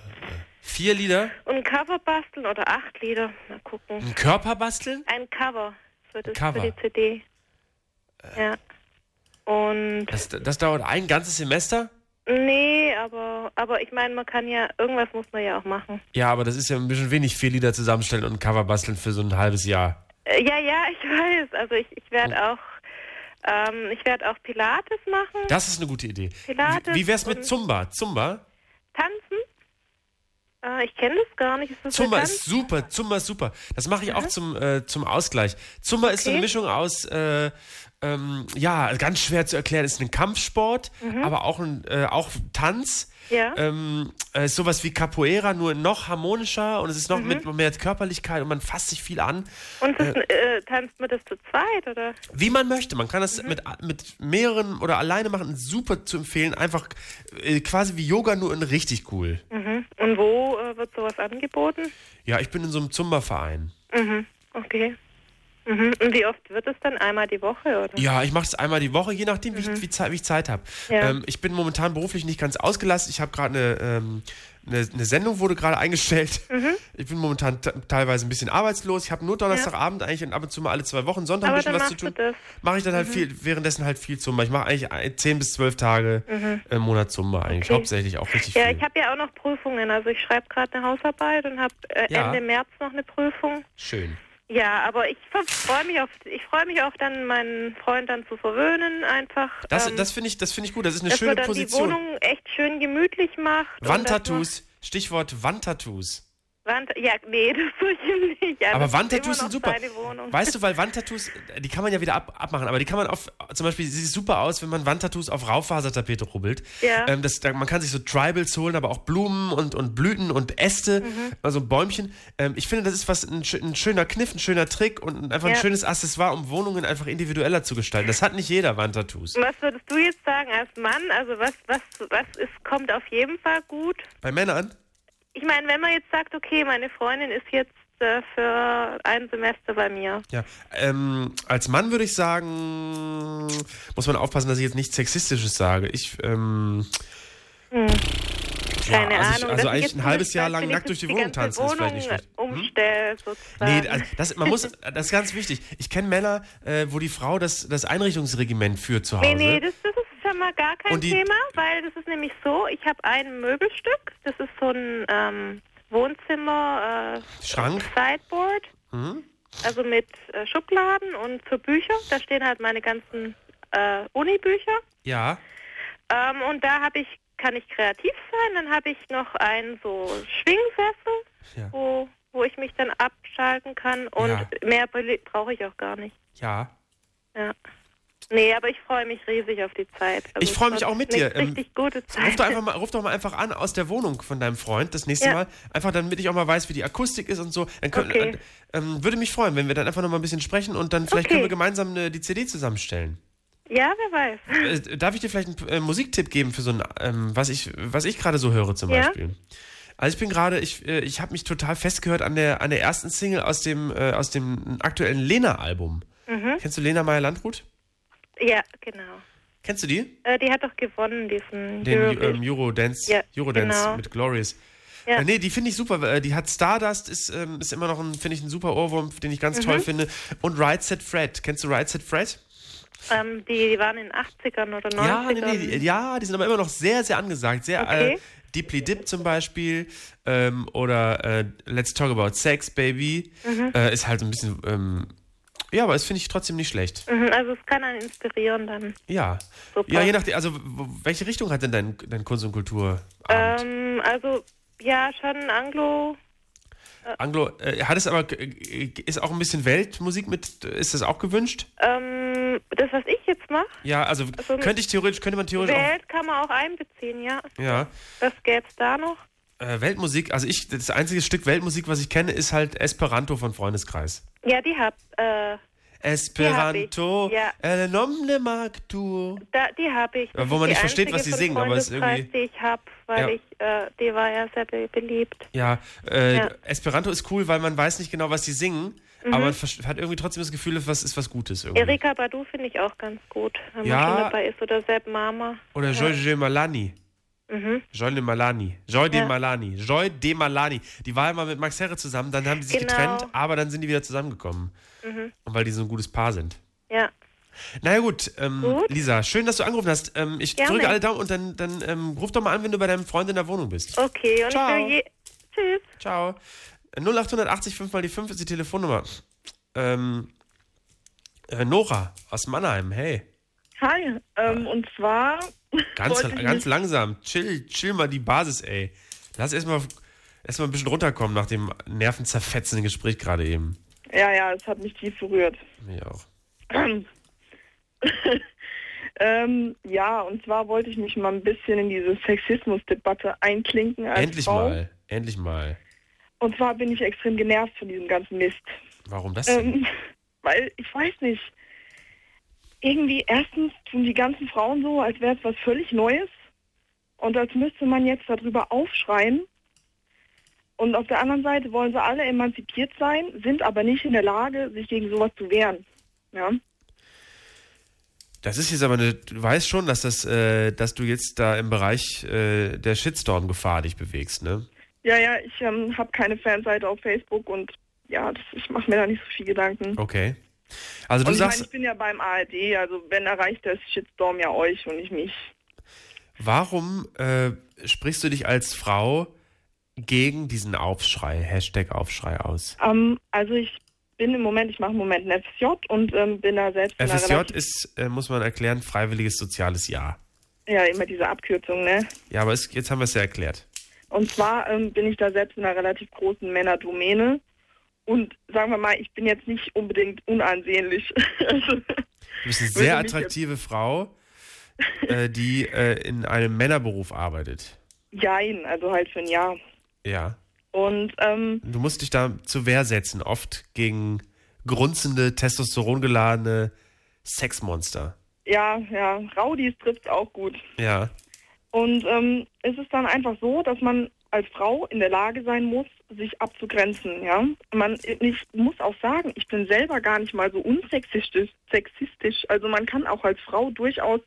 Vier Lieder? und ein Cover basteln oder acht Lieder. Mal gucken. Ein Körper basteln? Ein Cover für, das, Cover. für die CD. Ja. Und Das, das dauert ein ganzes Semester? Nee, aber aber ich meine, man kann ja irgendwas muss man ja auch machen. Ja, aber das ist ja ein bisschen wenig, vier Lieder zusammenstellen und Cover basteln für so ein halbes Jahr. Äh, ja, ja, ich weiß. Also ich, ich werde auch ähm, ich werde auch Pilates machen. Das ist eine gute Idee. Pilates Wie, wie wär's mit Zumba? Zumba? Tanzen? Äh, ich kenne das gar nicht. Ist das Zumba eine ist super, Zumba ist super. Das mache ich auch zum, äh, zum Ausgleich. Zumba ist so eine Okay. Mischung aus, äh, ähm, ja, ganz schwer zu erklären, ist ein Kampfsport, Mhm. aber auch ein äh, auch Tanz. Ja. Ähm, äh, ist sowas wie Capoeira, nur noch harmonischer und es ist noch Mhm. mit mehr Körperlichkeit und man fasst sich viel an. Und das, Äh, äh, tanzt man das zu zweit, oder? wie man möchte. Man kann Mhm. das mit, mit mehreren oder alleine machen, super zu empfehlen. Einfach äh, quasi wie Yoga, nur in richtig cool. Mhm. Und wo äh, wird sowas angeboten? Ja, ich bin in so einem Zumba-Verein. Mhm. Okay. Mhm. Und wie oft wird es dann? Einmal die Woche, oder? Ja, ich mache es einmal die Woche, je nachdem, wie, ich, wie, Zeit, wie ich Zeit habe. Ja. Ähm, ich bin momentan beruflich nicht ganz ausgelastet. Ich habe gerade eine, ähm, eine, eine Sendung wurde gerade eingestellt. Mhm. Ich bin momentan teilweise ein bisschen arbeitslos. Ich habe nur Donnerstagabend eigentlich und ab und zu mal alle zwei Wochen Sonntag ein Aber bisschen dann was zu tun. Mache ich dann halt Mhm. viel, währenddessen halt viel Zumba. Ich mache eigentlich ein- 10 bis 12 Tage Mhm. im Monat Zumba eigentlich. Okay. Hauptsächlich auch richtig Ja, viel. ich habe ja auch noch Prüfungen. Also ich schreibe gerade eine Hausarbeit und habe äh, Ja. Ende März noch eine Prüfung. Schön. Ja, aber ich freue mich auf, ich freue mich auch dann, meinen Freund dann zu verwöhnen einfach. Das, ähm, das finde ich, das finde ich gut. Das ist eine dass schöne man dann Position. die Wohnung echt schön gemütlich macht. Wandtattoos. Stichwort Wandtattoos. Wand, ja, nee, das tue ich nicht. Ja, aber Wandtattoos sind super. Weißt du, weil Wandtattoos, die kann man ja wieder ab, abmachen, aber die kann man auf, zum Beispiel, sieht super aus, wenn man Wandtattoos auf Raufasertapete rubbelt. Ja. Ähm, das, da, man kann sich so Tribals holen, aber auch Blumen und, und Blüten und Äste, Mhm. also Bäumchen. Ähm, ich finde, das ist was ein, ein schöner Kniff, ein schöner Trick und einfach ein Ja. schönes Accessoire, um Wohnungen einfach individueller zu gestalten. Das hat nicht jeder Wandtattoos. Was würdest du jetzt sagen als Mann? Also was, was, was ist, kommt auf jeden Fall gut? Bei Männern? Ich meine, wenn man jetzt sagt, okay, meine Freundin ist jetzt äh, für ein Semester bei mir. Ja, ähm, als Mann würde ich sagen, muss man aufpassen, dass ich jetzt nichts Sexistisches sage. Ich, ähm, Hm. Keine ja, also ich, Ahnung. also ich eigentlich jetzt ein halbes Jahr lang nackt durch die Wohnung ganze tanzen ist vielleicht nicht Wohnung schlecht. Hm? Umstell, sozusagen. Nee, also das, man muss, das ist ganz wichtig. Ich kenne Männer, äh, wo die Frau das, das Einrichtungsregiment führt zu Hause. Nee, nee, das, das ist schon mal gar kein die- Thema, weil das ist nämlich so, ich habe ein Möbelstück, das ist so ein ähm, Wohnzimmer äh, Schrank? Sideboard, Mhm. also mit äh, Schubladen und für Bücher, da stehen halt meine ganzen äh, Unibücher. Ja. Ähm, und da habe ich, kann ich kreativ sein, dann habe ich noch einen so Schwingsessel, Ja. wo, wo ich mich dann abschalten kann und Ja. mehr brauche ich auch gar nicht. Ja. Ja. Nee, aber ich freue mich riesig auf die Zeit. Also Ich freue mich auch mit dir. Ähm, Richtig gute Zeit. Ruf doch, einfach mal, ruf doch mal einfach an aus der Wohnung von deinem Freund das nächste Ja. Mal. Einfach damit ich auch mal weiß, wie die Akustik ist und so. Dann können, Okay. äh, ähm, würde mich freuen, wenn wir dann einfach noch mal ein bisschen sprechen und dann vielleicht Okay. können wir gemeinsam eine, die CD zusammenstellen. Ja, wer weiß. Äh, darf ich dir vielleicht einen äh, Musiktipp geben für so ein, ähm, was ich, was ich gerade so höre zum Ja. Beispiel? Also ich bin gerade, ich, äh, ich habe mich total festgehört an der, an der ersten Single aus dem, äh, aus dem aktuellen Lena-Album. Mhm. Kennst du Lena Meyer-Landrut? Ja, genau. Kennst du die? Äh, die hat doch gewonnen, diesen Den ähm, Eurodance, Ja, Eurodance genau. mit Glorious. Ja. Äh, nee, die finde ich super. Äh, Die hat Stardust, ist, ähm, ist immer noch ein, finde ich, ein super Ohrwurm, den ich ganz Mhm. toll finde. Und Right Set Fred. Kennst du Right Set Fred? Ähm, die, die waren in den 80ern oder 90ern. Ja, nee, nee, die, ja, die sind aber immer noch sehr, sehr angesagt. Sehr Okay. äh, Deeply Dip zum Beispiel ähm, oder äh, Let's Talk About Sex, Baby. Mhm. Äh, ist halt so ein bisschen, ähm, ja, aber das finde ich trotzdem nicht schlecht. Mhm, also es kann einen inspirieren dann. Ja. Super. Ja, je nachdem, also welche Richtung hat denn dein, dein Kunst und Kultur? Ähm, also, ja, schon Anglo. Anglo, äh, hat es aber, äh, ist auch ein bisschen Weltmusik mit, ist das auch gewünscht? Ähm, das, was ich jetzt mache, Ja, also, Also, könnte ich theoretisch, könnte man theoretisch auch, Welt kann man auch einbeziehen, ja. ja, Was gäbe es da noch? Äh, Weltmusik, also ich, das einzige Stück Weltmusik, was ich kenne, ist halt Esperanto von Freundeskreis. Ja, die hab, äh, Esperanto, hab ja. el nomne magtur. da, die habe ich. Das wo man nicht versteht, was sie singen, aber es ist irgendwie- die ich habe, weil Ja. ich, äh, die war ja sehr be beliebt. Ja, äh, Ja. Esperanto ist cool, weil man weiß nicht genau, was sie singen, Mhm. aber man hat irgendwie trotzdem das Gefühl, was ist was Gutes irgendwie. Erika Badu finde ich auch ganz gut, wenn man schon dabei ist. Oder Sepp Mama. Oder ja. Joy Malani. Mhm. Joy de Malani. Joy de Ja. Malani. Joy de Malani. Die war immer mit Max Herre zusammen, dann haben die sich Genau. getrennt, aber dann sind die wieder zusammengekommen. Mhm. Und weil die so ein gutes Paar sind. Ja. Naja gut, ähm, Gut. Lisa, schön, dass du angerufen hast. Ähm, ich Gerne. drücke alle Daumen und dann, dann ähm, ruf doch mal an, wenn du bei deinem Freund in der Wohnung bist. Okay, und Ciao. ich will je. Tschüss. Ciao. 0880 5 mal die 5 ist die Telefonnummer. Ähm, äh, Nora aus Mannheim, hey. Hi, ähm, und zwar. Ganz, ganz langsam. Chill, chill mal die Basis, ey. Lass erstmal erst mal ein bisschen runterkommen nach dem nervenzerfetzenden Gespräch gerade eben. Ja, ja, es hat mich tief berührt. Mich auch. ähm, ja, und zwar wollte ich mich mal ein bisschen in diese Sexismusdebatte einklinken. Als Endlich Frau. mal. Endlich mal. Und zwar bin ich extrem genervt von diesem ganzen Mist. Warum das denn? Ähm, weil, ich weiß nicht. Irgendwie, erstens tun die ganzen Frauen so, als wäre es was völlig Neues. Und als müsste man jetzt darüber aufschreien. Und auf der anderen Seite wollen sie alle emanzipiert sein, sind aber nicht in der Lage, sich gegen sowas zu wehren. Ja. Das ist jetzt aber eine, du weißt schon, dass das, äh, dass du jetzt da im Bereich äh, der Shitstorm-Gefahr dich bewegst, ne? Ja, ja, ich ähm, habe keine Fanseite auf Facebook und ja, das, ich mache mir da nicht so viel Gedanken. Okay. Also du und ich sagst, meine, ich bin ja beim ARD, also wenn erreicht der Shitstorm ja euch und nicht mich. warum äh, sprichst du dich als Frau gegen diesen Aufschrei, Hashtag Aufschrei aus? Ähm, also ich bin im Moment, ich mache im Moment ein FSJ und ähm, bin da selbst FSJ ist, äh, muss man erklären, freiwilliges soziales Jahr. ja immer diese Abkürzung, ne? Ja, aber es, jetzt haben wir es ja erklärt. Und zwar ähm, bin ich da selbst in einer relativ großen Männerdomäne und sagen wir mal, ich bin jetzt nicht unbedingt unansehnlich. also, Du bist eine sehr attraktive Frau, äh, die äh, in einem Männerberuf arbeitet. jein, also halt für ein Jahr. Ja. Und ähm, Du musst dich da zur Wehr setzen, oft gegen grunzende, testosterongeladene Sexmonster. ja, ja, Raudis trifft auch gut. Ja. Und ähm, es ist dann einfach so, dass man als Frau in der Lage sein muss, sich abzugrenzen. Ja, man ich muss auch sagen, ich bin selber gar nicht mal so unsexistisch. Sexistisch. Also man kann auch als Frau durchaus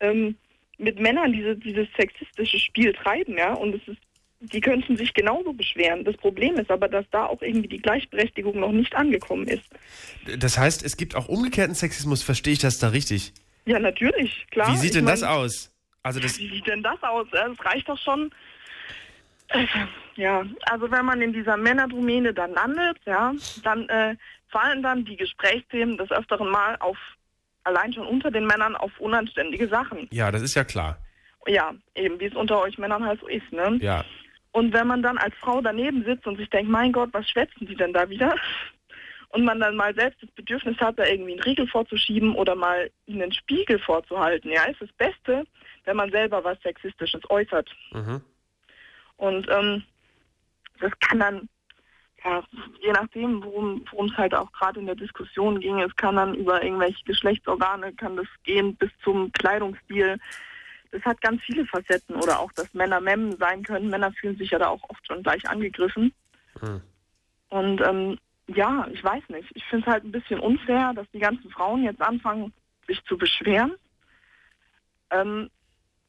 ähm, mit Männern diese, dieses sexistische Spiel treiben. Ja, und es ist die könnten sich genauso beschweren. Das Problem ist aber, dass da auch irgendwie die Gleichberechtigung noch nicht angekommen ist. Das heißt, es gibt auch umgekehrten Sexismus, verstehe ich das da richtig? Ja, natürlich, klar. Wie sieht Ich denn das mein- aus? Also das, Wie sieht denn das aus? Das reicht doch schon. Ja, also wenn man in dieser Männerdomäne dann landet, ja, dann äh, fallen dann die Gesprächsthemen des Öfteren mal auf, allein schon unter den Männern, auf unanständige Sachen. ja, das ist ja klar. Ja, eben, wie es unter euch Männern halt so ist, ne? Ja. Und wenn man dann als Frau daneben sitzt und sich denkt, mein Gott, was schwätzen die denn da wieder? Und man dann mal selbst das Bedürfnis hat, da irgendwie einen Riegel vorzuschieben oder mal ihnen einen Spiegel vorzuhalten, ja, ist das Beste, wenn man selber was Sexistisches äußert. Mhm. Und ähm, das kann dann, ja, je nachdem, worum es halt auch gerade in der Diskussion ging, es kann dann über irgendwelche Geschlechtsorgane, kann das gehen bis zum Kleidungsstil. Das hat ganz viele Facetten oder auch, dass Männer Mem sein können. Männer fühlen sich ja da auch oft schon gleich angegriffen. Hm. Und ähm, ja, ich weiß nicht. Ich finde es halt ein bisschen unfair, dass die ganzen Frauen jetzt anfangen, sich zu beschweren. Ähm,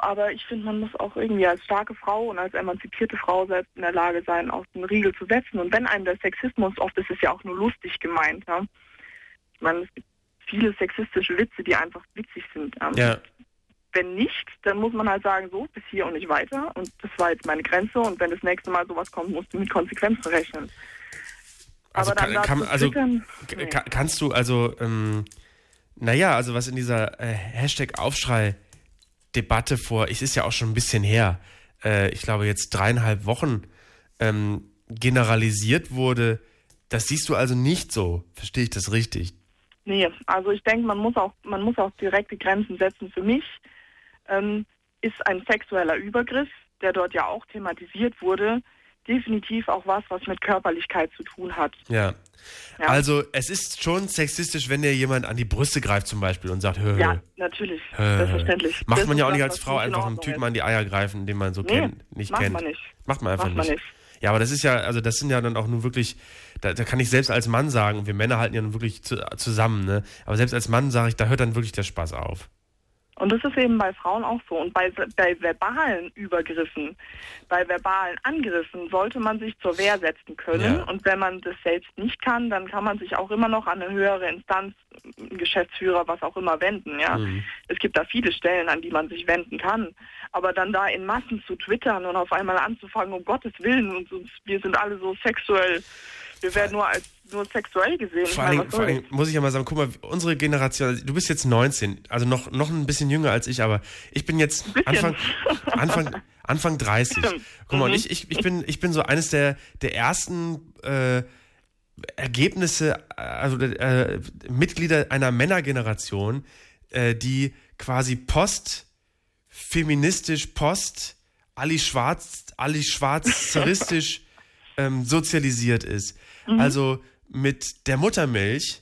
aber ich finde, man muss auch irgendwie als starke Frau und als emanzipierte Frau selbst in der Lage sein, auf den Riegel zu setzen. Und wenn einem der Sexismus, oft ist es ja auch nur lustig gemeint, ja. Ich meine, es gibt viele sexistische Witze, die einfach witzig sind. Ja. Ja. Wenn nicht, dann muss man halt sagen, so, bis hier und nicht weiter. Und das war jetzt meine Grenze. Und wenn das nächste Mal sowas kommt, musst du mit Konsequenzen rechnen. Also, Aber dann kann, kann, also twittern, k- nee. ka- kannst du also, ähm, naja, also was in dieser äh, Hashtag Aufschrei-Debatte vor, es ist ja auch schon ein bisschen her, äh, ich glaube jetzt dreieinhalb Wochen ähm, generalisiert wurde, das siehst du also nicht so. Verstehe ich das richtig? Nee, also ich denke, man muss auch, man muss auch direkte Grenzen setzen. Für mich ähm, ist ein sexueller Übergriff, der dort ja auch thematisiert wurde, definitiv auch was, was mit Körperlichkeit zu tun hat. Ja. Ja. Also es ist schon sexistisch, wenn dir jemand an die Brüste greift zum Beispiel und sagt, hö, hö. Ja, natürlich, hö. selbstverständlich. Macht Das man ja auch nicht als Frau nicht in einfach Ordnung Typen ist. an die Eier greifen, den man so Nee, kennt, nicht macht kennt. man nicht. Macht man einfach Macht man nicht. nicht. Ja, aber das ist ja, also das sind ja dann auch nur wirklich, da, da kann ich selbst als Mann sagen, und wir Männer halten ja nun wirklich zu, zusammen, ne? Aber selbst als Mann sage ich, da hört dann wirklich der Spaß auf. Und das ist eben bei Frauen auch so. Und bei, bei verbalen Übergriffen, bei verbalen Angriffen sollte man sich zur Wehr setzen können. Ja. Und wenn man das selbst nicht kann, dann kann man sich auch immer noch an eine höhere Instanz, Geschäftsführer, was auch immer wenden. Ja, Mhm. es gibt da viele Stellen, an die man sich wenden kann. Aber dann da in Massen zu twittern und auf einmal anzufangen, um Gottes Willen, und wir sind alle so sexuell, wir werden nur als nur sexuell gesehen. Vor allem, vor allem muss ich ja mal sagen, guck mal, unsere Generation, also du bist jetzt 19, also noch, noch ein bisschen jünger als ich, aber ich bin jetzt Anfang, Anfang, Anfang 30. Stimmt. Guck mal, und Mhm. ich, ich, ich, bin, ich bin so eines der, der ersten äh, Ergebnisse, also äh, Mitglieder einer Männergeneration, äh, die quasi postfeministisch, post Ali Schwarz, Ali Schwarz-zeristisch ähm, sozialisiert ist. Mhm. Also mit der Muttermilch,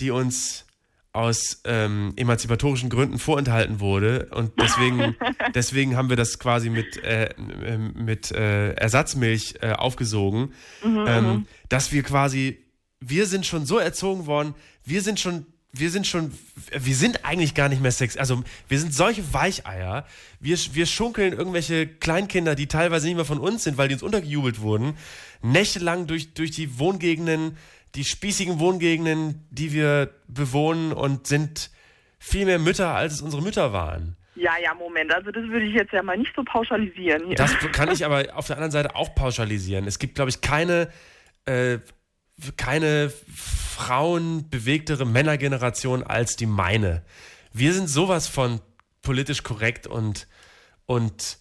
die uns aus ähm, emanzipatorischen Gründen vorenthalten wurde. Und deswegen, deswegen haben wir das quasi mit, äh, ähm, mit äh, Ersatzmilch äh, aufgesogen, Mhm, ähm, mhm. dass wir quasi, wir sind schon so erzogen worden, wir sind schon, wir sind schon, wir sind eigentlich gar nicht mehr sex, also wir sind solche Weicheier, wir, wir schunkeln irgendwelche Kleinkinder, die teilweise nicht mehr von uns sind, weil die uns untergejubelt wurden, nächtelang durch, durch die Wohngegenden, die spießigen Wohngegenden, die wir bewohnen und sind viel mehr Mütter, als es unsere Mütter waren. Ja, ja, Moment. Also das würde ich jetzt ja mal nicht so pauschalisieren hier. Das kann ich aber auf der anderen Seite auch pauschalisieren. Es gibt, glaube ich, keine, äh, keine frauenbewegtere Männergeneration als die meine. Wir sind sowas von politisch korrekt und, und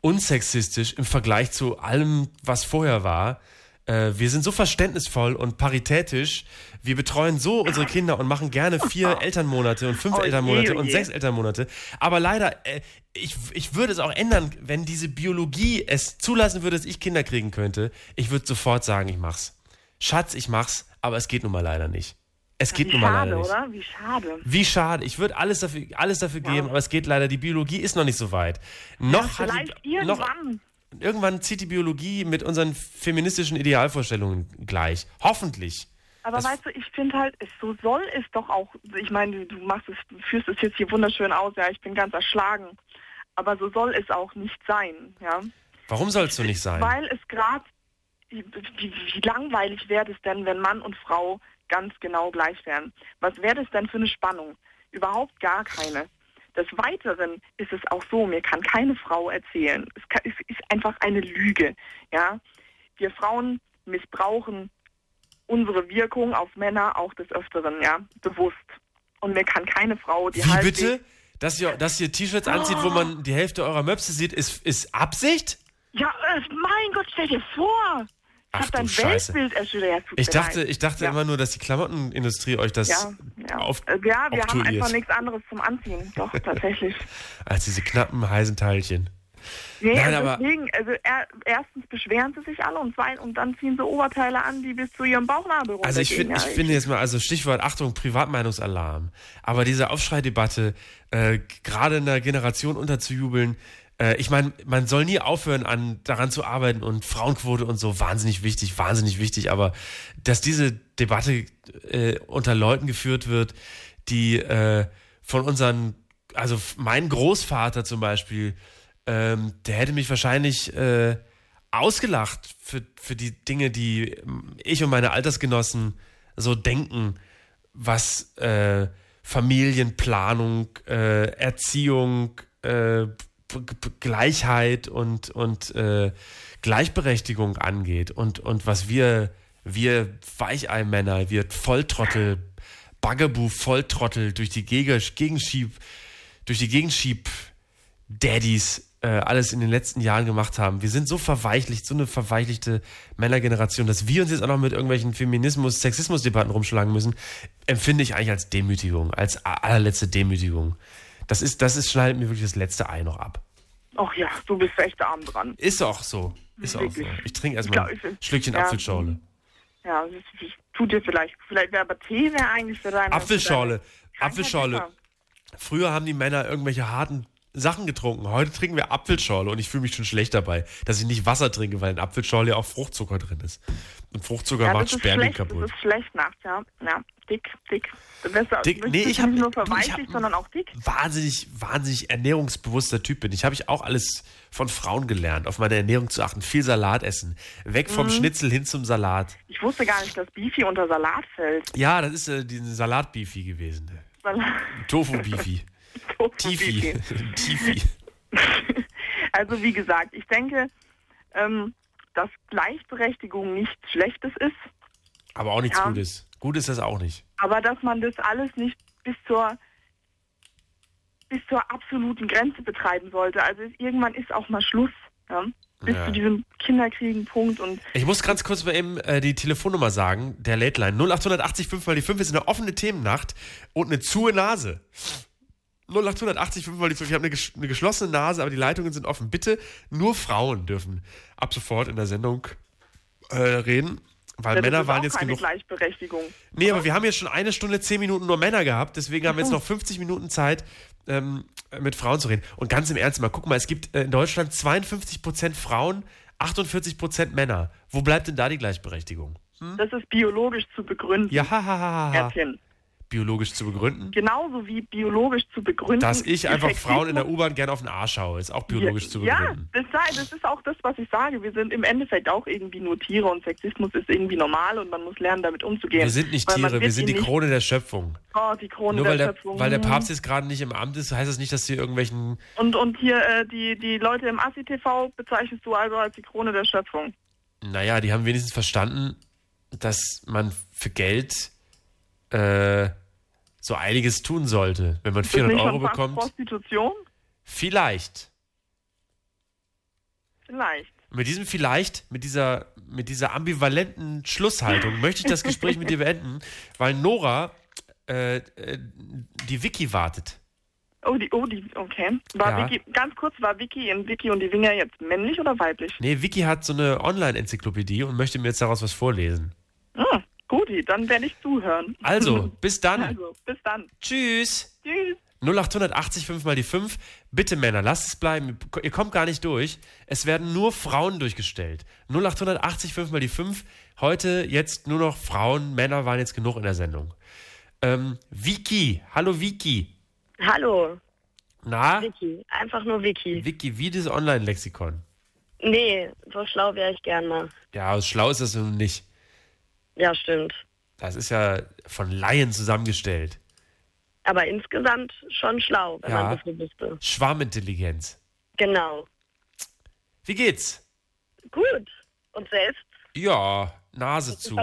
unsexistisch im Vergleich zu allem, was vorher war. Äh, wir sind so verständnisvoll und paritätisch. Wir betreuen so unsere Kinder und machen gerne vier Elternmonate und fünf Oh je, Elternmonate und je. sechs Elternmonate. Aber leider, äh, ich, ich würde es auch ändern, wenn diese Biologie es zulassen würde, dass ich Kinder kriegen könnte. Ich würde sofort sagen, ich mach's. Schatz, ich mach's, aber es geht nun mal leider nicht. Es geht nun mal leider nicht. oder? Wie schade. Wie schade. Ich würde alles dafür, alles dafür geben, aber es geht leider. Die Biologie ist noch nicht so weit. Noch hat Vielleicht die, noch, irgendwann. zieht die Biologie mit unseren feministischen Idealvorstellungen gleich. Hoffentlich. Aber Das- weißt du, ich finde halt, so soll es doch auch, ich meine, du machst es, du führst es jetzt hier wunderschön aus, ja, ich bin ganz erschlagen. Aber so soll es auch nicht sein, ja. Warum soll es so nicht sein? Weil es gerade, wie, wie, wie langweilig wäre es denn, wenn Mann und Frau ganz genau gleich wären? Was wäre das denn für eine Spannung? Überhaupt gar keine. Des Weiteren ist es auch so, mir kann keine Frau erzählen. Es, kann, es ist einfach eine Lüge, ja. Wir Frauen missbrauchen unsere Wirkung auf Männer auch des Öfteren, ja, bewusst. Und mir kann keine Frau die Wie bitte? Dass ihr, dass ihr T-Shirts anzieht, wo man die Hälfte eurer Möpse sieht, ist, ist Absicht? Ja, äh, mein Gott, stell dir vor! Ich Ach hab dein. Weltbild erschüttert. Ja, Ich dachte, ich dachte ja. immer nur, dass die Klamottenindustrie euch das Ja, ja. auf, Äh, ja, wir haben oktroyiert. einfach nichts anderes zum Anziehen. Doch, tatsächlich. als diese knappen, heißen Teilchen. Nee, Nein, also aber- deswegen, also er, erstens beschweren sie sich alle und zweitens, und dann ziehen sie Oberteile an, die bis zu ihrem Bauchnabel runtergehen. Also ich, find, ich finde jetzt mal, also Stichwort Achtung, Privatmeinungsalarm. Aber diese Aufschreidebatte, äh, gerade einer Generation unterzujubeln, äh, ich meine, man soll nie aufhören, an, daran zu arbeiten und Frauenquote und so, wahnsinnig wichtig, wahnsinnig wichtig. Aber dass diese Debatte äh, unter Leuten geführt wird, die äh, von unseren, also mein Großvater zum Beispiel, ähm, der hätte mich wahrscheinlich äh, ausgelacht für, für die Dinge, die ähm, ich und meine Altersgenossen so denken, was äh, Familienplanung, äh, Erziehung, äh, Gleichheit und, und äh, Gleichberechtigung angeht und, und was wir, wir Weicheimänner, wir Volltrottel, Bugaboo Volltrottel durch die Geg- Gegenschieb, durch die Gegenschieb Daddies äh, alles in den letzten Jahren gemacht haben. Wir sind so verweichlicht, so eine verweichlichte Männergeneration, dass wir uns jetzt auch noch mit irgendwelchen Feminismus-, Sexismus-Debatten rumschlagen müssen, empfinde ich eigentlich als Demütigung, als allerletzte Demütigung. Das ist, das ist, schneidet mir wirklich das letzte Ei noch ab. Ach ja, du bist echt arm dran. Ist auch so. Ist auch so. Ich trinke erstmal Ich glaub, ein Schlückchen ja. Apfelschorle. Ja, das, tut dir vielleicht, vielleicht wäre aber Tee wäre eigentlich für deine... Apfelschorle. Apfelschorle. Früher haben die Männer irgendwelche harten Sachen getrunken. Heute trinken wir Apfelschorle und ich fühle mich schon schlecht dabei, dass ich nicht Wasser trinke, weil in Apfelschorle ja auch Fruchtzucker drin ist. Und Fruchtzucker ja, macht Spermien schlecht, kaputt. Das ist schlecht nachts, ja. Ja, dick, dick. Bist, Dick? Nee, ich hab- nicht nur ich verweichlich, hab- sondern auch dick. Wahnsinnig, wahnsinnig ernährungsbewusster Typ bin. Ich habe ich auch alles von Frauen gelernt, auf meine Ernährung zu achten. Viel Salat essen. Weg vom Mhm. Schnitzel hin zum Salat. Ich wusste gar nicht, dass Beefy unter Salat fällt. Ja, das ist äh, diesen Salat-Beefy gewesen. Salat. Tofu-Beefy. Tifi. Tifi. Also wie gesagt, ich denke, ähm, dass Gleichberechtigung nichts Schlechtes ist, Aber auch nichts Ja. Gutes. Gut ist das auch nicht. aber dass man das alles nicht bis zur bis zur absoluten Grenze betreiben sollte. Also irgendwann ist auch mal Schluss. Ja? Bis Ja. zu diesem Kinderkriegen-Punkt und Ich muss ganz kurz mal eben äh, die Telefonnummer sagen, der Late Line. 0880 5 mal die 5 ist eine offene Themennacht und eine zuhe Nase. 0880 5 mal die 5. Ich habe eine, eine geschlossene Nase, aber die Leitungen sind offen. Bitte nur Frauen dürfen ab sofort in der Sendung äh, reden, weil Ja, Männer waren jetzt keine genug. Gleichberechtigung. Nee, aber wir haben jetzt schon eine Stunde, zehn Minuten nur Männer gehabt, deswegen haben wir jetzt noch 50 Minuten Zeit, ähm, mit Frauen zu reden. Und ganz im Ernst mal, guck mal, es gibt äh, in Deutschland 52% Frauen, 48% Männer. Wo bleibt denn da die Gleichberechtigung? Das ist biologisch zu begründen. Ja, ha, ha, ha, ha. Biologisch zu begründen? Genauso wie biologisch zu begründen. Dass ich einfach Frauen in der U-Bahn gerne auf den Arsch schaue, ist auch biologisch ja, zu Ja, begründen. das, sei- das ist auch das, was ich sage. Wir sind im Endeffekt auch irgendwie nur Tiere und Sexismus ist irgendwie normal und man muss lernen, damit umzugehen. Wir sind nicht Tiere, wir sind die Krone der Schöpfung. Oh, die Krone Nur weil der der, Schöpfung. weil der Papst jetzt gerade nicht im Amt ist, heißt das nicht, dass sie irgendwelchen. Und, und hier äh, die, die Leute im Assi-TV bezeichnest du also als die Krone der Schöpfung. Naja, die haben wenigstens verstanden, dass man für Geld äh, so einiges tun sollte. Wenn man Ist das 400 nicht Euro bekommt, Prostitution? vielleicht. Vielleicht. Mit diesem vielleicht, mit dieser, mit dieser ambivalenten Schlusshaltung möchte ich das Gespräch mit dir beenden, weil Nora äh, äh, die Vicky wartet. Oh, die, oh, die, okay. War Ja. Vicky, ganz kurz, war Vicky in Vicky und die Winger jetzt männlich oder weiblich? Nee, Vicky hat so eine Online-Enzyklopädie und möchte mir jetzt daraus was vorlesen. Hm, guti, dann werde ich zuhören. Also, bis dann. Also, bis dann. Tschüss. Tschüss. 0880 5 mal die 5. Bitte Männer, lasst es bleiben. Ihr kommt gar nicht durch. Es werden nur Frauen durchgestellt. 0880 5 mal die 5. Heute jetzt nur noch Frauen. Männer waren jetzt genug in der Sendung. Ähm, Vicky. Hallo Vicky. Hallo, Na? Vicky. Einfach nur Vicky. Vicky, wie das Online-Lexikon. Nee, so schlau wäre ich gern mal. Ja, schlau ist das nun nicht. Ja, stimmt. Das ist ja von Laien zusammengestellt. Aber insgesamt schon schlau, wenn Ja. man das so wüsste. Schwarmintelligenz. Genau. Wie geht's? Gut. Und selbst? Ja, Nase zu.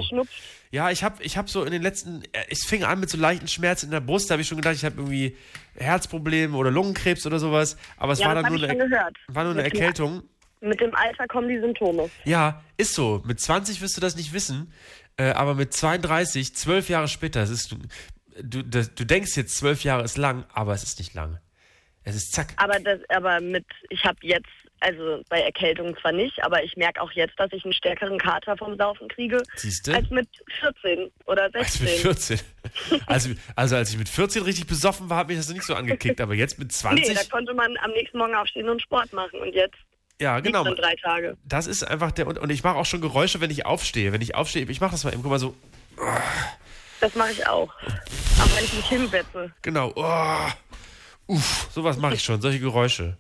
Ja, ich habe ich hab so in den letzten, äh, es fing an mit so leichten Schmerzen in der Brust, da habe ich schon gedacht, ich habe irgendwie Herzprobleme oder Lungenkrebs oder sowas, aber es ja, war dann nur eine, war nur eine Erkältung. Mit dem Alter kommen die Symptome. Ja, ist so. Mit 20 wirst du das nicht wissen, äh, aber mit 32, zwölf Jahre später, ist, du, das, du denkst jetzt, zwölf Jahre ist lang, aber es ist nicht lang. Es ist zack. Aber das, aber mit, ich habe jetzt, also bei Erkältung zwar nicht, aber ich merke auch jetzt, dass ich einen stärkeren Kater vom Saufen kriege Siehste? als mit 14 oder 16. Als mit 14. Also, also als ich mit 14 richtig besoffen war, hat mich das nicht so angekickt, aber jetzt mit 20. Nee, da konnte man am nächsten Morgen aufstehen und Sport machen und jetzt ja, genau. drei Tage. Das ist einfach der und, und ich mache auch schon Geräusche, wenn ich aufstehe. Wenn ich aufstehe, ich mache das mal eben, guck mal so, Das mache ich auch. Auch wenn ich mich hinsetze. genau. Oh, uff, sowas mache ich schon, solche Geräusche.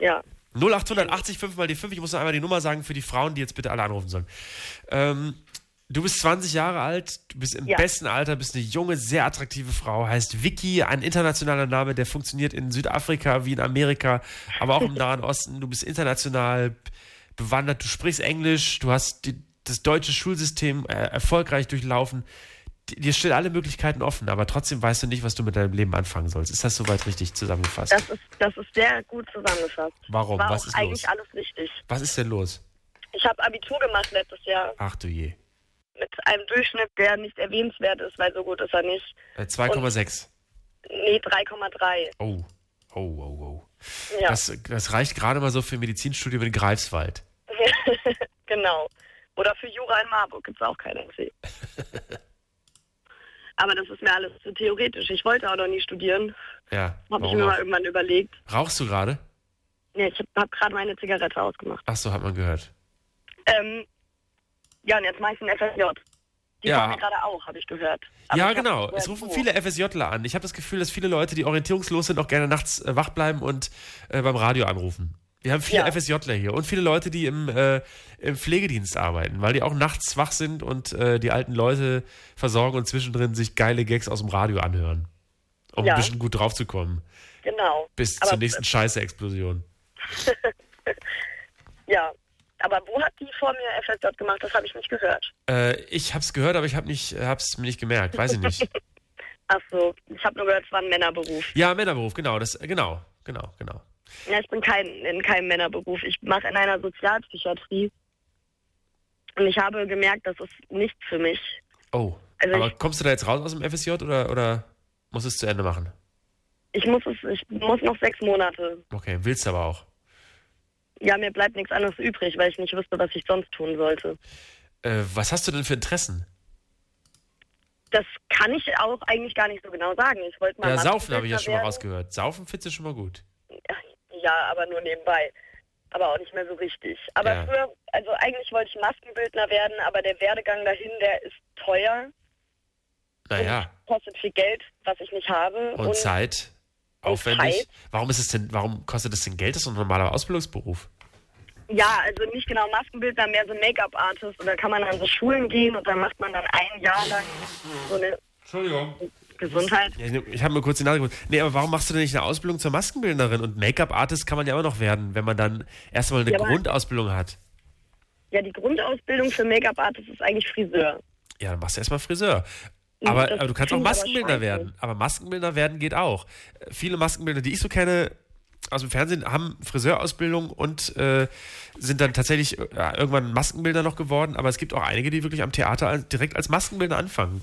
Ja. 0880 5 mal die 5. Ich muss noch einmal die Nummer sagen für die Frauen, die jetzt bitte alle anrufen sollen. Ähm, du bist 20 Jahre alt, du bist im Ja. besten Alter, bist eine junge, sehr attraktive Frau, heißt Vicky, ein internationaler Name, der funktioniert in Südafrika wie in Amerika, aber auch im Nahen Osten. Du bist international bewandert, du sprichst Englisch, du hast die, das deutsche Schulsystem äh, erfolgreich durchlaufen. Dir stehen alle Möglichkeiten offen, aber trotzdem weißt du nicht, was du mit deinem Leben anfangen sollst. Ist das soweit richtig zusammengefasst? Das ist, das ist sehr gut zusammengefasst. Warum? War Was ist eigentlich los? alles richtig. Was ist denn los? Ich habe Abitur gemacht letztes Jahr Ach du je. Mit einem Durchschnitt, der nicht erwähnenswert ist, weil so gut ist er nicht. Äh, 2,6. Nee, 3,3. Oh. Oh, oh, oh. Ja. Das, das reicht gerade mal so für Medizinstudium in Greifswald. genau. Oder für Jura in Marburg gibt es auch kein NC. Aber das ist mir alles zu theoretisch. Ich wollte auch noch nie studieren. Ja. Habe ich mir mal irgendwann überlegt. Rauchst du gerade? Ja, ich habe hab gerade meine Zigarette ausgemacht. Ach so, hat man gehört. Ähm, ja, und jetzt mache ich FSJ. Die Ja. gerade auch, habe ich gehört. Aber ja, ich genau. Es rufen so. viele FSJler an. Ich habe das Gefühl, dass viele Leute, die orientierungslos sind, auch gerne nachts äh, wach bleiben und äh, beim Radio anrufen. Wir haben viele Ja. FSJler hier und viele Leute, die im, äh, im Pflegedienst arbeiten, weil die auch nachts wach sind und äh, die alten Leute versorgen und zwischendrin sich geile Gags aus dem Radio anhören. Um Ja. ein bisschen gut draufzukommen. Genau. Bis Aber- zur nächsten Scheiße-Explosion. Ja, aber wo hat die vor mir FSJ gemacht? Das habe ich nicht gehört. Äh, ich hab's gehört, aber ich hab nicht, hab's mir nicht gemerkt. Weiß ich nicht. Ach so, ich habe nur gehört, es war ein Männerberuf. ja, Männerberuf, genau. Das, genau, genau, genau. Ja, ich bin kein, in keinem Männerberuf. Ich mache in einer Sozialpsychiatrie. Und ich habe gemerkt, das ist nichts für mich. Oh. Also aber ich- kommst du da jetzt raus aus dem FSJ oder, oder musst du es zu Ende machen? Ich muss es, ich muss noch sechs Monate. Okay, willst aber auch. Ja, mir bleibt nichts anderes übrig, weil ich nicht wüsste, was ich sonst tun sollte. Äh, was hast du denn für Interessen? Das kann ich auch eigentlich gar nicht so genau sagen. Ich wollte mal ja, Saufen habe ich ja schon mal rausgehört. Saufen findest du schon mal gut. Ja, aber nur nebenbei. Aber auch nicht mehr so richtig. Aber Ja. früher, also eigentlich wollte ich Maskenbildner werden, aber der Werdegang dahin, der ist teuer, Naja, kostet viel Geld, was ich nicht habe. und, Zeit, aufwendig. Warum ist es denn, warum kostet es denn Geld? Das ist ein normaler Ausbildungsberuf. Ja, also nicht genau Maskenbildner, mehr so Make-up-Artist. Und da kann man an so Schulen gehen und dann macht man dann ein Jahr lang so eine Entschuldigung. Gesundheit. Ja, ich habe mir kurz die Nase geholt. Nee, aber warum machst du denn nicht eine Ausbildung zur Maskenbildnerin? Und Make-up-Artist kann man ja immer noch werden, wenn man dann erstmal eine Ja, Grundausbildung hat. Ja, die Grundausbildung für Make-up-Artist ist eigentlich Friseur. Ja, dann machst du erstmal Friseur. Ja, Aber, aber du kannst auch Maskenbildner werden. Aber Maskenbildner werden geht auch. Viele Maskenbildner, die ich so kenne aus dem Fernsehen, haben Friseurausbildung und äh, sind dann tatsächlich ja, irgendwann Maskenbildner noch geworden. Aber es gibt auch einige, die wirklich am Theater direkt als Maskenbildner anfangen.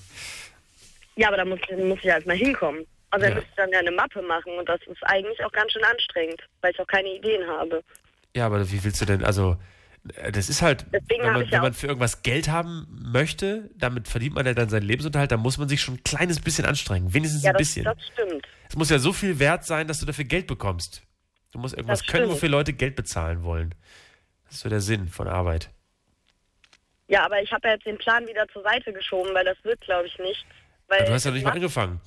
Ja, aber da muss, muss ich erst mal hinkommen. Also da Ja. müsste ich dann ja eine Mappe machen und das ist eigentlich auch ganz schön anstrengend, weil ich auch keine Ideen habe. Ja, aber wie willst du denn, also das ist halt, Deswegen wenn man, wenn man für irgendwas Geld haben möchte, damit verdient man ja dann seinen Lebensunterhalt, dann muss man sich schon ein kleines bisschen anstrengen. Wenigstens Ja, ein das, bisschen. das stimmt. Es muss ja so viel wert sein, dass du dafür Geld bekommst. Du musst irgendwas können, wofür Leute Geld bezahlen wollen. Das ist so der Sinn von Arbeit. Ja, aber ich habe ja jetzt den Plan wieder zur Seite geschoben, weil das wird, glaube ich, nicht. Weil Aber du hast ja noch nicht mal angefangen.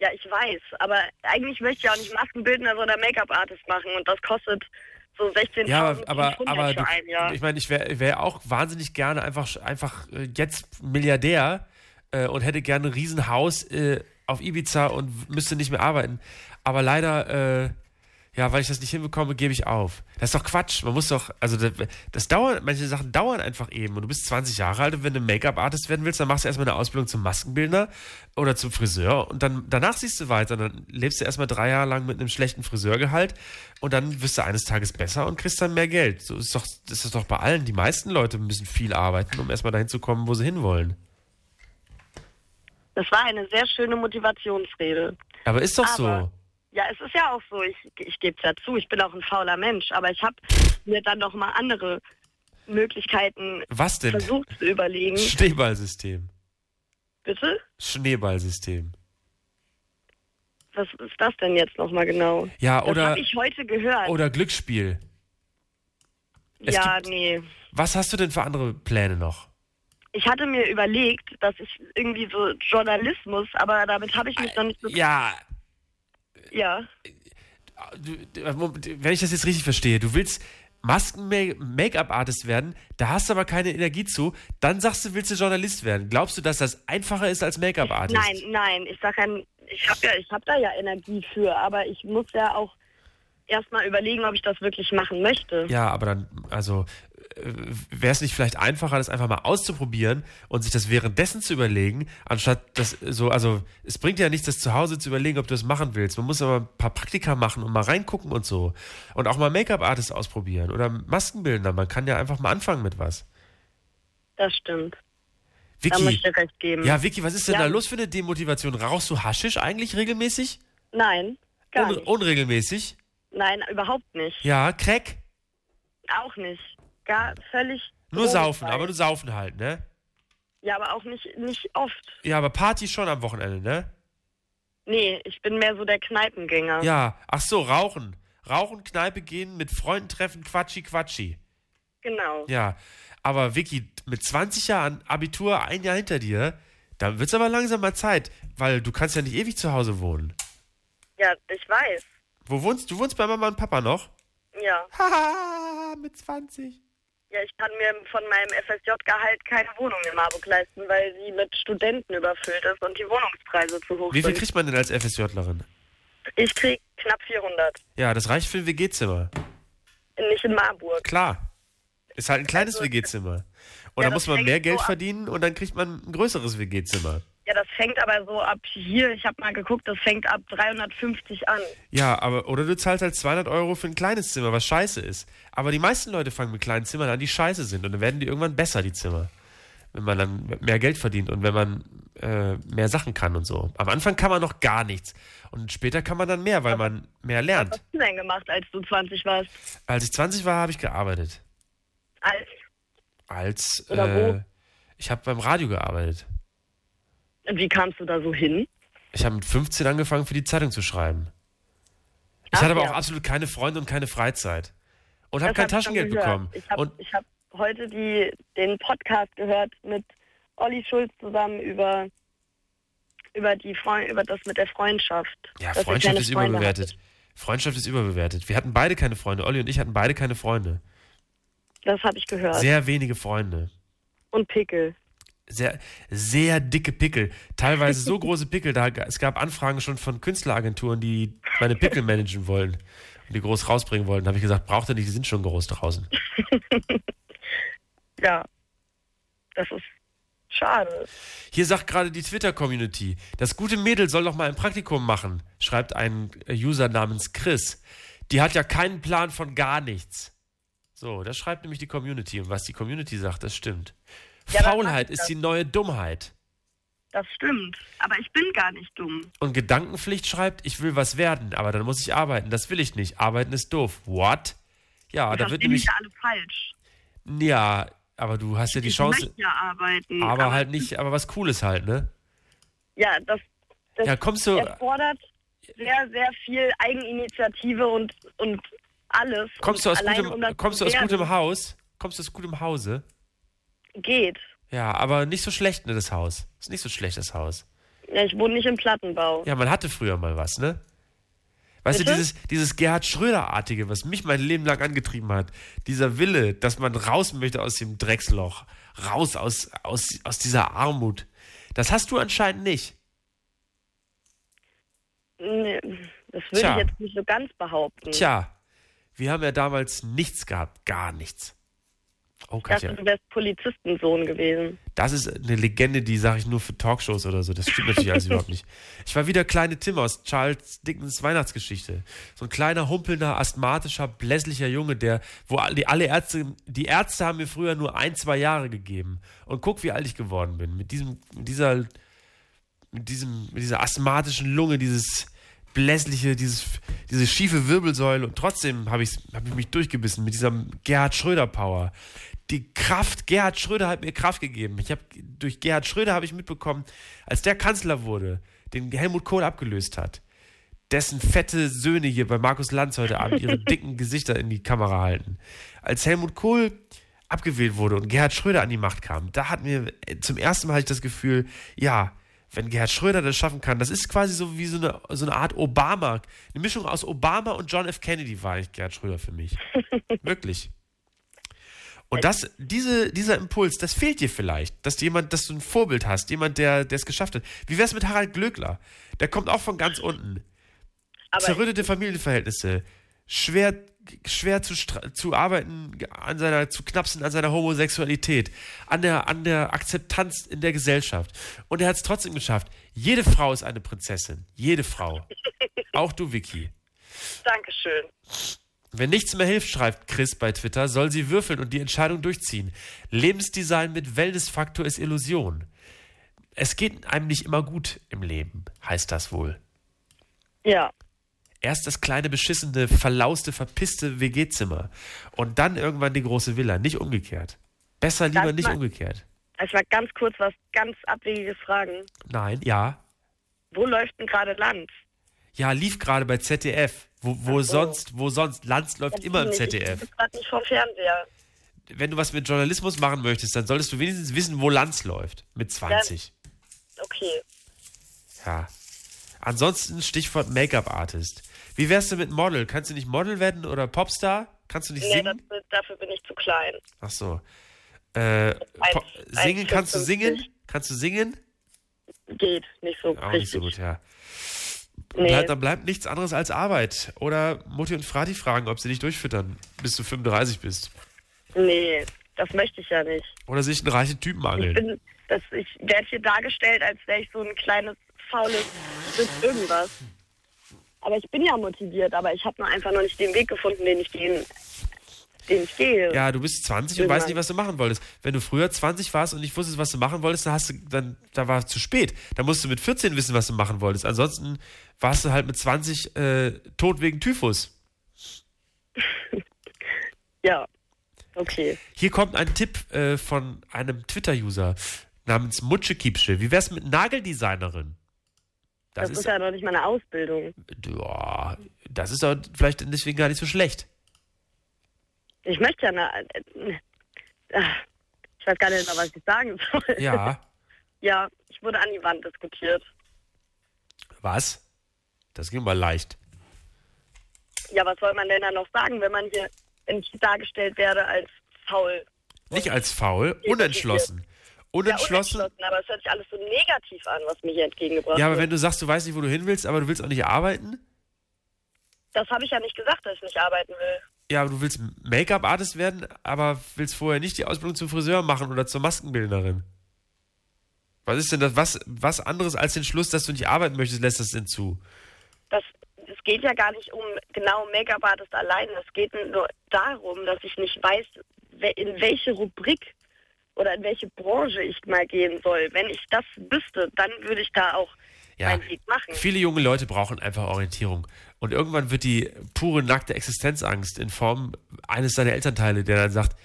Ja, ich weiß, aber eigentlich möchte ich ja auch nicht Maskenbildner, sondern Make-up-Artist machen und das kostet so 16.000 Ja, aber, aber, für ein Jahr. ich meine, ich wäre wär auch wahnsinnig gerne einfach, einfach äh, jetzt Milliardär äh, und hätte gerne ein Riesenhaus äh, auf Ibiza und müsste nicht mehr arbeiten. Aber leider, äh, ja, weil ich das nicht hinbekomme, gebe ich auf. Das ist doch Quatsch. Man muss doch, also das, das dauert, manche Sachen dauern einfach eben. Und du bist 20 Jahre alt und wenn du Make-up-Artist werden willst, dann machst du erstmal eine Ausbildung zum Maskenbildner oder zum Friseur und dann danach siehst du weiter. Dann lebst du erstmal drei Jahre lang mit einem schlechten Friseurgehalt und dann wirst du eines Tages besser und kriegst dann mehr Geld. So ist doch, das ist doch bei allen. Die meisten Leute müssen viel arbeiten, um erstmal dahin zu kommen, wo sie hinwollen. Das war eine sehr schöne Motivationsrede. Aber ist doch Aber- so. Ja, es ist ja auch so, ich, ich gebe es ja zu, ich bin auch ein fauler Mensch, aber ich habe mir dann noch mal andere Möglichkeiten Was denn? versucht zu überlegen. Schneeballsystem. Bitte? Schneeballsystem. Was ist das denn jetzt noch mal genau? Ja, das oder- habe ich heute gehört. Oder Glücksspiel. es ja, gibt- nee. Was hast du denn für andere Pläne noch? Ich hatte mir überlegt, dass ich irgendwie so Journalismus, aber damit habe ich mich noch nicht so... Ja, Ja. du- wenn ich das jetzt richtig verstehe, du willst Masken-Make-up-Artist werden, da hast du aber keine Energie zu, dann sagst du, willst du Journalist werden. Glaubst du, dass das einfacher ist als Make-up-Artist? Nein, nein, ich sag ja, ich habe ja, ich habe da ja Energie für, aber ich muss ja auch erstmal überlegen, ob ich das wirklich machen möchte. Ja, aber dann, also, wäre es nicht vielleicht einfacher, das einfach mal auszuprobieren und sich das währenddessen zu überlegen, anstatt das so, also, es bringt ja nichts, das zu Hause zu überlegen, ob du das machen willst. Man muss aber ein paar Praktika machen und mal reingucken und so. Und auch mal Make-up-Artist ausprobieren oder Maskenbildner. Man kann ja einfach mal anfangen mit was. Das stimmt. Vicky. Da muss ich dir recht geben. Ja, Vicky, was ist denn Ja. da los für eine Demotivation? Rauchst du Haschisch eigentlich regelmäßig? Nein, gar Un nicht. unregelmäßig? Nein, überhaupt nicht. Ja, Crack? Auch nicht. Gar völlig. Nur saufen, aber nur saufen halt, ne? Ja, aber auch nicht, nicht oft. Ja, aber Party schon am Wochenende, ne? Nee, ich bin mehr so der Kneipengänger. Ja, ach so, rauchen. Rauchen, Kneipe gehen, mit Freunden treffen, Quatschi, Quatschi. Genau. Ja, aber Vicky, mit 20 Jahren Abitur, ein Jahr hinter dir, dann wird's aber langsam mal Zeit, weil du kannst ja nicht ewig zu Hause wohnen. Ja, ich weiß. Wo wohnst du? wohnst bei Mama und Papa noch? Ja. Haha, mit 20. Ja, ich kann mir von meinem FSJ-Gehalt keine Wohnung in Marburg leisten, weil sie mit Studenten überfüllt ist und die Wohnungspreise zu hoch Wie viel sind. kriegt man denn als FSJlerin? Ich krieg knapp 400. Ja, das reicht für ein WG-Zimmer. Nicht in Marburg. Klar. Ist halt ein kleines WG-Zimmer. Und Ja, das muss man mehr so Geld ab. verdienen und dann kriegt man ein größeres WG-Zimmer. Ja, das fängt aber so ab hier, ich habe mal geguckt, das fängt ab 350 an. Ja, aber oder du zahlst halt 200 Euro für ein kleines Zimmer, was scheiße ist. Aber die meisten Leute fangen mit kleinen Zimmern an, die scheiße sind. Und dann werden die irgendwann besser, die Zimmer. Wenn man dann mehr Geld verdient und wenn man äh, mehr Sachen kann und so. Am Anfang kann man noch gar nichts. Und später kann man dann mehr, weil man mehr lernt. Was hast du denn gemacht, als du 20 warst? Als ich 20 war, habe ich gearbeitet. Als? Als Oder äh, wo? ich habe beim Radio gearbeitet. Wie kamst du da so hin? Ich habe mit 15 angefangen, für die Zeitung zu schreiben. Ich Ach hatte aber ja. auch absolut keine Freunde und keine Freizeit. Und habe kein hab Taschengeld bekommen. Ich habe hab heute die, den Podcast gehört mit Olli Schulz zusammen über, über, die Freund, über das mit der Freundschaft. ja, Freundschaft ist Freunde überbewertet. Freundschaft ist überbewertet. Wir hatten beide keine Freunde. Olli und ich hatten beide keine Freunde. Das habe ich gehört. Sehr wenige Freunde. Und Pickel. Sehr, sehr dicke Pickel. Teilweise so große Pickel. Da, es gab Anfragen schon von Künstleragenturen, die meine Pickel managen wollen und die groß rausbringen wollten. Da habe ich gesagt, braucht ihr nicht, die sind schon groß draußen. Ja. Das ist schade. Hier sagt gerade die Twitter-Community, das gute Mädel soll doch mal ein Praktikum machen, schreibt ein äh, User namens Chris. Die hat ja keinen Plan von gar nichts. So, das schreibt nämlich die Community. Und was die Community sagt, das stimmt. Ja, Faulheit ist die neue Dummheit. Das stimmt. Aber ich bin gar nicht dumm. Und Gedankenpflicht schreibt, ich will was werden, aber dann muss ich arbeiten. Das will ich nicht. Arbeiten ist doof. What? Ja, da wird nämlich. ja alle falsch. Ja, aber du hast ja die ich Chance. ja arbeiten. Aber halt nicht, aber was Cooles halt, ne? Ja, das, das Ja, kommst du- erfordert sehr, sehr viel Eigeninitiative und, und alles. Kommst du und aus alleine, gutem, kommst du aus gutem Haus? Kommst du aus gutem Hause? Geht. Ja, aber nicht so schlecht, ne, das Haus. Ist nicht so schlecht, das Haus. Ja, ich wohne nicht im Plattenbau. Ja, man hatte früher mal was, ne? Weißt Bitte? du, dieses, dieses Gerhard Schröder-artige, was mich mein Leben lang angetrieben hat, dieser Wille, dass man raus möchte aus dem Drecksloch, raus aus, aus, aus dieser Armut, das hast du anscheinend nicht. Nee, das würde Tja. ich jetzt nicht so ganz behaupten. Tja, wir haben ja damals nichts gehabt, gar nichts. Oh, Ich dachte, Katja, du wärst Polizistensohn gewesen. das ist eine Legende, die sage ich nur für Talkshows oder so. Das stimmt natürlich alles überhaupt nicht. Ich war wieder kleine Tim aus Charles Dickens Weihnachtsgeschichte. So ein kleiner, humpelnder, asthmatischer, blässlicher Junge, der, wo die, alle Ärzte, die Ärzte haben mir früher nur ein, zwei Jahre gegeben. Und guck, wie alt ich geworden bin. Mit diesem, mit dieser, mit diesem, mit dieser asthmatischen Lunge, dieses blässliche, dieses, diese schiefe Wirbelsäule. Und trotzdem habe ich, hab ich mich durchgebissen mit dieser Gerhard Schröder Power. Die Kraft, Gerhard Schröder hat mir Kraft gegeben. Ich habe durch Gerhard Schröder habe ich mitbekommen, als der Kanzler wurde, den Helmut Kohl abgelöst hat, dessen fette Söhne hier bei Markus Lanz heute Abend ihre dicken Gesichter in die Kamera halten. Als Helmut Kohl abgewählt wurde und Gerhard Schröder an die Macht kam, da hat mir äh, zum ersten Mal ich das Gefühl, ja, wenn Gerhard Schröder das schaffen kann, das ist quasi so wie so eine, so eine Art Obama, eine Mischung aus Obama und John F. Kennedy war eigentlich Gerhard Schröder für mich. Wirklich. Und das, diese, dieser Impuls, das fehlt dir vielleicht, dass jemand, dass du ein Vorbild hast, jemand, der der es geschafft hat. Wie wär's mit Harald Glöckler? Der kommt auch von ganz unten. Aber Zerrüttete Familienverhältnisse, schwer, schwer zu, zu arbeiten, an seiner, zu knapsen an seiner Homosexualität, an der, an der Akzeptanz in der Gesellschaft. Und er hat es trotzdem geschafft. Jede Frau ist eine Prinzessin. Jede Frau. Auch du, Vicky. Dankeschön. Wenn nichts mehr hilft, schreibt Chris bei Twitter, soll sie würfeln und die Entscheidung durchziehen. Lebensdesign mit Wellnessfaktor ist Illusion. Es geht einem nicht immer gut im Leben, heißt das wohl. Ja. Erst das kleine, beschissene, verlauste, verpisste WG-Zimmer und dann irgendwann die große Villa, nicht umgekehrt. Besser lieber Das nicht ma- umgekehrt. Ich mal ganz kurz was ganz Abwegiges fragen. Nein, ja. Wo läuft denn gerade Land? Ja, lief gerade bei ZDF. Wo, wo sonst, wo sonst? Lanz läuft immer im Ich ZDF. bin gerade nicht vom Fernseher. Wenn du was mit Journalismus machen möchtest, dann solltest du wenigstens wissen, wo Lanz läuft. Mit 20. Okay. Ja. Ansonsten Stichwort Make-up-Artist. Wie wärst du mit Model? Kannst du nicht Model werden oder Popstar? Kannst du nicht Nee, singen? das, dafür bin ich zu klein. Ach so. Äh, Po- singen, kannst du 1,55. singen? Kannst du singen? Geht nicht so Auch nicht richtig. so gut, ja. Nee. Bleib, dann bleibt nichts anderes als Arbeit. Oder Mutti und Frati fragen, ob sie dich durchfüttern, bis du 35 bist. Nee, das möchte ich ja nicht. Oder sich einen reichen Typen Ich angeln. bin, das, ich werde hier dargestellt, als wäre ich so ein kleines, faules Stück irgendwas. Aber ich bin ja motiviert, aber ich habe nur einfach noch nicht den Weg gefunden, den ich gehen, den ich gehe. Ja, du bist 20 und weißt nicht, was du machen wolltest. Wenn du früher 20 warst und nicht wusstest, was du machen wolltest, dann hast du, dann, da war es zu spät. Da musst du mit 14 wissen, was du machen wolltest. Ansonsten warst du halt mit 20 äh, tot wegen Typhus. Ja, okay. Hier kommt ein Tipp äh, von einem Twitter-User namens Mutsche Kiepsche. Wie wär's mit Nageldesignerin? Das, ist, ja noch nicht meine Ausbildung. ja, das ist doch vielleicht deswegen gar nicht so schlecht. Ich möchte ja eine. Äh, ich weiß gar nicht mehr, was ich sagen soll. Ja, Ja, ich wurde an die Wand diskutiert. was? Das ging mal leicht. Ja, was soll man denn da noch sagen, wenn man hier dargestellt werde als faul? Nicht als faul, unentschlossen. Unentschlossen. Ja, unentschlossen, aber es hört sich alles so negativ an, was mir hier entgegengebracht Ja, aber wird. wenn du sagst, du weißt nicht, wo du hin willst, aber du willst auch nicht arbeiten? Das habe ich ja nicht gesagt, dass ich nicht arbeiten will. Ja, aber du willst Make-up-Artist werden, aber willst vorher nicht die Ausbildung zum Friseur machen oder zur Maskenbildnerin. Was ist denn das? Was, was anderes als den Schluss, dass du nicht arbeiten möchtest, lässt das denn zu? Das, es geht ja gar nicht um genau Make-up-Artist allein. Es geht nur darum, dass ich nicht weiß, we- in welche Rubrik oder in welche Branche ich mal gehen soll. Wenn ich das wüsste, dann würde ich da auch Ja, meinen Weg machen. viele junge Leute brauchen einfach Orientierung. Und irgendwann wird die pure nackte Existenzangst in Form eines seiner Elternteile, der dann sagt,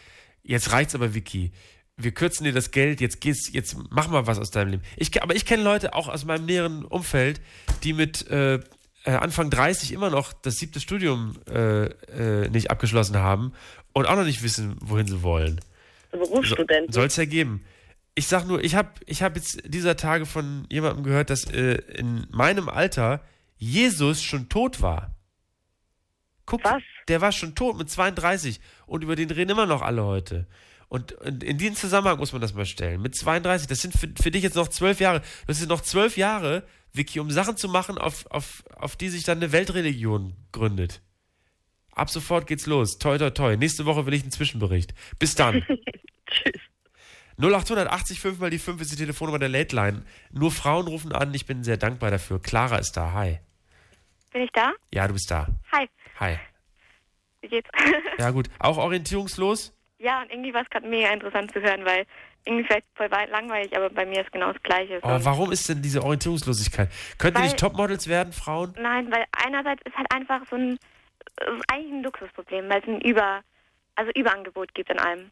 jetzt reicht's aber, Vicky. Wir kürzen dir das Geld, jetzt geht's, jetzt mach mal was aus deinem Leben. Ich, aber ich kenne Leute auch aus meinem näheren Umfeld, die mit äh, äh, Anfang 30 immer noch das siebte Studium äh, äh, nicht abgeschlossen haben und auch noch nicht wissen, wohin sie wollen. Berufsstudenten. Soll es ja geben. Ich sag nur, ich habe ich hab jetzt dieser Tage von jemandem gehört, dass äh, in meinem Alter Jesus schon tot war. Guck, Was? der war schon tot mit 32 und über den reden immer noch alle heute. Und, und in diesen Zusammenhang muss man das mal stellen. Mit 32, das sind für, für dich jetzt noch zwölf Jahre. Das sind noch zwölf Jahre, Vicky, um Sachen zu machen, auf, auf, auf die sich dann eine Weltreligion gründet. Ab sofort geht's los. Toi, toi, toi. Nächste Woche will ich einen Zwischenbericht. Bis dann. Tschüss. 0880 5 mal die 5 ist die Telefonnummer der Late Line. Nur Frauen rufen an. Ich bin sehr dankbar dafür. Clara ist da. Hi. Bin ich da? Ja, du bist da. Hi. Hi. Wie geht's? Ja, gut. Auch orientierungslos? ja, und irgendwie war es gerade mega interessant zu hören, weil irgendwie vielleicht voll langweilig, aber bei mir ist genau das Gleiche. Oh, warum ist denn diese Orientierungslosigkeit? Könnt ihr Weil- nicht Topmodels werden, Frauen? Nein, weil einerseits ist halt einfach so ein, eigentlich ein Luxusproblem, weil es ein Über, also Überangebot gibt in allem.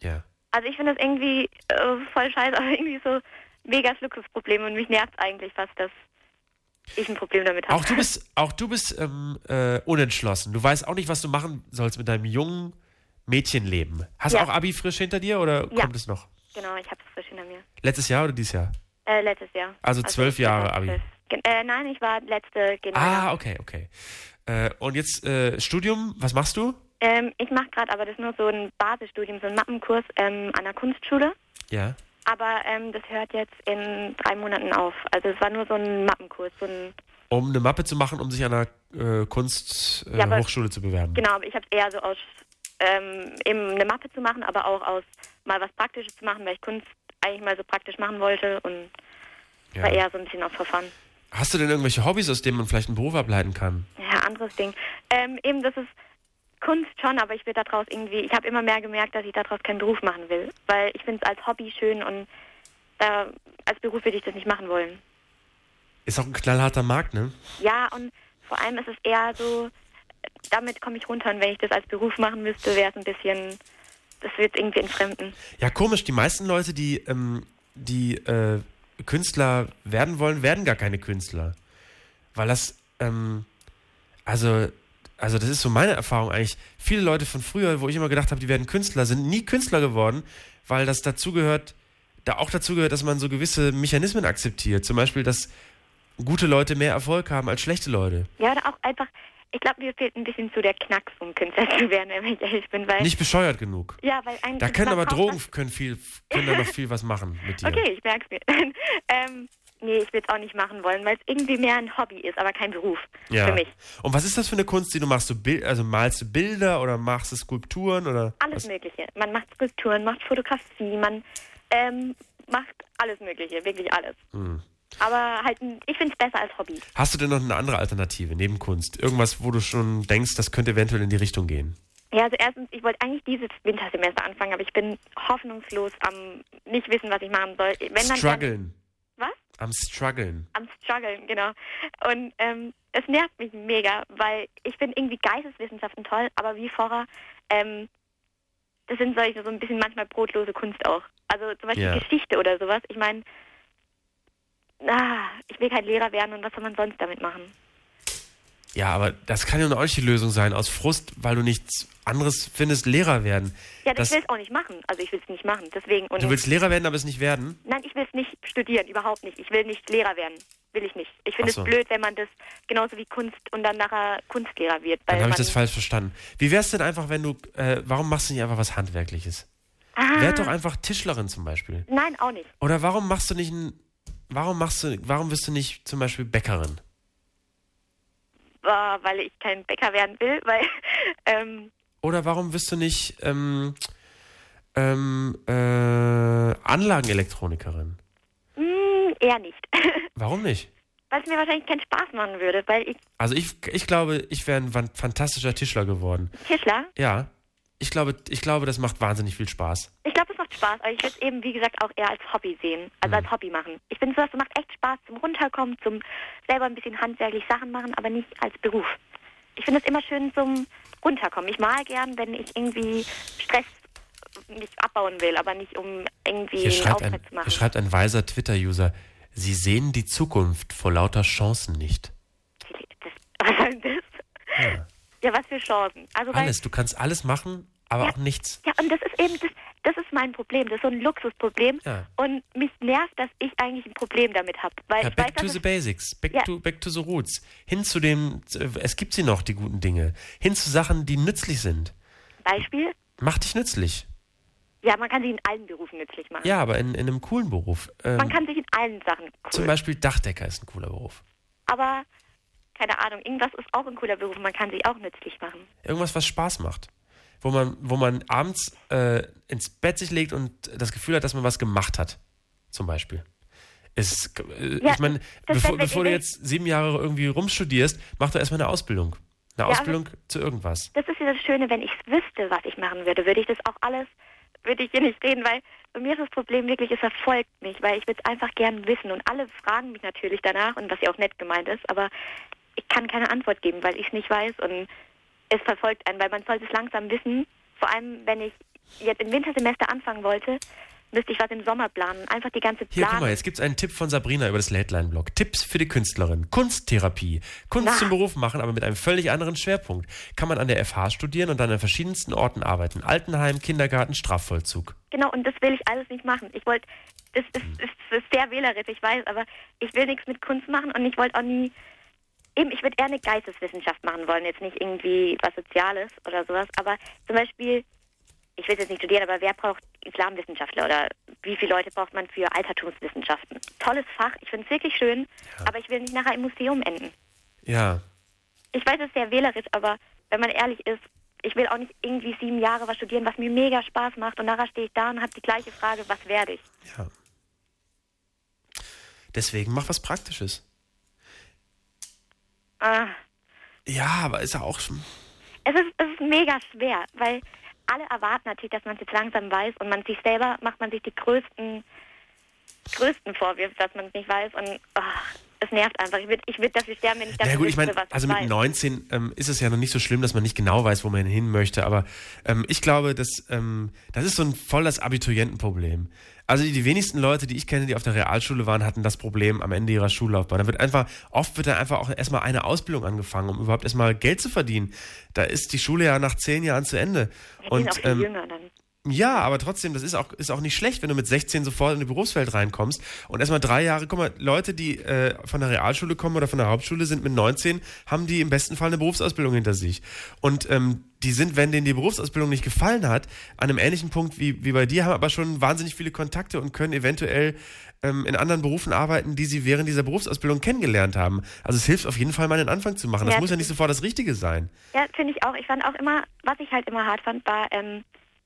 Ja. Also ich finde das irgendwie äh, voll scheiße, aber irgendwie so mega Luxusproblem und mich nervt eigentlich fast, dass ich ein Problem damit habe. Auch du bist, auch du bist ähm, äh, unentschlossen. Du weißt auch nicht, was du machen sollst mit deinem jungen Mädchenleben. Hast du Ja. auch Abi frisch hinter dir oder Ja. kommt es noch? Genau, ich habe es frisch hinter mir. Letztes Jahr oder dieses Jahr? Äh, letztes Jahr. Also zwölf Jahre Abi. Äh, nein, ich war letzte genau. Ah, okay, okay. Äh, und jetzt äh, Studium, was machst du? Ähm, ich mache gerade aber das nur so ein Basisstudium, so ein Mappenkurs ähm, an der Kunstschule. Ja. Aber ähm, das hört jetzt in drei Monaten auf. Also es war nur so ein Mappenkurs, so ein Um eine Mappe zu machen, um sich an einer äh, Kunsthochschule äh, Ja, aber- zu bewerben. Genau, aber ich habe es eher so aus, ähm, eben eine Mappe zu machen, aber auch aus mal was Praktisches zu machen, weil ich Kunst eigentlich mal so praktisch machen wollte und Ja. war eher so ein bisschen aus Verfahren. Hast du denn irgendwelche Hobbys, aus denen man vielleicht einen Beruf ableiten kann? Ja, anderes Ding. Ähm, eben, das ist Kunst schon, aber ich will daraus irgendwie, ich habe immer mehr gemerkt, dass ich daraus keinen Beruf machen will, weil ich finde es als Hobby schön und da, als Beruf würde ich das nicht machen wollen. Ist auch ein knallharter Markt, ne? Ja, und vor allem ist es eher so, damit komme ich runter und wenn ich das als Beruf machen müsste, wäre es ein bisschen das wird irgendwie entfremden. Ja, komisch. Die meisten Leute, die, ähm, die äh, Künstler werden wollen, werden gar keine Künstler. Weil das, ähm, also, also das ist so meine Erfahrung eigentlich. Viele Leute von früher, wo ich immer gedacht habe, die werden Künstler, sind nie Künstler geworden, weil das dazugehört, da auch dazu gehört, dass man so gewisse Mechanismen akzeptiert. Zum Beispiel, dass gute Leute mehr Erfolg haben als schlechte Leute. Ja, oder auch einfach, ich glaube, mir fehlt ein bisschen so der Knacks, um Künstler zu werden, wenn ich ehrlich bin, weil... Nicht bescheuert genug. ja, weil ein, Da können aber Drogen können viel, können da noch viel was machen mit dir. Okay, ich merke es mir. ähm, nee, ich will es auch nicht machen wollen, weil es irgendwie mehr ein Hobby ist, aber kein Beruf Ja. für mich. Und was ist das für eine Kunst, die du machst? Du also malst du Bilder oder machst du Skulpturen oder Alles Mögliche. Man macht Skulpturen, macht Fotografie, man ähm, macht alles Mögliche, wirklich alles. Hm. Aber halt, ich finde es besser als Hobby. Hast du denn noch eine andere Alternative neben Kunst? Irgendwas, wo du schon denkst, das könnte eventuell in die Richtung gehen? Ja, also erstens, ich wollte eigentlich dieses Wintersemester anfangen, aber ich bin hoffnungslos am nicht wissen, was ich machen soll. Wenn dann Struggeln. Was? Am Struggeln. am struggeln, genau. Und ähm, es nervt mich mega, weil ich finde irgendwie Geisteswissenschaften toll, aber wie vorher, ähm, das sind solche so ein bisschen manchmal brotlose Kunst auch. Also zum Beispiel Ja. Geschichte oder sowas. Ich meine, ah, ich will kein Lehrer werden und was soll man sonst damit machen? Ja, aber das kann ja nicht die Lösung sein, aus Frust, weil du nichts anderes findest, Lehrer werden. Ja, das Das- will es auch nicht machen. Also ich will es nicht machen. Deswegen Du willst Lehrer werden, aber es nicht werden? Nein, ich will es nicht studieren, überhaupt nicht. Ich will nicht Lehrer werden. Will ich nicht. Ich finde so. es blöd, wenn man das genauso wie Kunst und dann nachher Kunstlehrer wird. Dann habe ich das falsch verstanden. Wie wär's denn einfach, wenn du, äh, warum machst du nicht einfach was Handwerkliches? Ah. Werd doch einfach Tischlerin zum Beispiel. Nein, auch nicht. Oder warum machst du nicht ein, warum machst du, warum wirst du nicht zum Beispiel Bäckerin? weil ich kein Bäcker werden will, weil ähm, Oder warum wirst du nicht ähm, ähm, äh, Anlagenelektronikerin? hm, eher nicht. Warum nicht? weil es mir wahrscheinlich keinen Spaß machen würde, weil ich Also ich, ich glaube, ich wäre ein fantastischer Tischler geworden. Tischler, Ja. Ich glaube, ich glaube, das macht wahnsinnig viel Spaß. ich glaube, macht Spaß, aber ich würde es eben, wie gesagt, auch eher als Hobby sehen, also Hm. als Hobby machen. Ich finde, sowas macht echt Spaß zum Runterkommen, zum selber ein bisschen handwerklich Sachen machen, aber nicht als Beruf. Ich finde es immer schön zum Runterkommen. Ich mal gern, wenn ich irgendwie Stress nicht abbauen will, aber nicht um irgendwie Hier einen schreibt, ein, Auftritt zu machen. hier schreibt ein weiser Twitter-User, Sie sehen die Zukunft vor lauter Chancen nicht. Was soll denn das? Ja. Ja, was für Chancen. Also Alles, du kannst alles machen, aber auch nichts. Ja, und das ist eben, das, das ist mein Problem. Das ist so ein Luxusproblem. Ja. Und mich nervt, dass ich eigentlich ein Problem damit habe. Weil Ja, ich weiß, back to the basics, back, Ja. to, back to the roots. Hin zu dem, es gibt sie noch, die guten Dinge. Hin zu Sachen, die nützlich sind. Beispiel, Mach dich nützlich. ja, man kann sich in allen Berufen nützlich machen. Ja, aber in, in einem coolen Beruf. Ähm, Man kann sich in allen Sachen cool. Zum Beispiel Dachdecker ist ein cooler Beruf. Aber, keine Ahnung, irgendwas ist auch ein cooler Beruf. Man kann sich auch nützlich machen. Irgendwas, was Spaß macht. Wo man, wo man abends äh, ins Bett sich legt und das Gefühl hat, dass man was gemacht hat. Zum Beispiel. Es, äh, Ja, ich meine, bevor, bevor du jetzt sieben Jahre irgendwie rumstudierst, mach doch erstmal eine Ausbildung. Eine Ja, Ausbildung zu irgendwas. Das ist ja das Schöne, wenn ich wüsste, was ich machen würde, würde ich das auch alles, würde ich hier nicht reden, weil bei mir ist das Problem wirklich, es verfolgt mich, weil ich würde es einfach gern wissen und alle fragen mich natürlich danach und was ja auch nett gemeint ist, aber ich kann keine Antwort geben, weil ich es nicht weiß und es verfolgt einen, weil man sollte es langsam wissen, vor allem wenn ich jetzt im Wintersemester anfangen wollte, müsste ich was im Sommer planen, einfach die ganze Hier, guck mal, jetzt gibt es einen Tipp von Sabrina über das Lateline-Blog. Tipps für die Künstlerin. Kunsttherapie. Kunst Na. zum Beruf machen, aber mit einem völlig anderen Schwerpunkt. Kann man an der FH studieren und dann an verschiedensten Orten arbeiten. Altenheim, Kindergarten, Strafvollzug. Genau, und das will ich alles nicht machen. Ich wollte, das ist, Hm. ist, ist sehr wählerisch, ich weiß, aber ich will nichts mit Kunst machen und ich wollte auch nie, eben, ich würde eher eine Geisteswissenschaft machen wollen, jetzt nicht irgendwie was Soziales oder sowas, aber zum Beispiel, ich will jetzt nicht studieren, aber wer braucht Islamwissenschaftler oder wie viele Leute braucht man für Altertumswissenschaften? Tolles Fach, ich finde es wirklich schön, aber ich will nicht nachher im Museum enden. Ja. Ich weiß, es ist sehr wählerisch, aber wenn man ehrlich ist, ich will auch nicht irgendwie sieben Jahre was studieren, was mir mega Spaß macht und nachher stehe ich da und habe die gleiche Frage, was werde ich? Ja. Deswegen mach was Praktisches. Ah, Ja, aber ist ja auch schon. es, ist, es ist mega schwer, weil alle erwarten natürlich, dass man es jetzt langsam weiß und man sich selber macht man sich die größten, größten Vorwürfe, dass man es nicht weiß und ah, es nervt einfach. Ich würde, ich würd dafür sterben, wenn ich dafür Ja gut, ich meine, also mit weiß. 19 ähm, ist es ja noch nicht so schlimm, dass man nicht genau weiß, wo man hin möchte. Aber ähm, ich glaube, dass, ähm, das ist so ein volles Abiturientenproblem. Also die, die wenigsten Leute, die ich kenne, die auf der Realschule waren, hatten das Problem am Ende ihrer Schullaufbahn. Da wird einfach, oft wird da einfach auch erstmal eine Ausbildung angefangen, um überhaupt erstmal Geld zu verdienen. Da ist die Schule ja nach zehn Jahren zu Ende. Ja, die sind auch Und viel ähm, jünger dann. Ja, aber trotzdem, das ist auch, ist auch nicht schlecht, wenn du mit 16 sofort in die Berufswelt reinkommst und erstmal drei Jahre, guck mal, Leute, die äh, von der Realschule kommen oder von der Hauptschule sind mit 19, haben die im besten Fall eine Berufsausbildung hinter sich. Und ähm, die sind, wenn denen die Berufsausbildung nicht gefallen hat, an einem ähnlichen Punkt wie, wie bei dir, haben aber schon wahnsinnig viele Kontakte und können eventuell ähm, in anderen Berufen arbeiten, die sie während dieser Berufsausbildung kennengelernt haben. Also es hilft auf jeden Fall mal einen Anfang zu machen. Das Ja, muss ja das nicht sofort das Richtige sein. Ja, finde ich auch. Ich fand auch immer, was ich halt immer hart fand, war, ähm,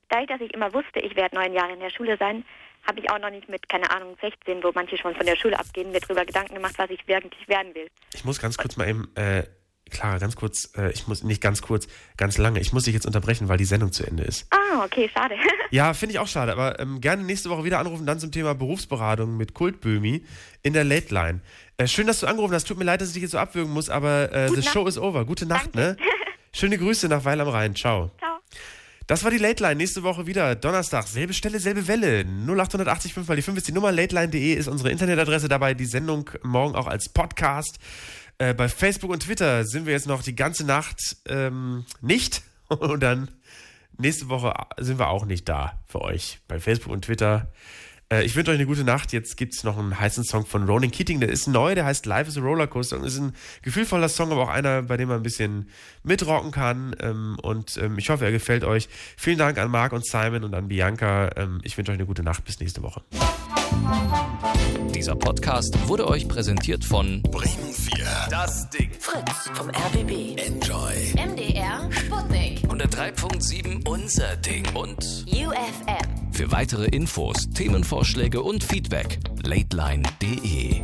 dadurch, dass ich immer wusste, ich werde neun Jahre in der Schule sein, habe ich auch noch nicht mit, keine Ahnung, 16, wo manche schon von der Schule abgehen, mir darüber Gedanken gemacht, was ich wirklich werden will. Ich muss ganz kurz mal eben, äh, Clara, ganz kurz, äh, ich muss, nicht ganz kurz, ganz lange, ich muss dich jetzt unterbrechen, weil die Sendung zu Ende ist. Ah, okay, schade. Ja, finde ich auch schade, aber ähm, gerne nächste Woche wieder anrufen, dann zum Thema Berufsberatung mit Kultböhmi in der Late Line. Äh, schön, dass du angerufen hast, tut mir leid, dass ich dich jetzt so abwürgen muss, aber äh, the Nacht. show is over. Gute Nacht, ne? Schöne Grüße nach Weil am Rhein, ciao. Ciao. Das war die Late Line. Nächste Woche wieder Donnerstag. Selbe Stelle, selbe Welle. 0880 5 mal die 5 ist die Nummer. lateline.de ist unsere Internetadresse. Dabei die Sendung morgen auch als Podcast. Äh, bei Facebook und Twitter sind wir jetzt noch die ganze Nacht ähm, nicht. Und dann nächste Woche sind wir auch nicht da für euch. Bei Facebook und Twitter. Äh, ich wünsche euch eine gute Nacht. Jetzt gibt es noch einen heißen Song von Ronan Keating. Der ist neu, der heißt Life is a Rollercoaster und ist ein gefühlvoller Song, aber auch einer, bei dem man ein bisschen mitrocken kann. Ähm, und ähm, ich hoffe, er gefällt euch. Vielen Dank an Marc und Simon und an Bianca. Ähm, ich wünsche euch eine gute Nacht. Bis nächste Woche. Dieser Podcast wurde euch präsentiert von Bremen 4. Das Ding. Fritz vom RBB. Enjoy. MDR Sputnik. 103.7 Unser Ding. Und UFM. für weitere Infos, Themenvorschläge und Feedback lateline.de.